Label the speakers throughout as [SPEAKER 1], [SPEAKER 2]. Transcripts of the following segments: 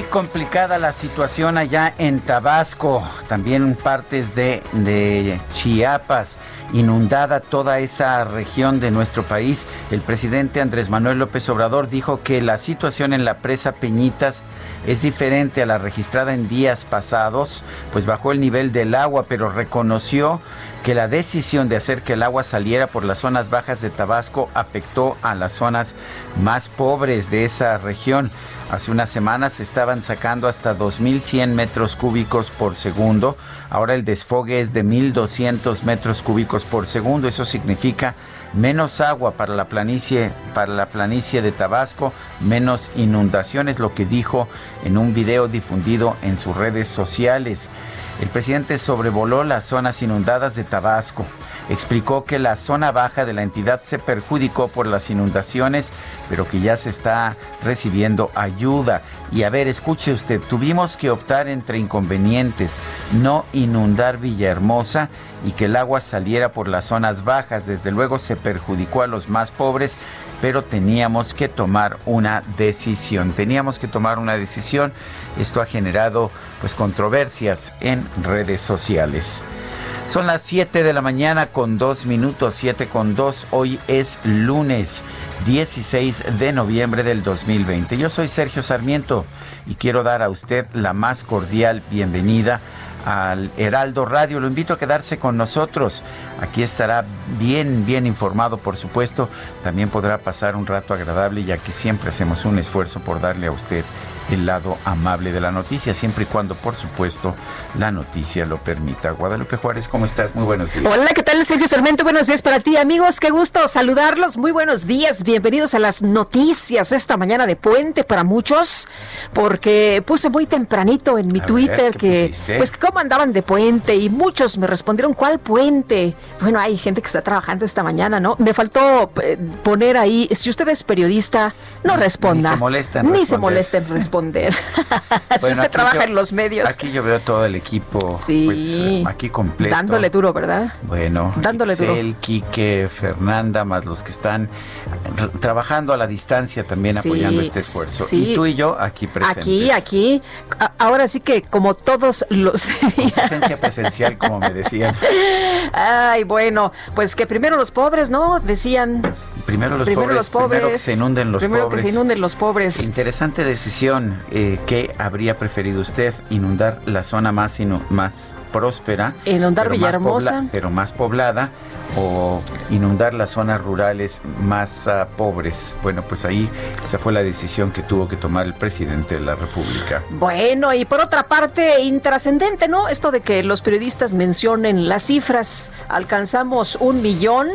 [SPEAKER 1] Muy complicada la situación allá en Tabasco, también partes de, de, Chiapas, inundada toda esa región de nuestro país. El presidente Andrés Manuel López Obrador dijo que la situación en la presa Peñitas es diferente a la registrada en días pasados, pues bajó el nivel del agua, pero reconoció que la decisión de hacer que el agua saliera por las zonas bajas de Tabasco afectó a las zonas más pobres de esa región. Hace unas semanas estaban sacando hasta 2.100 metros cúbicos por segundo. Ahora el desfogue es de 1.200 metros cúbicos por segundo. Eso significa menos agua para la planicie, para la planicie de Tabasco, menos inundaciones, lo que dijo en un video difundido en sus redes sociales. El presidente sobrevoló las zonas inundadas de Tabasco. Explicó que la zona baja de la entidad se perjudicó por las inundaciones, pero que ya se está recibiendo ayuda. Y a ver, escuche usted, tuvimos que optar entre inconvenientes, no inundar Villahermosa y que el agua saliera por las zonas bajas. Desde luego se perjudicó a los más pobres, pero teníamos que tomar una decisión. Teníamos que tomar una decisión. Esto ha generado pues controversias en redes sociales. Son las 7 de la mañana con 2 minutos, 7 con 2. Hoy es lunes 16 de noviembre del 2020. Yo soy Sergio Sarmiento y quiero dar a usted la más cordial bienvenida al Heraldo Radio. Lo invito a quedarse con nosotros. Aquí estará bien, bien informado, por supuesto. También podrá pasar un rato agradable, ya que siempre hacemos un esfuerzo por darle a usted el lado amable de la noticia, siempre y cuando, por supuesto, la noticia lo permita. Guadalupe Juárez, ¿cómo estás? Muy buenos días.
[SPEAKER 2] Hola, ¿qué tal, Sergio Sarmiento? Buenos días para ti, amigos. Qué gusto saludarlos. Muy buenos días. Bienvenidos a las noticias esta mañana de puente para muchos, porque puse muy tempranito en mi
[SPEAKER 1] A
[SPEAKER 2] Twitter
[SPEAKER 1] ver, ¿qué
[SPEAKER 2] que,
[SPEAKER 1] pusiste?
[SPEAKER 2] pues, que cómo andaban de puente y muchos me respondieron, ¿cuál puente? Bueno, hay gente que está trabajando esta mañana, ¿no? Me faltó eh, poner ahí, si usted es periodista, no responda.
[SPEAKER 1] ni se molesta en
[SPEAKER 2] Ni se
[SPEAKER 1] responder.
[SPEAKER 2] molesta en responder. si
[SPEAKER 1] Bueno,
[SPEAKER 2] usted trabaja
[SPEAKER 1] yo-
[SPEAKER 2] en los medios.
[SPEAKER 1] Aquí yo veo todo el equipo,
[SPEAKER 2] Sí.
[SPEAKER 1] pues, eh, aquí completo.
[SPEAKER 2] Dándole duro, ¿verdad?
[SPEAKER 1] Bueno,
[SPEAKER 2] Dándole duro.
[SPEAKER 1] Itzel, Quique, Fernanda, más los que están trabajando a la distancia también
[SPEAKER 2] Sí,
[SPEAKER 1] apoyando este esfuerzo.
[SPEAKER 2] sí.
[SPEAKER 1] Y tú y yo aquí presentes.
[SPEAKER 2] Aquí, aquí. Ahora sí que como todos los días.
[SPEAKER 1] Presencia presencial, como me decían.
[SPEAKER 2] Ay, bueno, pues que primero los pobres, ¿no? Decían.
[SPEAKER 1] Primero los
[SPEAKER 2] primero
[SPEAKER 1] pobres,
[SPEAKER 2] los pobres.
[SPEAKER 1] primero que se inunden los
[SPEAKER 2] primero
[SPEAKER 1] pobres.
[SPEAKER 2] que se inunden los pobres.
[SPEAKER 1] Interesante decisión. Eh, ¿Qué habría preferido usted? ¿Inundar la zona más, inu- más próspera?
[SPEAKER 2] Inundar
[SPEAKER 1] pero más
[SPEAKER 2] Villahermosa.
[SPEAKER 1] pero más poblada. ¿O inundar las zonas rurales más ah, pobres? Bueno, pues ahí esa fue la decisión que tuvo que tomar el presidente de la República.
[SPEAKER 2] Bueno, y por otra parte, intrascendente, ¿no? Esto de que los periodistas mencionen las cifras. Alcanzamos un millón.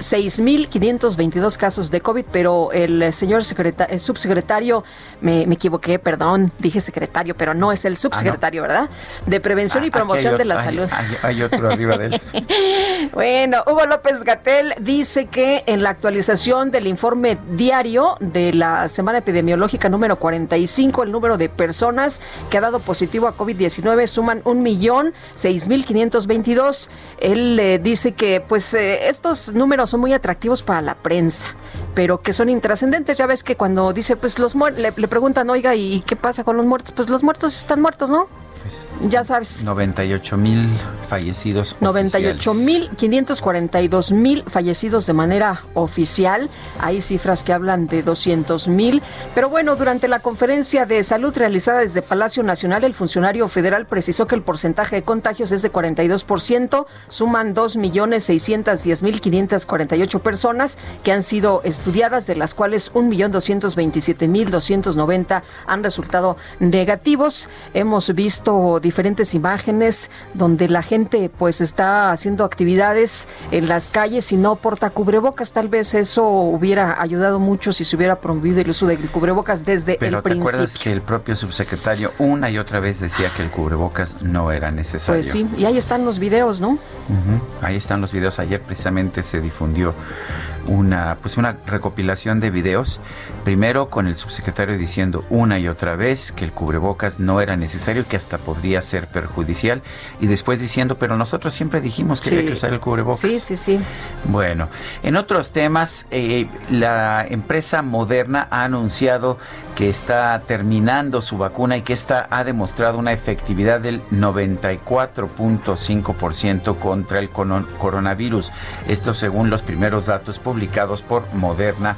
[SPEAKER 2] 6.522 casos de COVID, pero el señor secreta- el subsecretario, me, me equivoqué, perdón, dije secretario, pero no es el subsecretario, ¿verdad? De Prevención
[SPEAKER 1] Ah,
[SPEAKER 2] y Promoción
[SPEAKER 1] hay
[SPEAKER 2] de la
[SPEAKER 1] hay-
[SPEAKER 2] Salud.
[SPEAKER 1] Hay, hay otro arriba de él.
[SPEAKER 2] Bueno, Hugo López Gatel dice que en la actualización del informe diario de la semana epidemiológica número 45, el número de personas que ha dado positivo a COVID-19 suman un millón seis mil quinientos veintidós. Él eh, dice que pues eh, estos números son muy atractivos para la prensa, pero que son intrascendentes. Ya ves que cuando dice pues los muertos, le, le preguntan, oiga, ¿y qué pasa con los muertos? Pues los muertos están muertos, ¿no? Pues, ya sabes.
[SPEAKER 1] 98 mil fallecidos.
[SPEAKER 2] 98 mil 542 mil fallecidos de manera oficial. Hay cifras que hablan de 200 mil. Pero bueno, durante la conferencia de salud realizada desde Palacio Nacional, el funcionario federal precisó que el porcentaje de contagios es de 42%. Suman 2 millones 610 mil 548 personas que han sido estudiadas, de las cuales 1 millón 227 mil 290 han resultado negativos. Hemos visto diferentes imágenes donde la gente pues está haciendo actividades en las calles y no porta cubrebocas. Tal vez eso hubiera ayudado mucho si se hubiera promovido el uso del cubrebocas desde
[SPEAKER 1] Pero
[SPEAKER 2] el principio.
[SPEAKER 1] ¿te acuerdas que el propio subsecretario una y otra vez decía que el cubrebocas no era necesario?
[SPEAKER 2] Pues sí, y ahí están los videos, ¿no?
[SPEAKER 1] Ahí están los videos. Ayer precisamente se difundió una pues una recopilación de videos primero con el subsecretario diciendo una y otra vez que el cubrebocas no era necesario que hasta podría ser perjudicial. Y después diciendo pero nosotros siempre dijimos que había que usar el cubrebocas.
[SPEAKER 2] Sí sí sí.
[SPEAKER 1] Bueno en otros temas eh, la empresa Moderna ha anunciado que está terminando su vacuna y que esta ha demostrado una efectividad del 94.5% contra el coronavirus. Esto según los primeros datos publicados por Moderna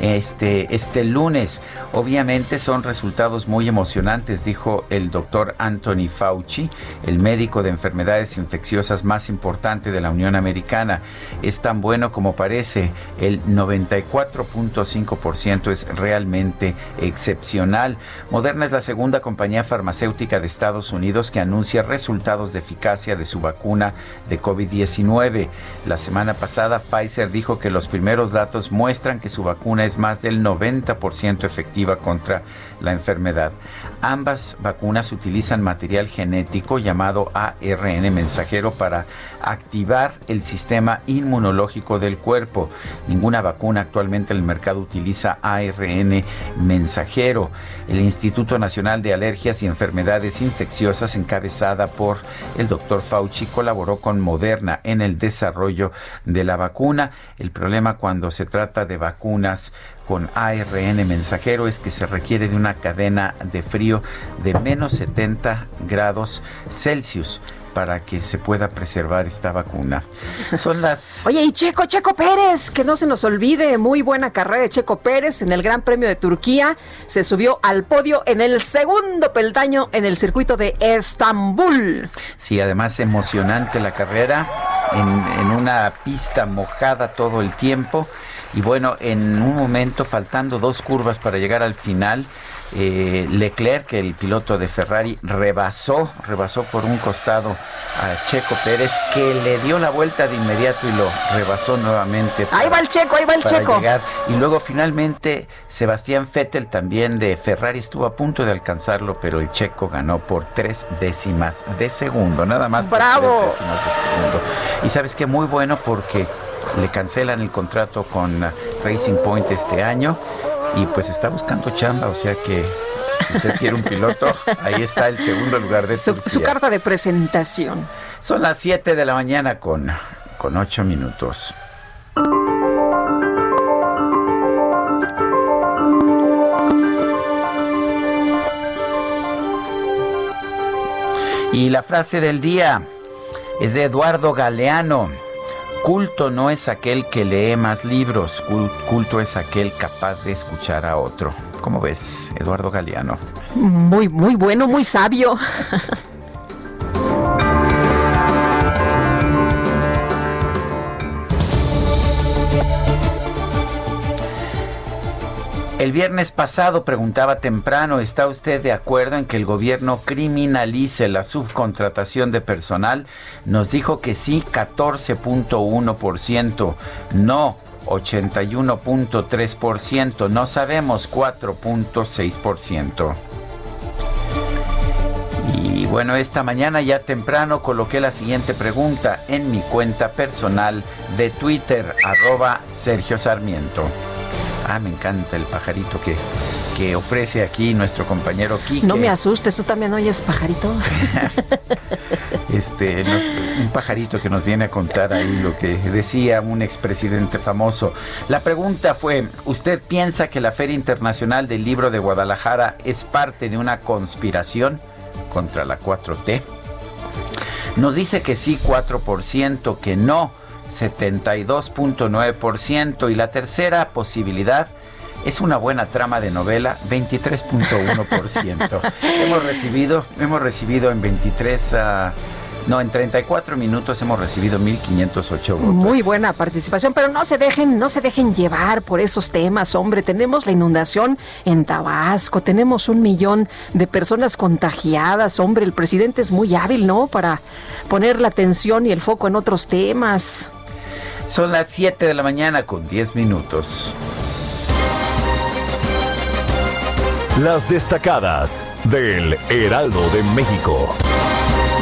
[SPEAKER 1] este, este lunes. Obviamente son resultados muy emocionantes, dijo el doctor Anthony Fauci, el médico de enfermedades infecciosas más importante de la Unión Americana. Es tan bueno como parece, el 94.5% es realmente excepcional. Moderna es la segunda compañía farmacéutica de Estados Unidos que anuncia resultados de eficacia de su vacuna de COVID-19. La semana pasada Pfizer dijo que los primeros datos muestran que su vacuna es más del 90% efectiva contra la enfermedad. Ambas vacunas utilizan material genético llamado ARN mensajero para activar el sistema inmunológico del cuerpo. Ninguna vacuna actualmente en el mercado utiliza ARN mensajero. El Instituto Nacional de Alergias y Enfermedades Infecciosas, encabezada por el doctor Fauci, colaboró con Moderna en el desarrollo de la vacuna. El problema cuando se trata de vacunas con ARN mensajero es que se requiere de una cadena de frío de menos 70 grados Celsius para que se pueda preservar esta vacuna. Son las...
[SPEAKER 2] Oye, y Checo, Checo Pérez, que no se nos olvide, muy buena carrera de Checo Pérez en el Gran Premio de Turquía. Se subió al podio en el segundo peldaño en el circuito de Estambul.
[SPEAKER 1] Sí, además emocionante la carrera en, en una pista mojada todo el tiempo. Y bueno, en un momento, faltando dos curvas para llegar al final, eh, Leclerc, el piloto de Ferrari, rebasó, rebasó por un costado a Checo Pérez, que le dio la vuelta de inmediato y lo rebasó nuevamente.
[SPEAKER 2] ahí va el Checo, ahí va el Checo.
[SPEAKER 1] Y luego finalmente Sebastián Vettel también de Ferrari estuvo a punto de alcanzarlo, pero el Checo ganó por tres décimas de segundo, nada más.
[SPEAKER 2] Bravo.
[SPEAKER 1] Por tres décimas de segundo. Y sabes que muy bueno porque le cancelan el contrato con Racing Point este año y pues está buscando chamba, o sea que si usted quiere un piloto, ahí está el segundo lugar de
[SPEAKER 2] su, su carta de presentación.
[SPEAKER 1] Son las 7 de la mañana con, con 8 minutos. Y la frase del día es de Eduardo Galeano. Culto no es aquel que lee más libros, culto es aquel capaz de escuchar a otro. ¿Cómo ves, Eduardo Galeano?
[SPEAKER 2] Muy, muy bueno, muy sabio.
[SPEAKER 1] El viernes pasado preguntaba temprano, ¿está usted de acuerdo en que el gobierno criminalice la subcontratación de personal? Nos dijo que sí, 14.1%, no 81.3%, no sabemos 4.6%. Y bueno, esta mañana ya temprano coloqué la siguiente pregunta en mi cuenta personal de Twitter, arroba Sergio Sarmiento. Ah, me encanta el pajarito que, que ofrece aquí nuestro compañero Kike.
[SPEAKER 2] No me asustes, tú también oyes pajarito.
[SPEAKER 1] este, un pajarito que nos viene a contar ahí lo que decía un expresidente famoso. La pregunta fue, ¿usted piensa que la Feria Internacional del Libro de Guadalajara es parte de una conspiración? contra la 4T. Nos dice que sí 4%, que no 72.9% y la tercera posibilidad es una buena trama de novela, 23.1%. hemos recibido, hemos recibido en 23 no, en 34 minutos hemos recibido 1508 votos.
[SPEAKER 2] Muy buena participación, pero no se dejen, no se dejen llevar por esos temas, hombre. Tenemos la inundación en Tabasco, tenemos un millón de personas contagiadas, hombre. El presidente es muy hábil, ¿no? Para poner la atención y el foco en otros temas.
[SPEAKER 1] Son las 7 de la mañana con 10 minutos.
[SPEAKER 3] Las destacadas del Heraldo de México.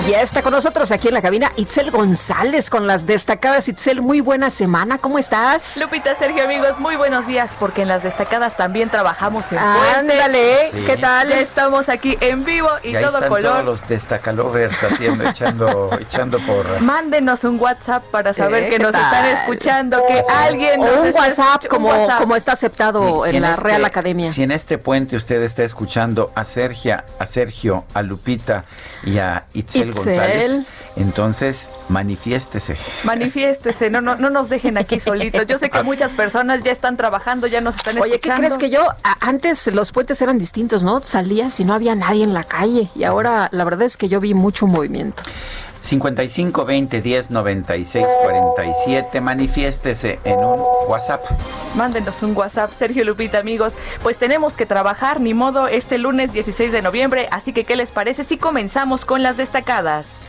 [SPEAKER 2] Ya está con nosotros aquí en la cabina Itzel González con las destacadas. Itzel, muy buena semana, ¿cómo estás?
[SPEAKER 4] Lupita, Sergio, amigos, muy buenos días, porque en las destacadas también trabajamos en
[SPEAKER 2] Ándale, ¿qué tal?
[SPEAKER 4] Estamos aquí en vivo y todo
[SPEAKER 1] están
[SPEAKER 4] color.
[SPEAKER 1] todos los destacalovers haciendo, echando, echando porras.
[SPEAKER 4] Mándenos un WhatsApp para saber
[SPEAKER 2] ¿Eh?
[SPEAKER 4] que
[SPEAKER 2] ¿Qué
[SPEAKER 4] nos
[SPEAKER 2] tal?
[SPEAKER 4] están escuchando, que alguien
[SPEAKER 2] O un
[SPEAKER 4] está
[SPEAKER 2] WhatsApp como,
[SPEAKER 4] un WhatsApp.
[SPEAKER 2] como está aceptado
[SPEAKER 1] Sí, si
[SPEAKER 2] en la
[SPEAKER 1] este-
[SPEAKER 2] Real Academia.
[SPEAKER 1] Si en este puente usted está escuchando a Sergia, a Sergio, a Lupita y a Itzel,
[SPEAKER 2] Itzel.
[SPEAKER 1] González, entonces manifiéstese.
[SPEAKER 4] Manifiéstese, no, no, no nos dejen aquí solitos. Yo sé que muchas personas ya están trabajando, ya nos están
[SPEAKER 2] Oye, ¿qué
[SPEAKER 4] escuchando.
[SPEAKER 2] crees que yo? antes los puentes eran distintos, ¿no? Salías y no había nadie en la calle. Y ahora la verdad es que yo vi mucho movimiento.
[SPEAKER 1] 55 20 10 96 47. Manifiéstese en un WhatsApp.
[SPEAKER 4] Mándenos un WhatsApp, Sergio Lupita, amigos. Pues tenemos que trabajar, ni modo, este lunes 16 de noviembre. Así que, ¿qué les parece si comenzamos con las destacadas?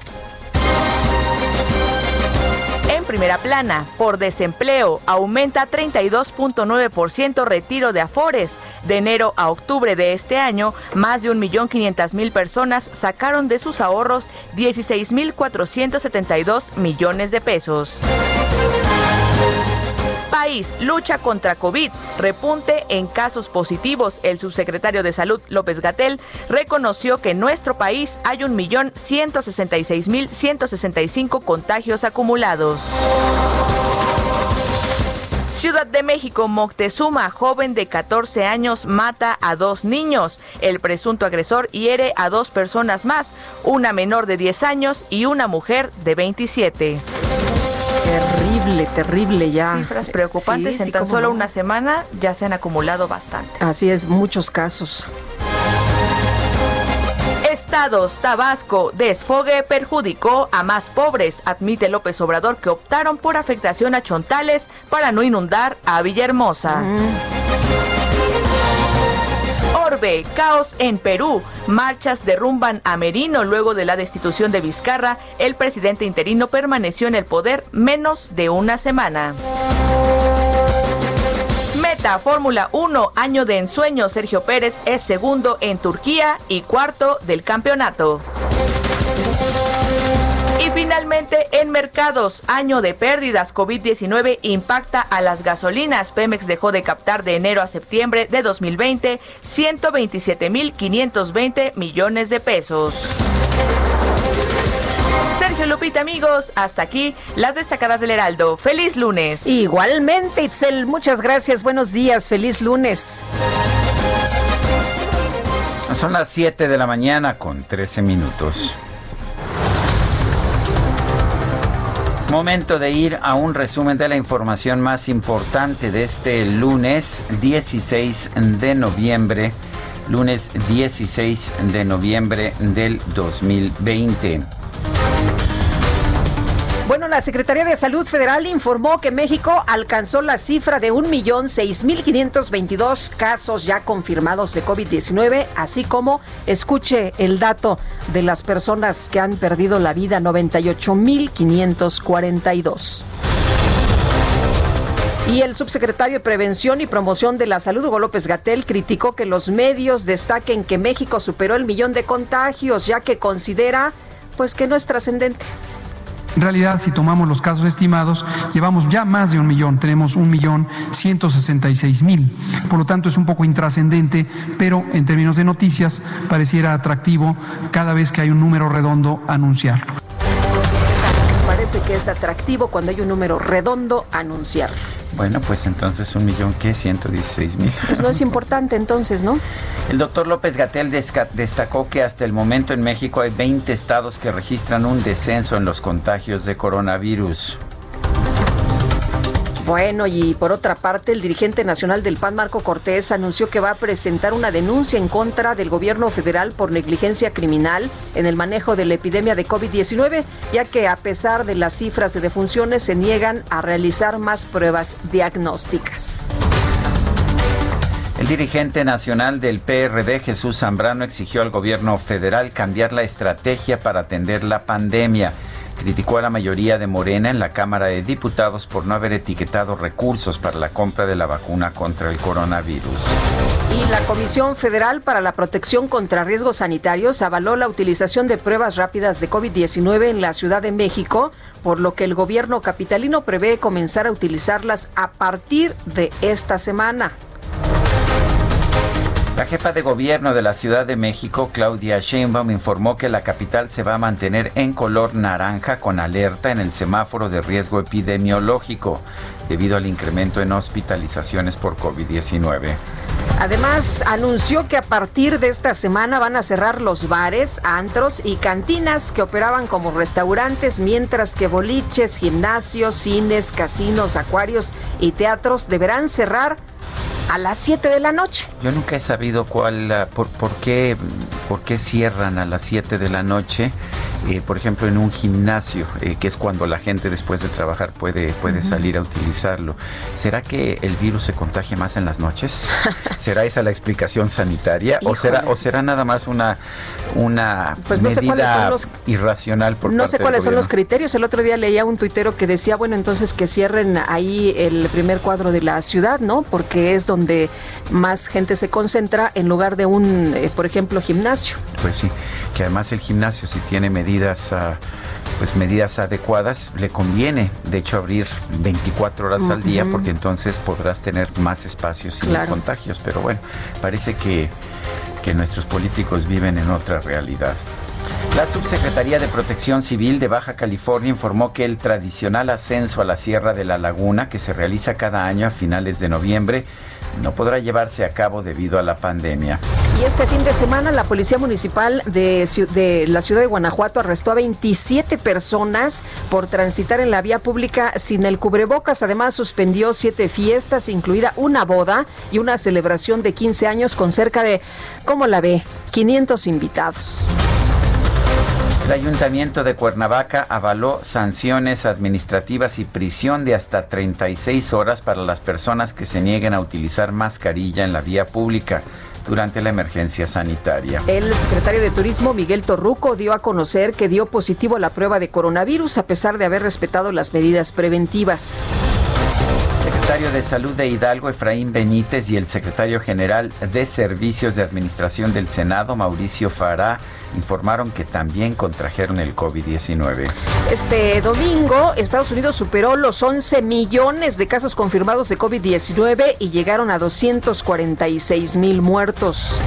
[SPEAKER 4] Primera plana, por desempleo, aumenta 32.9% retiro de Afores. De enero a octubre de este año, más de 1.500.000 personas sacaron de sus ahorros 16.472 millones de pesos. País lucha contra COVID. Repunte en casos positivos. El subsecretario de Salud, López Gatel, reconoció que en nuestro país hay 1.166.165 contagios acumulados. Ciudad de México, Moctezuma, joven de 14 años, mata a dos niños. El presunto agresor hiere a dos personas más, una menor de 10 años y una mujer de 27.
[SPEAKER 2] Terrible, terrible ya.
[SPEAKER 4] Cifras preocupantes.
[SPEAKER 2] Sí, sí,
[SPEAKER 4] en tan solo
[SPEAKER 2] no.
[SPEAKER 4] una semana ya se han acumulado bastantes.
[SPEAKER 2] Así es, muchos casos.
[SPEAKER 4] Estados, Tabasco, desfogue perjudicó a más pobres, admite López Obrador que optaron por afectación a chontales para no inundar a Villahermosa. Caos en Perú. Marchas derrumban a Merino luego de la destitución de Vizcarra. El presidente interino permaneció en el poder menos de una semana. Meta Fórmula 1, año de ensueño. Sergio Pérez es segundo en Turquía y cuarto del campeonato. Y finalmente, en mercados, año de pérdidas, COVID-19 impacta a las gasolinas. Pemex dejó de captar de enero a septiembre de 2020 127.520 millones de pesos. Sergio Lupita, amigos, hasta aquí las destacadas del Heraldo. ¡Feliz lunes!
[SPEAKER 2] Igualmente, Itzel, muchas gracias. Buenos días, feliz lunes.
[SPEAKER 1] Son las 7 de la mañana con 13 minutos. Momento de ir a un resumen de la información más importante de este lunes 16 de noviembre. Lunes 16 de noviembre del 2020.
[SPEAKER 2] Bueno, la Secretaría de Salud Federal informó que México alcanzó la cifra de 1.6522 casos ya confirmados de COVID-19, así como, escuche el dato de las personas que han perdido la vida, 98.542. Y el subsecretario de Prevención y Promoción de la Salud, Hugo López Gatel, criticó que los medios destaquen que México superó el millón de contagios, ya que considera pues que no es trascendente.
[SPEAKER 5] En realidad, si tomamos los casos estimados, llevamos ya más de un millón, tenemos un millón ciento sesenta y seis mil. Por lo tanto, es un poco intrascendente, pero en términos de noticias pareciera atractivo cada vez que hay un número redondo anunciarlo.
[SPEAKER 2] Parece que es atractivo cuando hay un número redondo anunciar.
[SPEAKER 1] Bueno, pues entonces un millón, ¿qué? 116 mil.
[SPEAKER 2] Pues no es importante entonces, ¿no?
[SPEAKER 1] El doctor López Gatel destacó que hasta el momento en México hay 20 estados que registran un descenso en los contagios de coronavirus.
[SPEAKER 2] Bueno, y por otra parte, el dirigente nacional del PAN, Marco Cortés, anunció que va a presentar una denuncia en contra del gobierno federal por negligencia criminal en el manejo de la epidemia de COVID-19, ya que a pesar de las cifras de defunciones se niegan a realizar más pruebas diagnósticas.
[SPEAKER 1] El dirigente nacional del PRD, Jesús Zambrano, exigió al gobierno federal cambiar la estrategia para atender la pandemia criticó a la mayoría de Morena en la Cámara de Diputados por no haber etiquetado recursos para la compra de la vacuna contra el coronavirus.
[SPEAKER 2] Y la Comisión Federal para la Protección contra Riesgos Sanitarios avaló la utilización de pruebas rápidas de COVID-19 en la Ciudad de México, por lo que el gobierno capitalino prevé comenzar a utilizarlas a partir de esta semana.
[SPEAKER 1] La jefa de gobierno de la Ciudad de México, Claudia Sheinbaum, informó que la capital se va a mantener en color naranja con alerta en el semáforo de riesgo epidemiológico debido al incremento en hospitalizaciones por COVID-19.
[SPEAKER 2] Además, anunció que a partir de esta semana van a cerrar los bares, antros y cantinas que operaban como restaurantes, mientras que boliches, gimnasios, cines, casinos, acuarios y teatros deberán cerrar a las 7 de la noche.
[SPEAKER 1] Yo nunca he sabido cuál, ah, por, por, qué, por qué cierran a las 7 de la noche. Eh, por ejemplo, en un gimnasio, eh, que es cuando la gente después de trabajar puede, puede salir a utilizarlo. ¿Será que el virus se contagia más en las noches? ¿Será esa la explicación sanitaria? ¿O será, ¿O será nada más una, una pues medida irracional por
[SPEAKER 2] No sé cuáles son los criterios. El otro día leía un tuitero que decía, bueno, entonces que cierren ahí el primer cuadro de la ciudad, ¿no? Porque es donde más gente se concentra en lugar de un, eh, por ejemplo, gimnasio.
[SPEAKER 1] Pues sí, que además el gimnasio si tiene medidas medidas, ah, pues medidas adecuadas, le conviene, de hecho, abrir 24 horas al día porque entonces podrás tener más espacios sin contagios. Pero bueno, parece que, que nuestros políticos viven en otra realidad. La Subsecretaría de Protección Civil de Baja California informó que el tradicional ascenso a la Sierra de la Laguna, que se realiza cada año a finales de noviembre, no podrá llevarse a cabo debido a la pandemia.
[SPEAKER 2] Y este fin de semana la Policía Municipal de, la ciudad de Guanajuato arrestó a 27 personas por transitar en la vía pública sin el cubrebocas. Además suspendió siete fiestas, incluida una boda y una celebración de 15 años con cerca de, ¿cómo la ve?, 500 invitados.
[SPEAKER 1] El Ayuntamiento de Cuernavaca avaló sanciones administrativas y prisión de hasta 36 horas para las personas que se nieguen a utilizar mascarilla en la vía pública durante la emergencia sanitaria.
[SPEAKER 2] El secretario de Turismo, Miguel Torruco, dio a conocer que dio positivo a la prueba de coronavirus a pesar de haber respetado las medidas preventivas
[SPEAKER 1] secretario de Salud de Hidalgo, Efraín Benítez, y el secretario general de Servicios de Administración del Senado, Mauricio Fará, informaron que también contrajeron el COVID-19.
[SPEAKER 2] Este domingo, Estados Unidos superó los 11 millones de casos confirmados de COVID-19 y llegaron a 246 mil muertos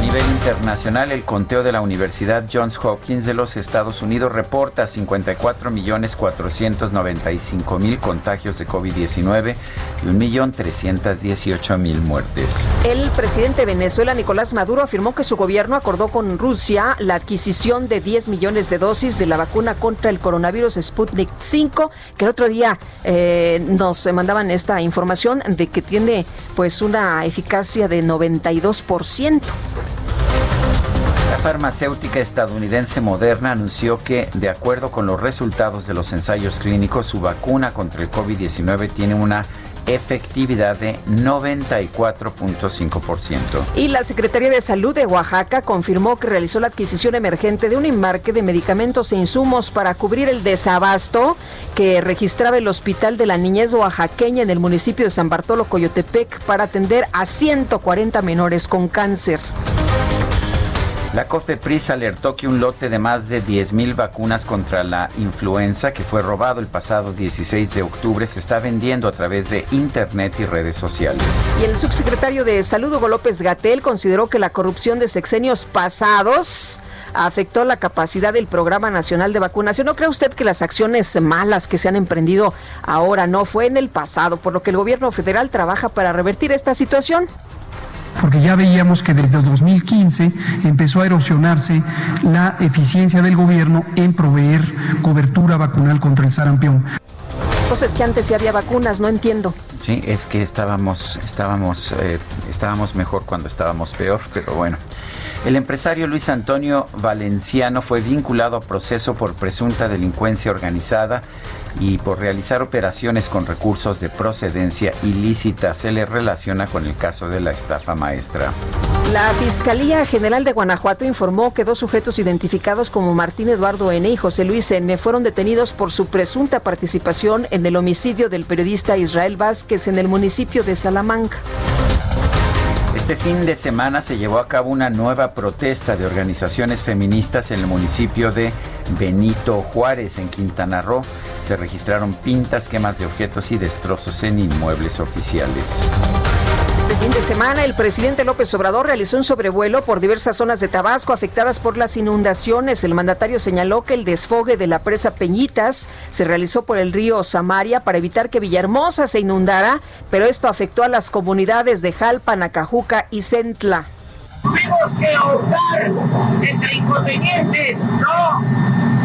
[SPEAKER 1] nivel internacional, el conteo de la Universidad Johns Hopkins de los Estados Unidos reporta 54 millones 495 mil contagios de COVID-19 y 1.318.000 mil muertes.
[SPEAKER 2] El presidente de Venezuela, Nicolás Maduro, afirmó que su gobierno acordó con Rusia la adquisición de 10 millones de dosis de la vacuna contra el coronavirus Sputnik 5, que el otro día eh, nos mandaban esta información de que tiene pues una eficacia de 92%.
[SPEAKER 1] La farmacéutica estadounidense Moderna anunció que, de acuerdo con los resultados de los ensayos clínicos, su vacuna contra el COVID-19 tiene una efectividad de 94.5%.
[SPEAKER 2] Y la Secretaría de Salud de Oaxaca confirmó que realizó la adquisición emergente de un embarque de medicamentos e insumos para cubrir el desabasto que registraba el Hospital de la Niñez Oaxaqueña en el municipio de San Bartolo, Coyotepec, para atender a 140 menores con cáncer.
[SPEAKER 1] La COFEPRIS alertó que un lote de más de 10.000 vacunas contra la influenza que fue robado el pasado 16 de octubre se está vendiendo a través de Internet y redes sociales.
[SPEAKER 2] Y el subsecretario de Salud, Hugo López Gatel, consideró que la corrupción de sexenios pasados afectó la capacidad del Programa Nacional de Vacunación. ¿No cree usted que las acciones malas que se han emprendido ahora no fue en el pasado, por lo que el gobierno federal trabaja para revertir esta situación?
[SPEAKER 5] Porque ya veíamos que desde el 2015 empezó a erosionarse la eficiencia del gobierno en proveer cobertura vacunal contra el sarampión.
[SPEAKER 2] Entonces que antes sí había vacunas, no entiendo.
[SPEAKER 1] Sí, es que estábamos, estábamos, eh, estábamos mejor cuando estábamos peor, pero bueno. El empresario Luis Antonio Valenciano fue vinculado a proceso por presunta delincuencia organizada y por realizar operaciones con recursos de procedencia ilícita. Se le relaciona con el caso de la estafa maestra.
[SPEAKER 2] La Fiscalía General de Guanajuato informó que dos sujetos identificados como Martín Eduardo N. y José Luis N. fueron detenidos por su presunta participación en el homicidio del periodista Israel Vázquez en el municipio de Salamanca.
[SPEAKER 1] Este fin de semana se llevó a cabo una nueva protesta de organizaciones feministas en el municipio de Benito Juárez, en Quintana Roo. Se registraron pintas, quemas de objetos y destrozos en inmuebles oficiales.
[SPEAKER 2] Semana, el presidente López Obrador realizó un sobrevuelo por diversas zonas de Tabasco afectadas por las inundaciones. El mandatario señaló que el desfogue de la presa Peñitas se realizó por el río Samaria para evitar que Villahermosa se inundara, pero esto afectó a las comunidades de Jalpa, Nacajuca y Centla.
[SPEAKER 6] Tuvimos que ¿no?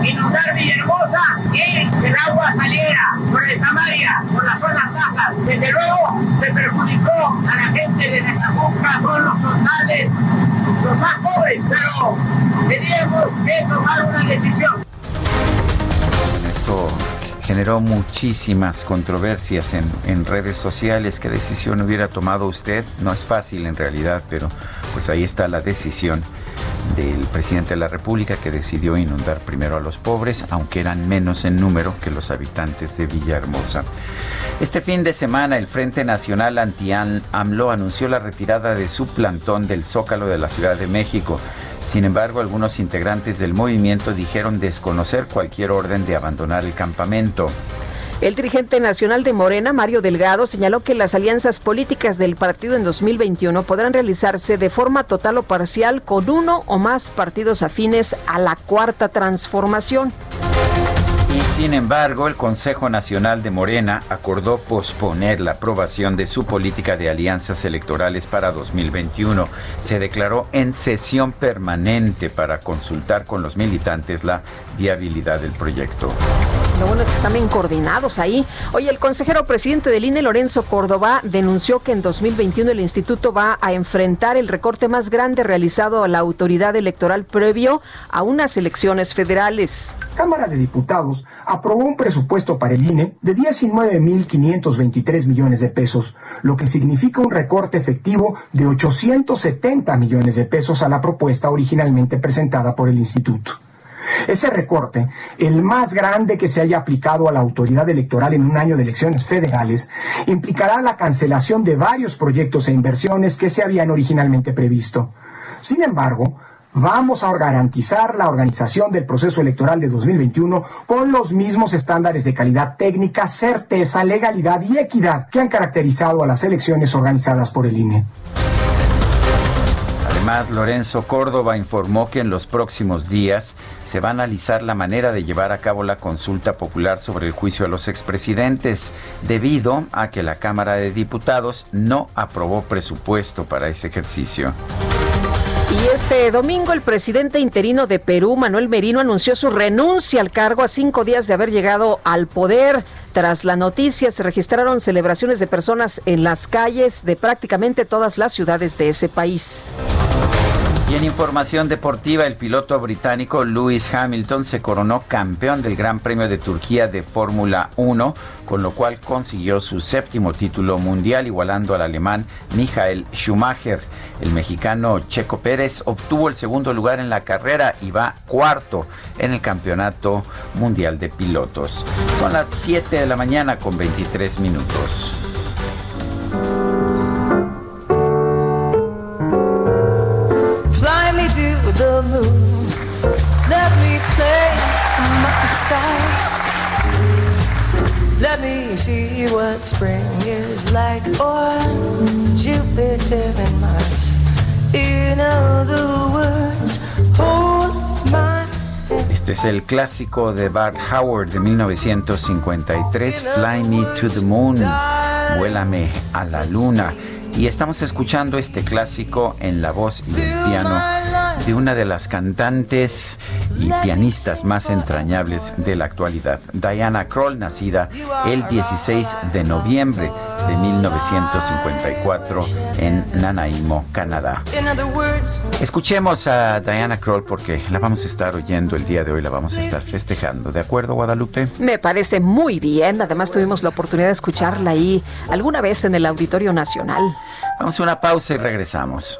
[SPEAKER 6] Inundar Villahermosa y el agua saliera por el Samaria, por las zonas bajas. Desde luego se perjudicó a la gente de boca, son los soldades, los más pobres, pero teníamos que tomar una decisión.
[SPEAKER 1] Esto generó muchísimas controversias en, en, redes sociales. ¿Qué decisión hubiera tomado usted? No es fácil en realidad, pero pues ahí está la decisión del presidente de la República que decidió inundar primero a los pobres, aunque eran menos en número que los habitantes de Villahermosa. Este fin de semana el Frente Nacional Anti-AMLO anunció la retirada de su plantón del Zócalo de la Ciudad de México. Sin embargo, algunos integrantes del movimiento dijeron desconocer cualquier orden de abandonar el campamento.
[SPEAKER 2] El dirigente nacional de Morena, Mario Delgado, señaló que las alianzas políticas del partido en 2021 podrán realizarse de forma total o parcial con uno o más partidos afines a la cuarta transformación.
[SPEAKER 1] Y sin embargo, el Consejo Nacional de Morena acordó posponer la aprobación de su política de alianzas electorales para 2021. Se declaró en sesión permanente para consultar con los militantes la viabilidad del proyecto.
[SPEAKER 2] Lo bueno que están bien coordinados ahí. Oye, el consejero presidente del INE, Lorenzo Córdoba, denunció que en 2021 el instituto va a enfrentar el recorte más grande realizado a la autoridad electoral previo a unas elecciones federales.
[SPEAKER 7] Cámara de Diputados aprobó un presupuesto para el INE de 19.523 millones de pesos, lo que significa un recorte efectivo de 870 millones de pesos a la propuesta originalmente presentada por el instituto. Ese recorte, el más grande que se haya aplicado a la autoridad electoral en un año de elecciones federales, implicará la cancelación de varios proyectos e inversiones que se habían originalmente previsto. Sin embargo, vamos a garantizar la organización del proceso electoral de 2021 con los mismos estándares de calidad técnica, certeza, legalidad y equidad que han caracterizado a las elecciones organizadas por el INE.
[SPEAKER 1] Además, Lorenzo Córdoba informó que en los próximos días se va a analizar la manera de llevar a cabo la consulta popular sobre el juicio a los expresidentes, debido a que la Cámara de Diputados no aprobó presupuesto para ese ejercicio.
[SPEAKER 2] Y este domingo el presidente interino de Perú, Manuel Merino, anunció su renuncia al cargo a cinco días de haber llegado al poder. Tras la noticia se registraron celebraciones de personas en las calles de prácticamente todas las ciudades de ese país.
[SPEAKER 1] Y en información deportiva, el piloto británico Lewis Hamilton se coronó campeón del Gran Premio de Turquía de Fórmula 1, con lo cual consiguió su séptimo título mundial, igualando al alemán Michael Schumacher. El mexicano Checo Pérez obtuvo el segundo lugar en la carrera y va cuarto en el Campeonato Mundial de Pilotos. Son las 7 de la mañana con 23 minutos. Stars. Let me see what spring is like on Jupiter and Mars. In other words, hold Este es el clásico de Bart Howard de 1953, Fly Me to the Moon, Vuélame a la Luna. Y estamos escuchando este clásico en la voz y el piano de una de las cantantes y pianistas más entrañables de la actualidad, Diana Kroll, nacida el 16 de noviembre de 1954 en Nanaimo, Canadá. Escuchemos a Diana Kroll porque la vamos a estar oyendo el día de hoy, la vamos a estar festejando. ¿De acuerdo, Guadalupe?
[SPEAKER 2] Me parece muy bien. Además tuvimos la oportunidad de escucharla ahí alguna vez en el Auditorio Nacional.
[SPEAKER 1] Vamos a una pausa y regresamos.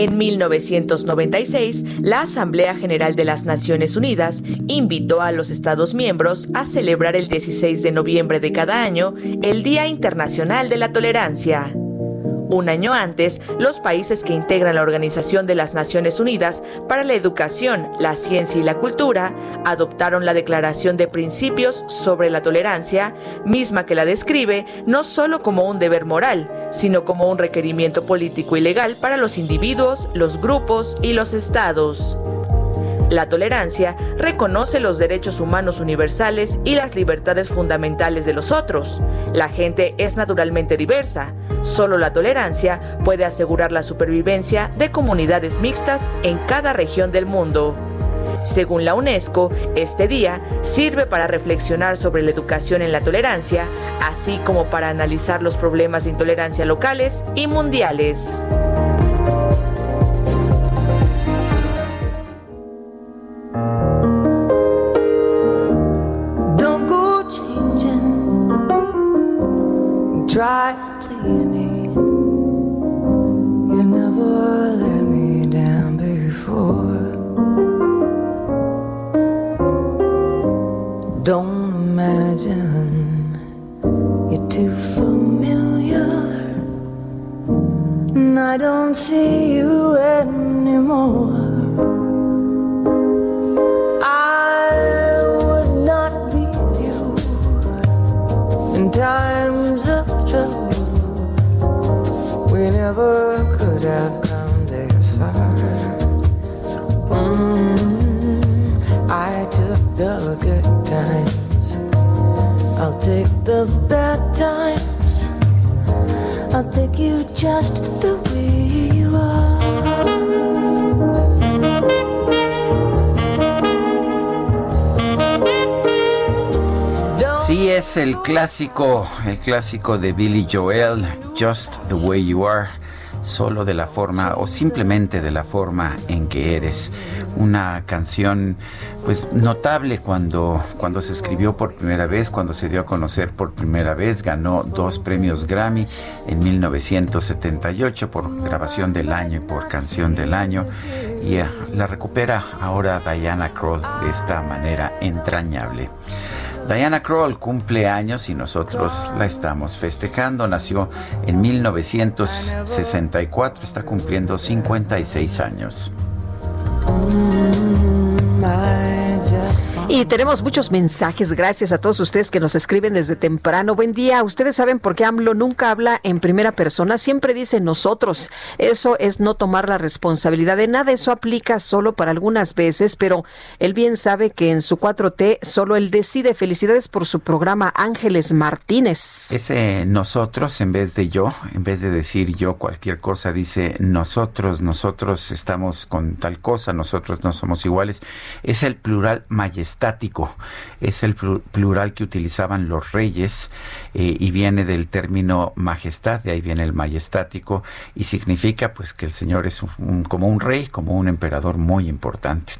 [SPEAKER 4] En 1996, la Asamblea General de las Naciones Unidas invitó a los Estados miembros a celebrar el 16 de noviembre de cada año el Día Internacional de la Tolerancia. Un año antes, los países que integran la Organización de las Naciones Unidas para la Educación, la Ciencia y la Cultura adoptaron la Declaración de Principios sobre la Tolerancia, misma que la describe no solo como un deber moral, sino como un requerimiento político y legal para los individuos, los grupos y los estados. La tolerancia reconoce los derechos humanos universales y las libertades fundamentales de los otros. La gente es naturalmente diversa. Solo la tolerancia puede asegurar la supervivencia de comunidades mixtas en cada región del mundo. Según la UNESCO, este día sirve para reflexionar sobre la educación en la tolerancia, así como para analizar los problemas de intolerancia locales y mundiales.
[SPEAKER 8] I don't see you anymore. I would not leave you in times of trouble. We never could have come this far. Mm, I took the good times. I'll take the bad times.
[SPEAKER 1] Sí, es el clásico, el clásico de Billy Joel, Just the Way You Are, solo de la forma o simplemente de la forma en que eres. Una canción pues notable cuando, cuando se escribió por primera vez, cuando se dio a conocer por primera vez, ganó dos premios Grammy en 1978 por grabación del año y por canción del año y eh, la recupera ahora Diana Kroll de esta manera entrañable. Diana Kroll cumple años y nosotros la estamos festejando. Nació en 1964, está cumpliendo 56 años.
[SPEAKER 2] Y tenemos muchos mensajes, gracias a todos ustedes que nos escriben desde temprano. Buen día, ustedes saben por qué AMLO nunca habla en primera persona, siempre dice nosotros. Eso es no tomar la responsabilidad de nada, eso aplica solo para algunas veces, pero él bien sabe que en su 4T solo él decide. Felicidades por su programa Ángeles Martínez.
[SPEAKER 1] Ese nosotros en vez de yo, en vez de decir yo cualquier cosa, dice nosotros, nosotros estamos con tal cosa, nosotros no somos iguales. Es el plural majestático es el plural que utilizaban los reyes eh, y viene del término majestad, de ahí viene el majestático y significa pues que el Señor es un- como un rey, como un emperador muy importante.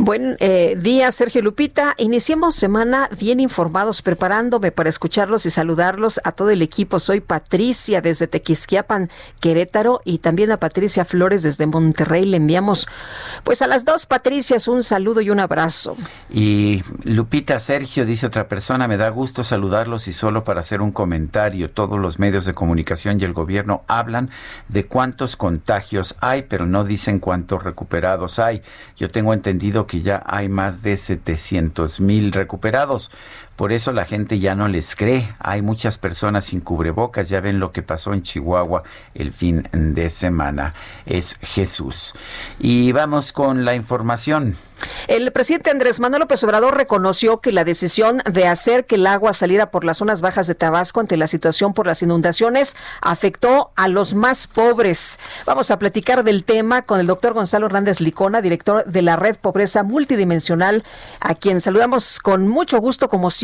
[SPEAKER 2] Buen eh, día, Sergio Lupita. Iniciemos semana bien informados, preparándome para escucharlos y saludarlos a todo el equipo. Soy Patricia desde Tequisquiapan, Querétaro, y también a Patricia Flores desde Monterrey. Le enviamos, pues a las dos Patricias, un saludo y un abrazo.
[SPEAKER 1] Y Lupita, Sergio, dice otra persona, me da gusto saludarlos y solo para hacer un comentario. Todos los medios de comunicación y el gobierno hablan de cuántos contagios hay, pero no dicen cuántos recuperados hay. Yo tengo entendido que ya hay más de 700 mil recuperados. Por eso la gente ya no les cree. Hay muchas personas sin cubrebocas. Ya ven lo que pasó en Chihuahua el fin de semana. Es Jesús. Y vamos con la información.
[SPEAKER 2] El presidente Andrés Manuel López Obrador reconoció que la decisión de hacer que el agua saliera por las zonas bajas de Tabasco ante la situación por las inundaciones afectó a los más pobres. Vamos a platicar del tema con el doctor Gonzalo Hernández Licona, director de la Red Pobreza Multidimensional, a quien saludamos con mucho gusto como siempre.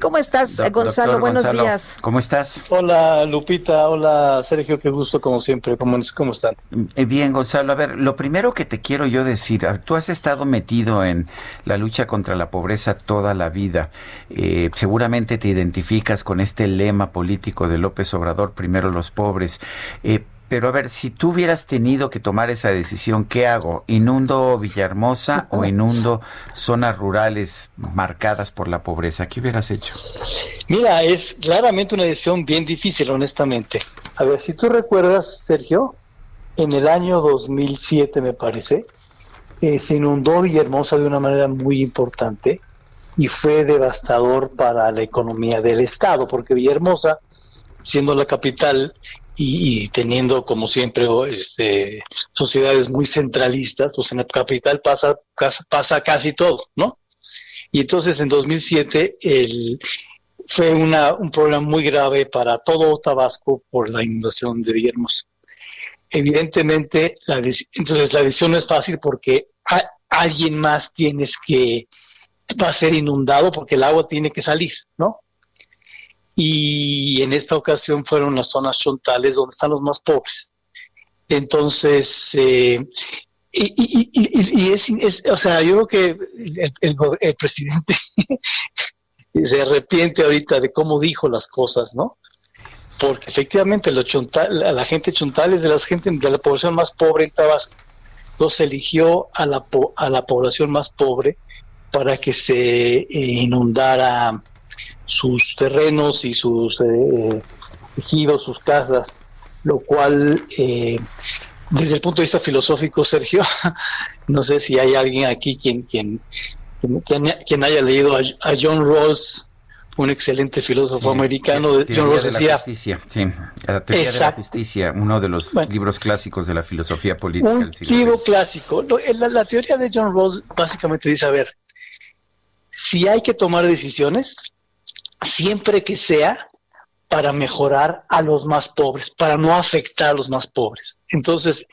[SPEAKER 2] ¿Cómo estás, Gonzalo? Buenos días.
[SPEAKER 1] ¿Cómo estás?
[SPEAKER 9] Hola, Lupita. Hola, Sergio. Qué gusto, como siempre. ¿Cómo, cómo están?
[SPEAKER 1] Eh, bien, Gonzalo. A ver, lo primero que te quiero yo decir, tú has estado metido en la lucha contra la pobreza toda la vida. Eh, seguramente te identificas con este lema político de López Obrador, primero los pobres. Eh, pero a ver, si tú hubieras tenido que tomar esa decisión, ¿qué hago? ¿Inundo Villahermosa o inundo zonas rurales marcadas por la pobreza? ¿Qué hubieras hecho?
[SPEAKER 9] Mira, es claramente una decisión bien difícil, honestamente. A ver, si tú recuerdas, Sergio, en el año 2007, me parece, eh, se inundó Villahermosa de una manera muy importante y fue devastador para la economía del Estado, porque Villahermosa, siendo la capital, y, teniendo como siempre este, sociedades muy centralistas, pues en la capital pasa, pasa casi todo, ¿no? Y entonces en 2007 el, fue una, un problema muy grave para todo Tabasco por la inundación de Villahermosa. Evidentemente, la, entonces la decisión no es fácil porque alguien más tienes que va a ser inundado porque el agua tiene que salir, ¿no? Y en esta ocasión fueron las zonas chontales donde están los más pobres. Entonces, eh, y, es, o sea, yo creo que el, presidente se arrepiente ahorita de cómo dijo las cosas, ¿no? Porque efectivamente los la gente chontal es de, las gente, de la población más pobre en Tabasco. Entonces eligió a la, a la población más pobre para que se eh, inundara sus terrenos y sus eh, ejidos, sus casas, lo cual eh, desde el punto de vista filosófico, Sergio, no sé si hay alguien aquí quien, quien, quien, haya leído a, John Rawls, un excelente filósofo americano. John Rawls decía...
[SPEAKER 1] La justicia, sí, la teoría de la justicia, uno de los libros clásicos de la filosofía política.
[SPEAKER 9] Un libro clásico. La, la teoría de John Rawls básicamente dice, a ver, si hay que tomar decisiones, siempre que sea para mejorar a los más pobres, para no afectar a los más pobres. Entonces,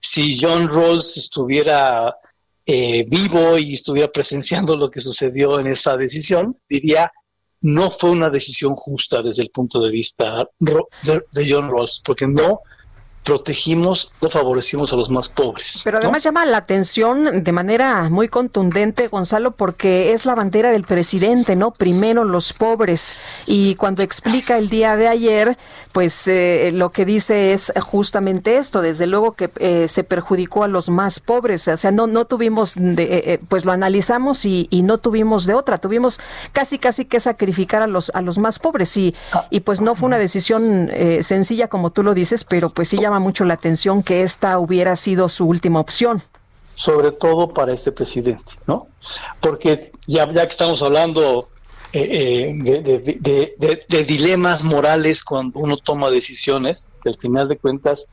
[SPEAKER 9] si John Rawls estuviera eh, vivo y estuviera presenciando lo que sucedió en esa decisión, diría, no fue una decisión justa desde el punto de vista de, de John Rawls, porque no protegimos, no favorecimos a los más pobres.
[SPEAKER 2] Pero además llama la atención de manera muy contundente, Gonzalo, porque es la bandera del presidente, ¿no? Primero los pobres. Y cuando explica el día de ayer, pues eh, lo que dice es justamente esto, desde luego que eh, se perjudicó a los más pobres, o sea, no, no tuvimos, de, eh, pues lo analizamos y, y, no tuvimos de otra, tuvimos casi, casi que sacrificar a los, a los más pobres y, y pues no fue una decisión sencilla como tú lo dices, pero pues sí llama mucho la atención que esta hubiera sido su última opción.
[SPEAKER 9] Sobre todo para este presidente, ¿no? Porque ya, ya que estamos hablando eh, eh, de, dilemas morales cuando uno toma decisiones, que al final de cuentas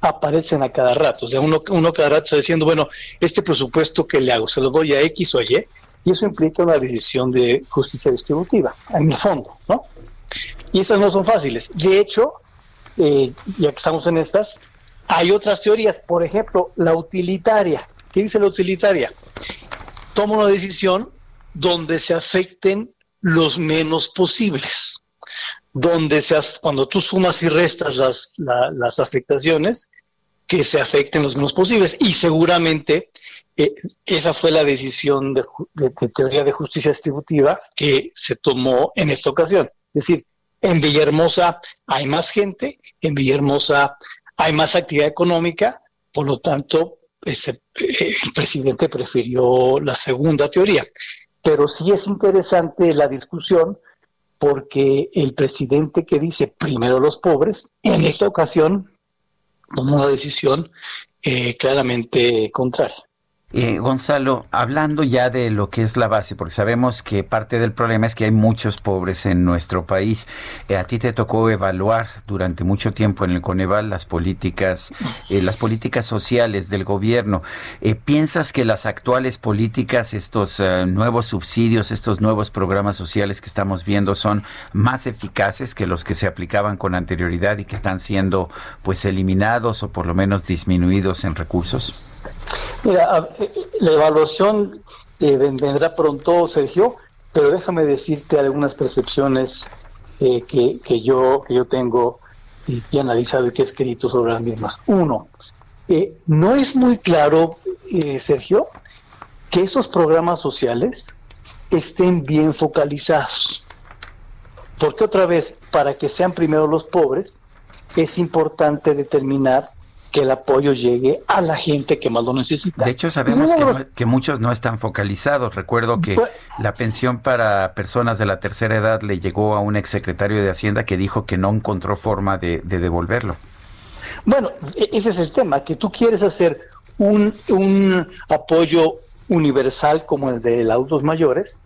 [SPEAKER 9] aparecen a cada rato. O sea, uno, uno cada rato está diciendo, bueno, este presupuesto que le hago, se lo doy a X o Y, y eso implica una decisión de justicia distributiva, en el fondo, ¿no? Y esas no son fáciles. De hecho, eh, ya que estamos en estas, hay otras teorías, por ejemplo, la utilitaria. ¿Qué dice la utilitaria? Toma una decisión donde se afecten los menos posibles, donde se, cuando tú sumas y restas las, las afectaciones, que se afecten los menos posibles. Y seguramente eh, esa fue la decisión de, de, teoría de justicia distributiva que se tomó en esta ocasión. Es decir, en Villahermosa hay más gente, en Villahermosa hay más actividad económica, por lo tanto, ese, eh, el presidente prefirió la segunda teoría. Pero sí es interesante la discusión porque el presidente que dice primero los pobres, en esta ocasión tomó una decisión eh, claramente contraria.
[SPEAKER 1] Eh, Gonzalo, hablando ya de lo que es la base, porque sabemos que parte del problema es que hay muchos pobres en nuestro país. Eh, a ti te tocó evaluar durante mucho tiempo en el Coneval las políticas, eh, las políticas sociales del gobierno. ¿Piensas que las actuales políticas, estos nuevos subsidios, estos nuevos programas sociales que estamos viendo, son más eficaces que los que se aplicaban con anterioridad y que están siendo, pues, eliminados o por lo menos disminuidos en recursos?
[SPEAKER 9] Mira, la evaluación eh, vendrá pronto, Sergio, pero déjame decirte algunas percepciones eh, que, yo, que yo tengo y que he analizado y que he escrito sobre las mismas. Uno, eh, no es muy claro, Sergio, que esos programas sociales estén bien focalizados. Porque otra vez, para que sean primero los pobres, es importante determinar que el apoyo llegue a la gente que más lo necesita.
[SPEAKER 1] De hecho, sabemos que, muchos no están focalizados. Recuerdo que la pensión para personas de la tercera edad le llegó a un exsecretario de Hacienda que dijo que no encontró forma de, devolverlo.
[SPEAKER 9] Bueno, e-, ese es el tema, que tú quieres hacer un, un apoyo universal como el de los adultos mayores,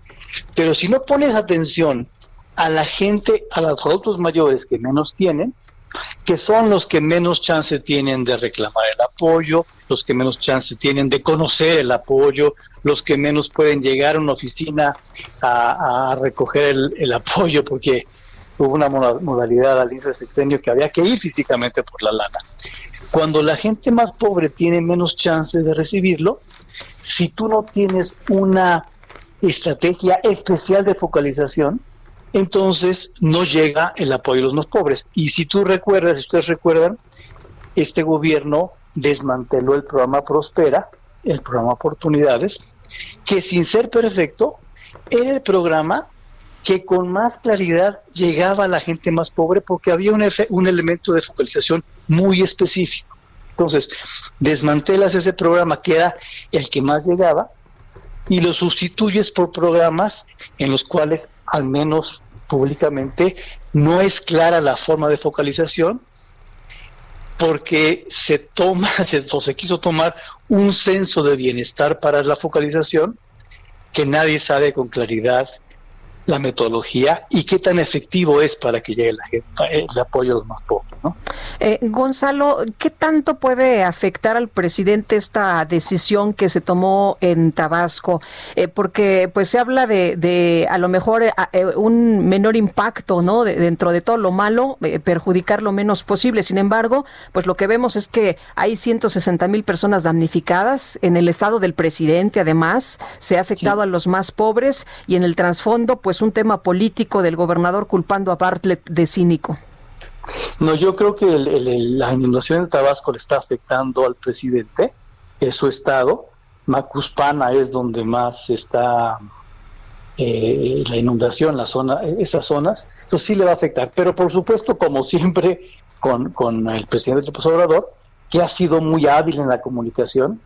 [SPEAKER 9] pero si no pones atención a la gente, a los adultos mayores que menos tienen, que son los que menos chance tienen de reclamar el apoyo, los que menos chance tienen de conocer el apoyo, los que menos pueden llegar a una oficina a, recoger el, apoyo porque hubo una modalidad al inicio del sexenio que había que ir físicamente por la lana. Cuando la gente más pobre tiene menos chance de recibirlo, si tú no tienes una estrategia especial de focalización, entonces no llega el apoyo de los más pobres. Y si tú recuerdas, si ustedes recuerdan, este gobierno desmanteló el programa Prospera, el programa Oportunidades, que sin ser perfecto, era el programa que con más claridad llegaba a la gente más pobre porque había un, un elemento de focalización muy específico. Entonces, desmantelas ese programa que era el que más llegaba y lo sustituyes por programas en los cuales al menos públicamente, no es clara la forma de focalización porque se toma o se quiso tomar un censo de bienestar para la focalización que nadie sabe con claridad la metodología y qué tan efectivo es para que llegue la gente, el apoyo a los más pobres. ¿No?
[SPEAKER 2] Eh, Gonzalo, ¿qué tanto puede afectar al presidente esta decisión que se tomó en Tabasco? Eh, porque pues se habla de, de a lo mejor eh, un menor impacto, ¿no? dentro de todo lo malo, perjudicar lo menos posible. Sin embargo, pues lo que vemos es que hay 160 mil personas damnificadas en el estado del presidente. Además, se ha afectado a los más pobres y en el trasfondo, pues un tema político del gobernador culpando a Bartlett de cínico.
[SPEAKER 9] No, yo creo que la inundación de Tabasco le está afectando al presidente, es su estado. Macuspana es donde más está eh, la inundación, la zona, esas zonas. Entonces sí le va a afectar. Pero por supuesto, como siempre, con, con el presidente López Obrador, que ha sido muy hábil en la comunicación,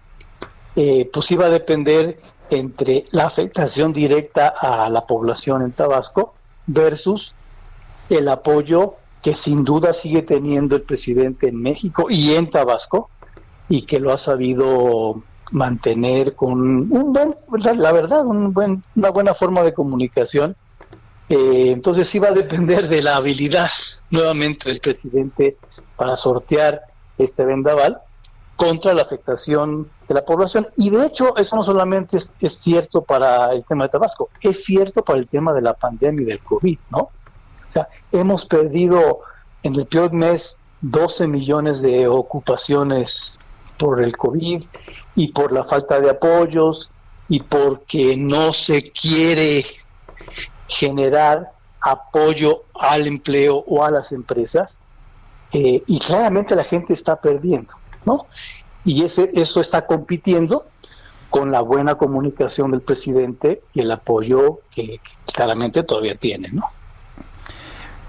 [SPEAKER 9] eh, pues iba a depender entre la afectación directa a la población en Tabasco versus el apoyo que sin duda sigue teniendo el presidente en México y en Tabasco y que lo ha sabido mantener con un buen, la verdad, buen, una buena forma de comunicación. Eh, entonces sí va a depender de la habilidad nuevamente del presidente para sortear este vendaval contra la afectación de la población. Y de hecho, eso no solamente es, es, cierto para el tema de Tabasco, es cierto para el tema de la pandemia y del COVID, ¿no? O sea, hemos perdido en el peor mes 12 millones de ocupaciones por el COVID y por la falta de apoyos y porque no se quiere generar apoyo al empleo o a las empresas. Eh, y claramente la gente está perdiendo. ¿no? Y ese, eso está compitiendo con la buena comunicación del presidente y el apoyo que, claramente todavía tiene, ¿no?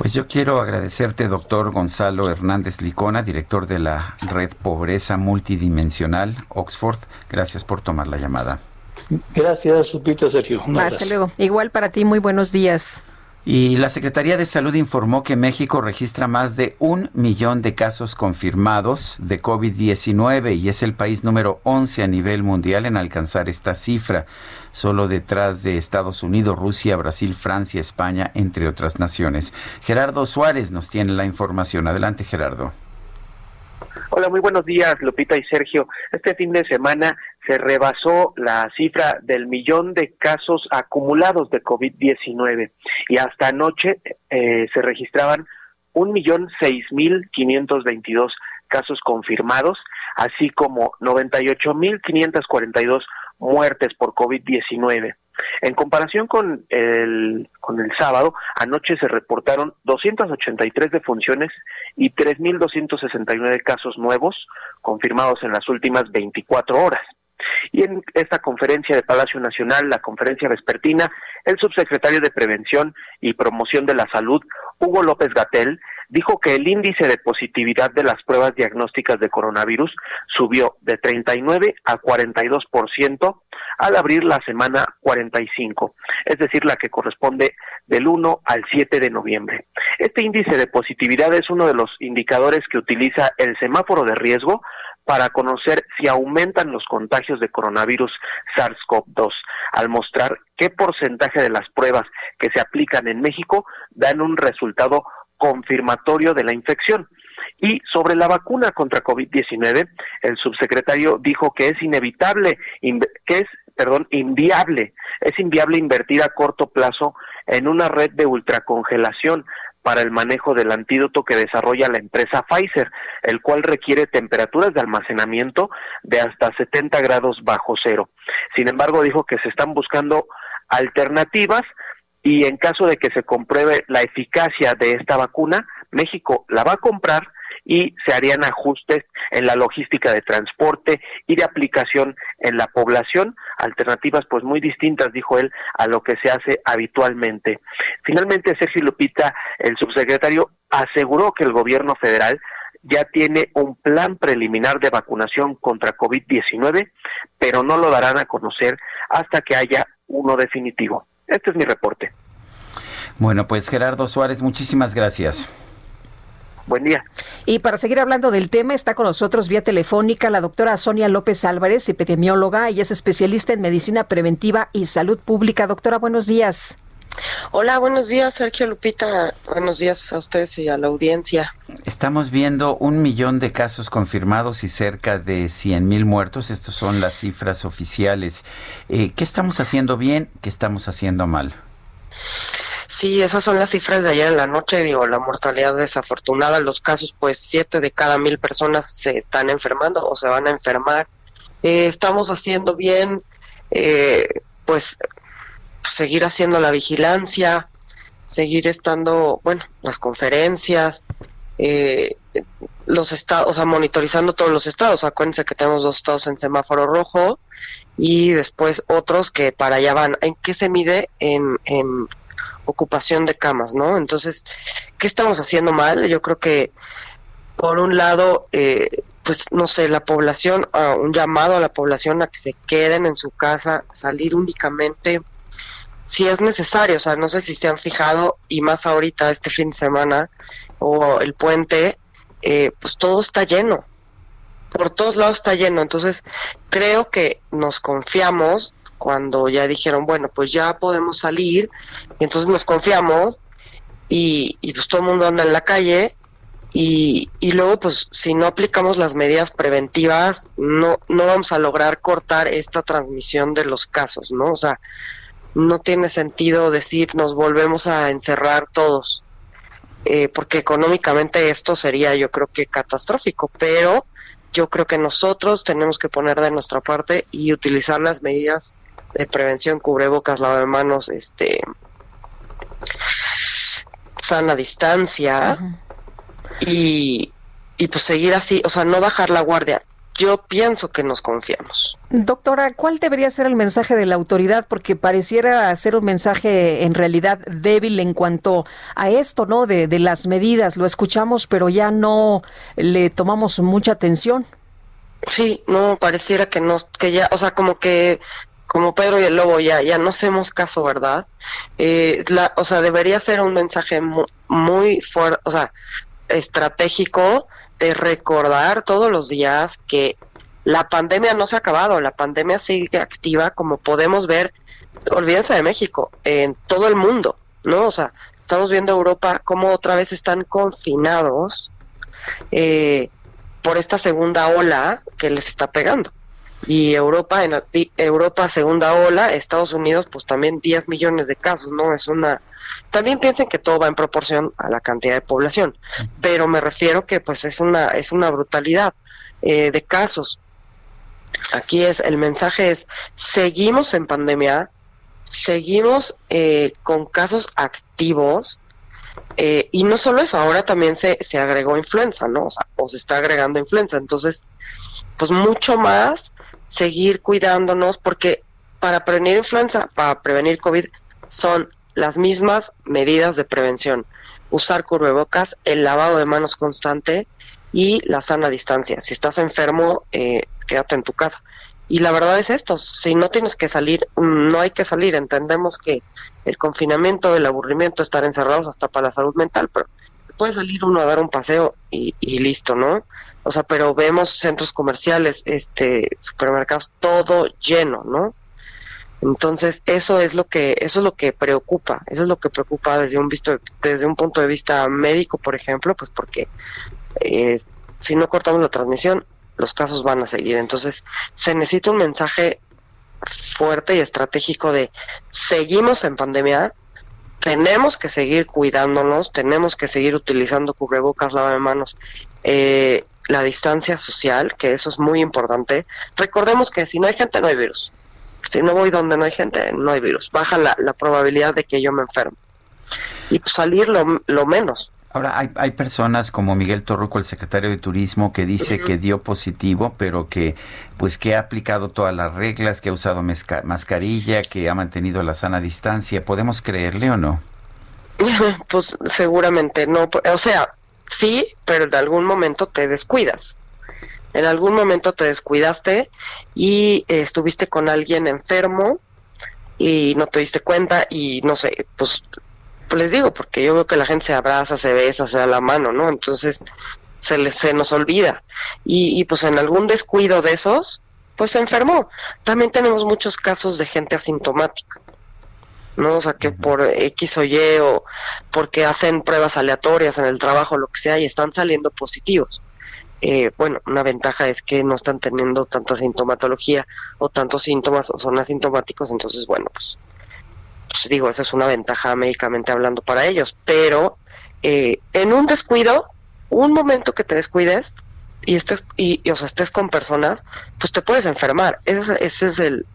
[SPEAKER 1] Pues yo quiero agradecerte, doctor Gonzalo Hernández Licona, director de la Red Pobreza Multidimensional Oxford. Gracias por tomar la llamada.
[SPEAKER 9] Gracias, Lupita, Sergio.
[SPEAKER 2] Hasta luego. Igual para ti, muy buenos días.
[SPEAKER 1] Y la Secretaría de Salud informó que México registra más de un millón de casos confirmados de COVID-19 y es el país número 11 a nivel mundial en alcanzar esta cifra, solo detrás de Estados Unidos, Rusia, Brasil, Francia, España, entre otras naciones. Gerardo Suárez nos tiene la información. Adelante, Gerardo.
[SPEAKER 10] Hola, muy buenos días, Lupita y Sergio. Este fin de semana se rebasó la cifra del millón de casos acumulados de COVID-19 y hasta anoche eh, se registraban un millón seis mil quinientos veintidós casos confirmados, así como noventa y ocho mil quinientos cuarenta y dos muertes por COVID-19. En comparación con el, con el sábado, anoche se reportaron 283 defunciones y 3.269 casos nuevos confirmados en las últimas 24 horas. Y en esta conferencia de Palacio Nacional, la conferencia vespertina, el subsecretario de Prevención y Promoción de la Salud, Hugo López Gatel, dijo que el índice de positividad de las pruebas diagnósticas de coronavirus subió de 39 a 42% al abrir la semana 45, es decir, la que corresponde del 1 al 7 de noviembre. Este índice de positividad es uno de los indicadores que utiliza el semáforo de riesgo para conocer si aumentan los contagios de coronavirus SARS-CoV-2, al mostrar qué porcentaje de las pruebas que se aplican en México dan un resultado confirmatorio de la infección. Y sobre la vacuna contra COVID-19, el subsecretario dijo que es inevitable, que es, perdón, inviable, es inviable invertir a corto plazo en una red de ultracongelación para el manejo del antídoto que desarrolla la empresa Pfizer, el cual requiere temperaturas de almacenamiento de hasta 70 grados bajo cero. Sin embargo, dijo que se están buscando alternativas y en caso de que se compruebe la eficacia de esta vacuna, México la va a comprar y se harían ajustes en la logística de transporte y de aplicación en la población, alternativas pues muy distintas, dijo él, a lo que se hace habitualmente. Finalmente, Sergio Lupita, el subsecretario, aseguró que el gobierno federal ya tiene un plan preliminar de vacunación contra COVID-19, pero no lo darán a conocer hasta que haya uno definitivo. Este es mi reporte.
[SPEAKER 1] Bueno, pues Gerardo Suárez, muchísimas gracias.
[SPEAKER 10] Buen día.
[SPEAKER 2] Y para seguir hablando del tema, está con nosotros vía telefónica la doctora Sonia López Álvarez, epidemióloga y es especialista en medicina preventiva y salud pública. Doctora, buenos días.
[SPEAKER 11] Hola, buenos días, Sergio Lupita. Buenos días a ustedes y a la audiencia.
[SPEAKER 1] Estamos viendo un millón de casos confirmados y cerca de 100 mil muertos. Estas son las cifras oficiales. Eh, ¿Qué estamos haciendo bien? ¿Qué estamos haciendo mal?
[SPEAKER 11] Sí, esas son las cifras de ayer en la noche. Digo, la mortalidad desafortunada, los casos, pues siete de cada mil personas se están enfermando o se van a enfermar. Eh, estamos haciendo bien, eh, pues seguir haciendo la vigilancia, seguir estando, bueno, las conferencias, eh, los estados, o sea, monitorizando todos los estados. Acuérdense que tenemos dos estados en semáforo rojo y después otros que para allá van. ¿En qué se mide? En, ocupación de camas, ¿no? Entonces, ¿qué estamos haciendo mal? Yo creo que, por un lado, eh, pues no sé, la población, un llamado a la población a que se queden en su casa, salir únicamente si es necesario, o sea, no sé si se han fijado, y más ahorita, este fin de semana, o el puente, eh, pues todo está lleno, por todos lados está lleno, entonces creo que nos confiamos cuando ya dijeron, bueno, pues ya podemos salir, y entonces nos confiamos y, pues todo el mundo anda en la calle. Y, y, luego pues si no aplicamos las medidas preventivas no, no vamos a lograr cortar esta transmisión de los casos, ¿no? O sea, no tiene sentido decir nos volvemos a encerrar todos, eh, porque económicamente esto sería yo creo que catastrófico, pero yo creo que nosotros tenemos que poner de nuestra parte y utilizar las medidas de prevención, cubrebocas, lavado de manos, este sana distancia y, y pues seguir así, o sea, no bajar la guardia. Yo pienso que nos confiamos.
[SPEAKER 2] Doctora, ¿cuál debería ser el mensaje de la autoridad? Porque pareciera ser un mensaje en realidad débil en cuanto a esto, ¿no? De, de las medidas. Lo escuchamos, pero ya no le tomamos mucha atención.
[SPEAKER 11] Sí, no, pareciera que no, que ya, o sea, como que como Pedro y el Lobo ya, ya no hacemos caso, ¿verdad? Eh, la, o sea, debería ser un mensaje muy, muy fuerte, o sea, estratégico de recordar todos los días que la pandemia no se ha acabado, la pandemia sigue activa, como podemos ver, olvídense de México, en todo el mundo, ¿no? O sea, estamos viendo Europa como otra vez están confinados eh, por esta segunda ola que les está pegando. Y Europa, en Europa segunda ola, Estados Unidos, pues también 10 millones de casos, ¿no? Es una también piensen que todo va en proporción a la cantidad de población, pero me refiero que pues es una es una brutalidad eh, de casos. Aquí es el mensaje es seguimos en pandemia, seguimos eh, con casos activos eh, y no solo eso, ahora también se, se agregó influenza, ¿no? O, sea, o se está agregando influenza, entonces pues mucho más seguir cuidándonos porque para prevenir influenza, para prevenir COVID son las mismas medidas de prevención. Usar cubrebocas, el lavado de manos constante y la sana distancia. Si estás enfermo, eh, quédate en tu casa. Y la verdad es esto, si no tienes que salir, no hay que salir. Entendemos que el confinamiento, el aburrimiento, estar encerrados hasta para la salud mental, pero puede salir uno a dar un paseo y, y listo, ¿no? O sea, pero vemos centros comerciales, este, supermercados, todo lleno, ¿no? Entonces, eso es lo que eso es lo que preocupa, eso es lo que preocupa desde un visto desde un punto de vista médico, por ejemplo, pues porque eh, si no cortamos la transmisión, los casos van a seguir. Entonces, se necesita un mensaje fuerte y estratégico de seguimos en pandemia, tenemos que seguir cuidándonos, tenemos que seguir utilizando cubrebocas, lava de manos, eh, la distancia social, que eso es muy importante. Recordemos que si no hay gente, no hay virus. Si no voy donde no hay gente, no hay virus. Baja la, la probabilidad de que yo me enferme. Y pues, salir lo, lo menos.
[SPEAKER 1] Ahora, hay, hay personas como Miguel Torruco, el secretario de Turismo, que dice que dio positivo, pero que pues que ha aplicado todas las reglas, que ha usado mascarilla, que ha mantenido la sana distancia. ¿Podemos creerle o no?
[SPEAKER 11] Pues seguramente no. O sea, sí, pero en algún momento te descuidas en algún momento te descuidaste y eh, estuviste con alguien enfermo y no te diste cuenta y no sé, pues, pues, les digo, porque yo veo que la gente se abraza, se besa, se da la mano, ¿no? Entonces se, les, se nos olvida. Y, y pues en algún descuido de esos, pues se enfermó. También tenemos muchos casos de gente asintomática. ¿no? O sea, que por X o Y o porque hacen pruebas aleatorias en el trabajo, lo que sea, y están saliendo positivos. Eh, bueno, una ventaja es que no están teniendo tanta sintomatología o tantos síntomas o son asintomáticos, entonces, bueno, pues, pues digo, esa es una ventaja médicamente hablando para ellos, pero eh, en un descuido, un momento que te descuides y estés, y, o sea, estés con personas, pues te puedes enfermar, ese, ese es el,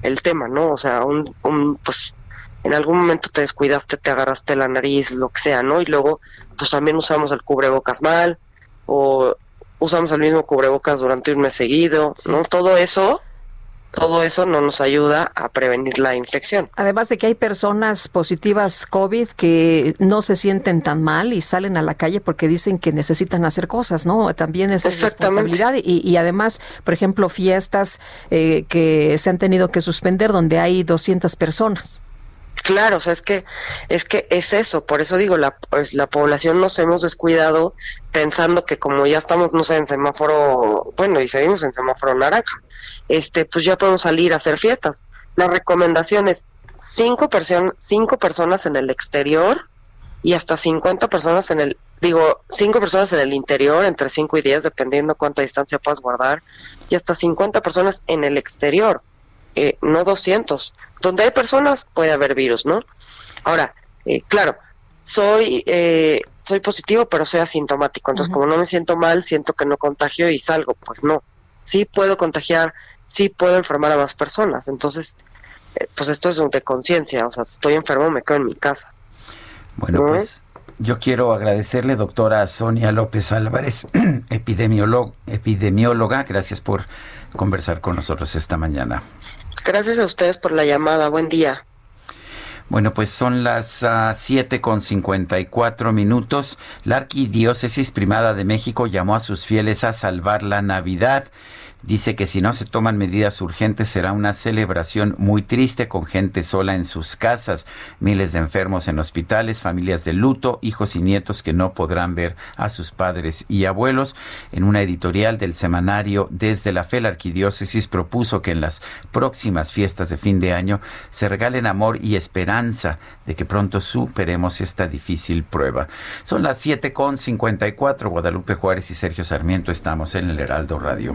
[SPEAKER 11] el tema, ¿no? O sea, un, un, pues en algún momento te descuidaste, te agarraste la nariz, lo que sea, ¿no? Y luego, pues también usamos el cubrebocas mal, o usamos el mismo cubrebocas durante un mes seguido, ¿no? Todo eso todo eso no nos ayuda a prevenir la infección.
[SPEAKER 2] Además de que hay personas positivas COVID que no se sienten tan mal y salen a la calle porque dicen que necesitan hacer cosas, ¿no? También es responsabilidad y, y, además, por ejemplo, fiestas eh, que se han tenido que suspender donde hay 200 personas.
[SPEAKER 11] Claro, o sea, es que es que es eso, por eso digo, la pues la población nos hemos descuidado pensando que como ya estamos no sé en semáforo, bueno, y seguimos en semáforo naranja, este pues ya podemos salir a hacer fiestas. La recomendación es cinco personas cinco personas en el exterior y hasta 50 personas en el digo, cinco personas en el interior, entre 5 y 10 dependiendo cuánta distancia puedas guardar y hasta 50 personas en el exterior. Eh, no 200 donde hay personas puede haber virus, ¿no? Ahora, eh, claro, soy eh, soy positivo, pero soy asintomático. Entonces, como no me siento mal, siento que no contagio y salgo. Pues no. Sí puedo contagiar, sí puedo enfermar a más personas. Entonces, eh, pues esto es de conciencia. O sea, estoy enfermo, me quedo en mi casa.
[SPEAKER 1] Bueno, pues yo quiero agradecerle, doctora Sonia López Álvarez, epidemióloga. Gracias por conversar con nosotros esta mañana.
[SPEAKER 11] Gracias a ustedes por la llamada. Buen día.
[SPEAKER 1] Bueno, pues son las uh, siete con cincuenta y cuatro minutos. La Arquidiócesis Primada de México llamó a sus fieles a salvar la Navidad. Dice que si no se toman medidas urgentes será una celebración muy triste con gente sola en sus casas, miles de enfermos en hospitales, familias de luto, hijos y nietos que no podrán ver a sus padres y abuelos. En una editorial del semanario Desde la Fe, la Arquidiócesis propuso que en las próximas fiestas de fin de año se regalen amor y esperanza de que pronto superemos esta difícil prueba. Son las siete con cincuenta y cuatro. Guadalupe Juárez y Sergio Sarmiento estamos en el Heraldo Radio.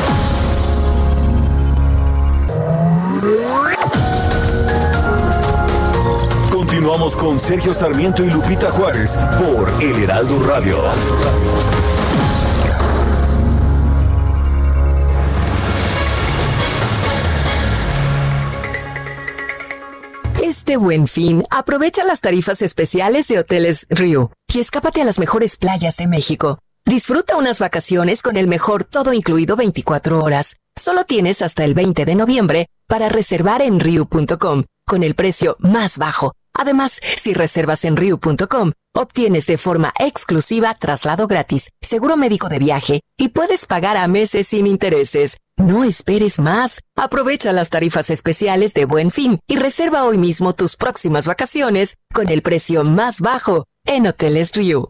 [SPEAKER 3] Continuamos con Sergio Sarmiento y Lupita Juárez por El Heraldo Radio.
[SPEAKER 12] Este buen fin, aprovecha las tarifas especiales de Hoteles Rio y escápate a las mejores playas de México. Disfruta unas vacaciones con el mejor todo incluido 24 horas. Solo tienes hasta el 20 de noviembre para reservar en Riu.com con el precio más bajo. Además, si reservas en Riu.com, obtienes de forma exclusiva traslado gratis, seguro médico de viaje y puedes pagar a meses sin intereses. No esperes más. Aprovecha las tarifas especiales de Buen Fin y reserva hoy mismo tus próximas vacaciones con el precio más bajo en Hoteles Riu.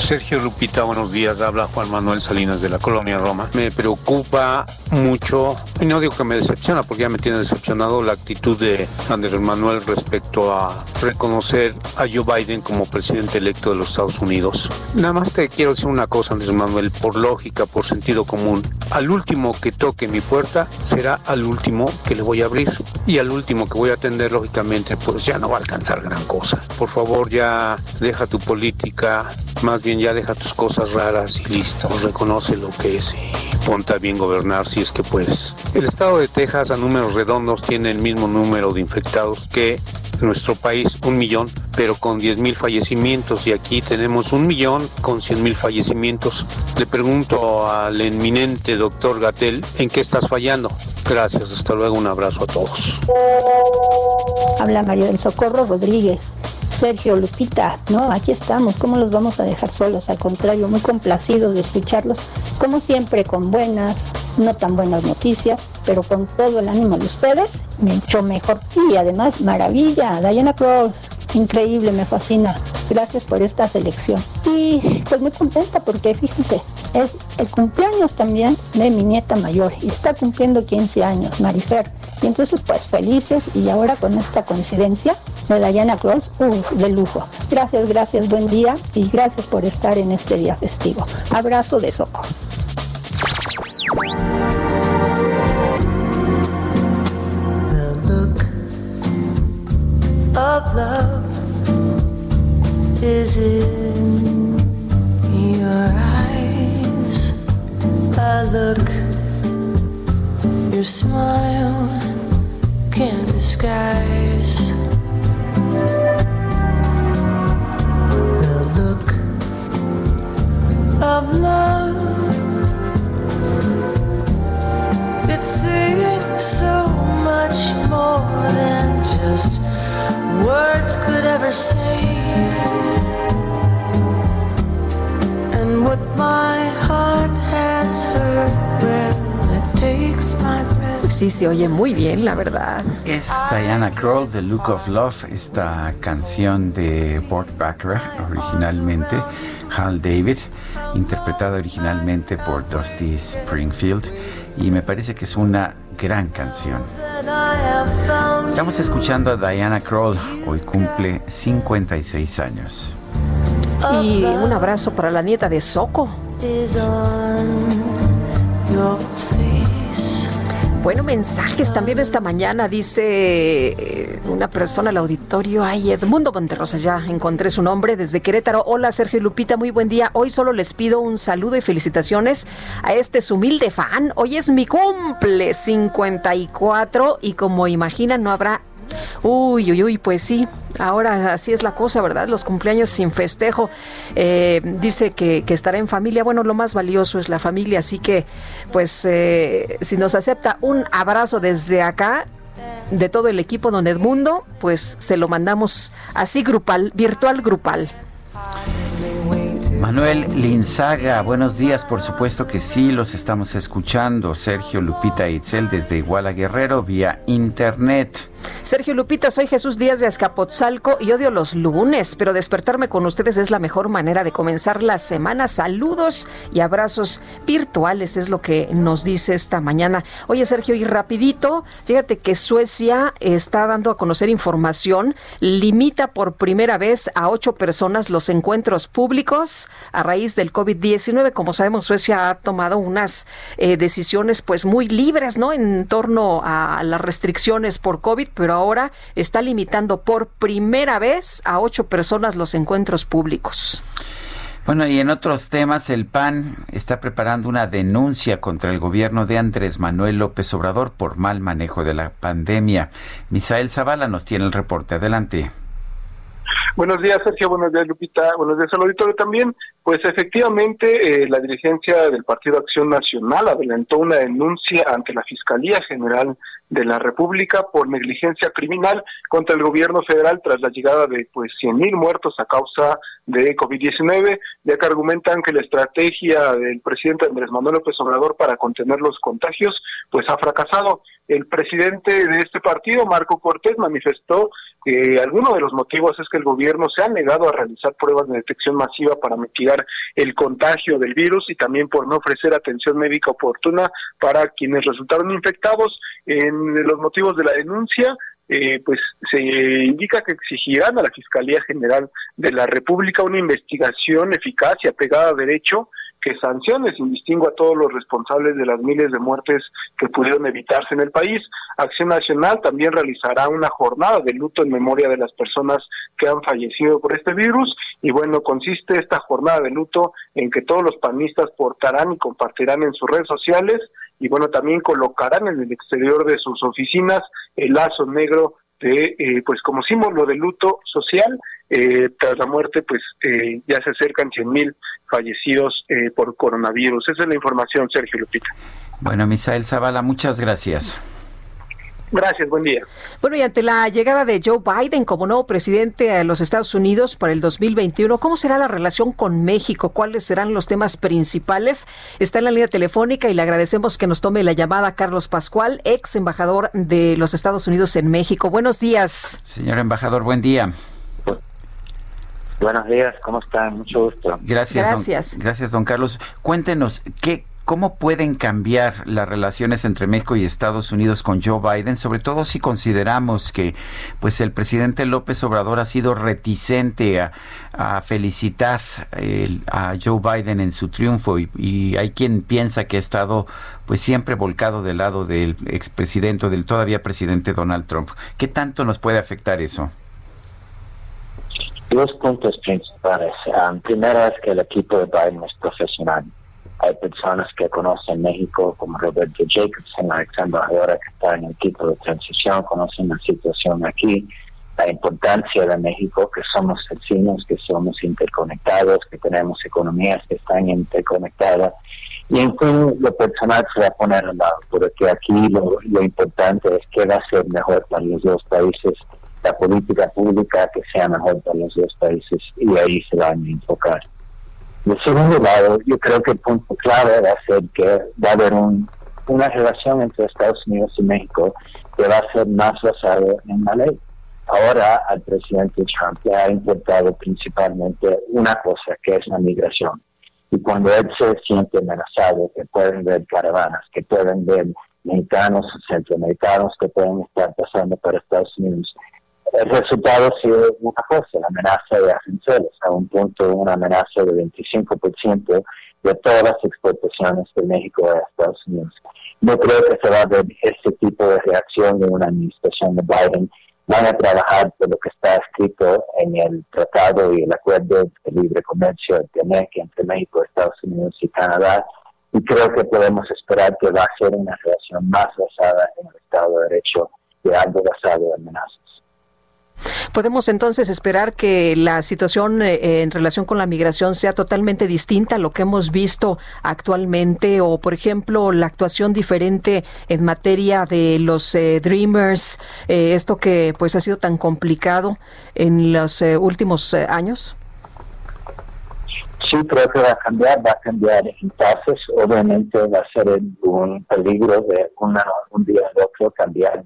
[SPEAKER 13] Sergio Lupita, buenos días. Habla Juan Manuel Salinas de la colonia Roma. Me preocupa mucho, y no digo que me decepciona porque ya me tiene decepcionado la actitud de Andrés Manuel respecto a reconocer a Joe Biden como presidente electo de los Estados Unidos. Nada más te quiero decir una cosa, Andrés Manuel, por lógica, por sentido común. Al último que toque mi puerta será al último que le voy a abrir. Y al último que voy a atender, lógicamente, pues ya no va a alcanzar gran cosa. Por favor, ya deja tu política, más bien ya deja tus cosas raras y listo, reconoce lo que es y ponte a bien gobernar si es que puedes. El estado de Texas a números redondos tiene el mismo número de infectados que nuestro país, un millón, pero con 10 mil fallecimientos y aquí tenemos un millón con 100 mil fallecimientos. Le pregunto al eminente doctor Gatel, ¿en qué estás fallando? Gracias, hasta luego, un abrazo a todos.
[SPEAKER 14] Habla María del Socorro Rodríguez. Sergio, Lupita, no, aquí estamos, ¿cómo los vamos a dejar solos? Al contrario, muy complacidos de escucharlos, como siempre, con buenas, no tan buenas noticias, pero con todo el ánimo de ustedes, mucho mejor. Y además, maravilla, Diana Cross, increíble, me fascina. Gracias por esta selección. Y pues muy contenta porque fíjense, es el cumpleaños también de mi nieta mayor y está cumpliendo 15 años, Marifer. Y entonces pues felices y ahora con esta coincidencia de Diana Cross, uff, de lujo. Gracias, gracias, buen día y gracias por estar en este día festivo. Abrazo de Soco.
[SPEAKER 8] Is in your eyes. Look your smile disguise. Of love. It's so much more than just words could ever say. And what my heart has heard, well, it takes my breath.
[SPEAKER 2] Sí, se oye muy bien, la verdad.
[SPEAKER 1] Es Diana Kroll, The Look of Love, esta canción de Burt Bacharach, originalmente Hal David, interpretada originalmente por Dusty Springfield, y me parece que es una gran canción. Estamos escuchando a Diana Kroll, hoy cumple 56 años.
[SPEAKER 2] Y un abrazo para la nieta de Soco. Bueno, mensajes también esta mañana, dice eh, una persona al auditorio, ay, Edmundo Monterrosa, ya encontré su nombre desde Querétaro. Hola, Sergio y Lupita, muy buen día. Hoy solo les pido un saludo y felicitaciones a este su humilde fan. Hoy es mi cumple 54 y como imaginan no habrá Uy, uy, uy, pues sí, ahora así es la cosa, ¿verdad? Los cumpleaños sin festejo. Eh, dice que, estará en familia. Bueno, lo más valioso es la familia, así que, pues, eh, si nos acepta un abrazo desde acá, de todo el equipo Don Edmundo, pues se lo mandamos así grupal, virtual grupal.
[SPEAKER 1] Manuel Linzaga, buenos días, por supuesto que sí, los estamos escuchando. Sergio Lupita Itzel desde Iguala Guerrero vía internet.
[SPEAKER 2] Sergio Lupita, soy Jesús Díaz de Azcapotzalco y odio los lunes, pero despertarme con ustedes es la mejor manera de comenzar la semana. Saludos y abrazos virtuales es lo que nos dice esta mañana. Oye, Sergio, y rapidito, fíjate que Suecia está dando a conocer información, limita por primera vez a ocho personas los encuentros públicos a raíz del COVID-19. Como sabemos, Suecia ha tomado unas eh, decisiones pues muy libres, ¿no? En torno a las restricciones por COVID pero ahora está limitando por primera vez a ocho personas los encuentros públicos.
[SPEAKER 1] Bueno, y en otros temas, el PAN está preparando una denuncia contra el gobierno de Andrés Manuel López Obrador por mal manejo de la pandemia. Misael Zavala nos tiene el reporte. Adelante.
[SPEAKER 15] Buenos días, Sergio. Buenos días, Lupita. Buenos días al auditorio también. Pues efectivamente, eh, la dirigencia del Partido Acción Nacional adelantó una denuncia ante la Fiscalía General de la República por negligencia criminal contra el gobierno federal tras la llegada de pues 100.000 muertos a causa de COVID-19, ya que argumentan que la estrategia del presidente Andrés Manuel López Obrador para contener los contagios pues ha fracasado. El presidente de este partido, Marco Cortés, manifestó que alguno de los motivos es que el gobierno se ha negado a realizar pruebas de detección masiva para mitigar el contagio del virus y también por no ofrecer atención médica oportuna para quienes resultaron infectados. En los motivos de la denuncia, eh, pues se indica que exigirán a la Fiscalía General de la República una investigación eficaz y apegada a derecho que sancione sin distingo a todos los responsables de las miles de muertes que pudieron evitarse en el país. Acción Nacional también realizará una jornada de luto en memoria de las personas que han fallecido por este virus y bueno, consiste esta jornada de luto en que todos los panistas portarán y compartirán en sus redes sociales y bueno, también colocarán en el exterior de sus oficinas el lazo negro de, eh, pues como símbolo de luto social eh, tras la muerte, pues eh, ya se acercan 100.000 fallecidos eh, por coronavirus. Esa es la información, Sergio Lupita.
[SPEAKER 1] Bueno, Misael Zavala, muchas gracias.
[SPEAKER 15] Gracias, buen día.
[SPEAKER 2] Bueno, y ante la llegada de Joe Biden como nuevo presidente de los Estados Unidos para el 2021, ¿cómo será la relación con México? ¿Cuáles serán los temas principales? Está en la línea telefónica y le agradecemos que nos tome la llamada Carlos Pascual, ex embajador de los Estados Unidos en México. Buenos días.
[SPEAKER 1] Señor embajador, buen día.
[SPEAKER 16] Buenos días, ¿cómo están? Mucho gusto.
[SPEAKER 1] Gracias. Gracias. Don, gracias, don Carlos. Cuéntenos, ¿qué, ¿cómo pueden cambiar las relaciones entre México y Estados Unidos con Joe Biden? Sobre todo si consideramos que pues el presidente López Obrador ha sido reticente a, felicitar a Joe Biden en su triunfo y, hay quien piensa que ha estado pues siempre volcado del lado del expresidente, del todavía presidente Donald Trump. ¿Qué tanto nos puede afectar eso?
[SPEAKER 16] dos puntos principales. Um, primero es que el equipo de Biden es profesional. Hay personas que conocen México, como Roberto Jacobson, la ex embajadora que está en el equipo de transición, conocen la situación aquí, la importancia de México, que somos vecinos, que somos interconectados, que tenemos economías que están interconectadas. Y en fin, lo personal se va a poner al lado, porque aquí lo, lo importante es que va a ser mejor para los dos países la política pública que sea mejor para los dos países y ahí se van a enfocar. De segundo lado, yo creo que el punto clave va a ser que va a haber una relación entre Estados Unidos y México que va a ser más basada en la ley. Ahora al presidente Trump le ha importado principalmente una cosa, que es la migración. Y cuando él se siente amenazado, que pueden ver caravanas, que pueden ver mexicanos, centroamericanos que pueden estar pasando por Estados Unidos. El resultado ha sido una cosa, la amenaza de aranceles, a un punto una amenaza de 25% de todas las exportaciones de México a Estados Unidos. No creo que se va a ver este tipo de reacción de una administración de Biden. Van a trabajar por lo que está escrito en el tratado y el acuerdo de libre comercio de MEC entre México, Estados Unidos y Canadá. Y creo que podemos esperar que va a ser una relación más basada en el Estado de Derecho que algo basado en amenazas.
[SPEAKER 2] ¿Podemos entonces esperar que la situación eh, en relación con la migración sea totalmente distinta a lo que hemos visto actualmente o, por ejemplo, la actuación diferente en materia de los eh, Dreamers, eh, esto que pues ha sido tan complicado en los últimos años?
[SPEAKER 16] Sí, creo que va a cambiar, va a cambiar en fases. Obviamente va a ser un peligro de una, un día al otro cambiar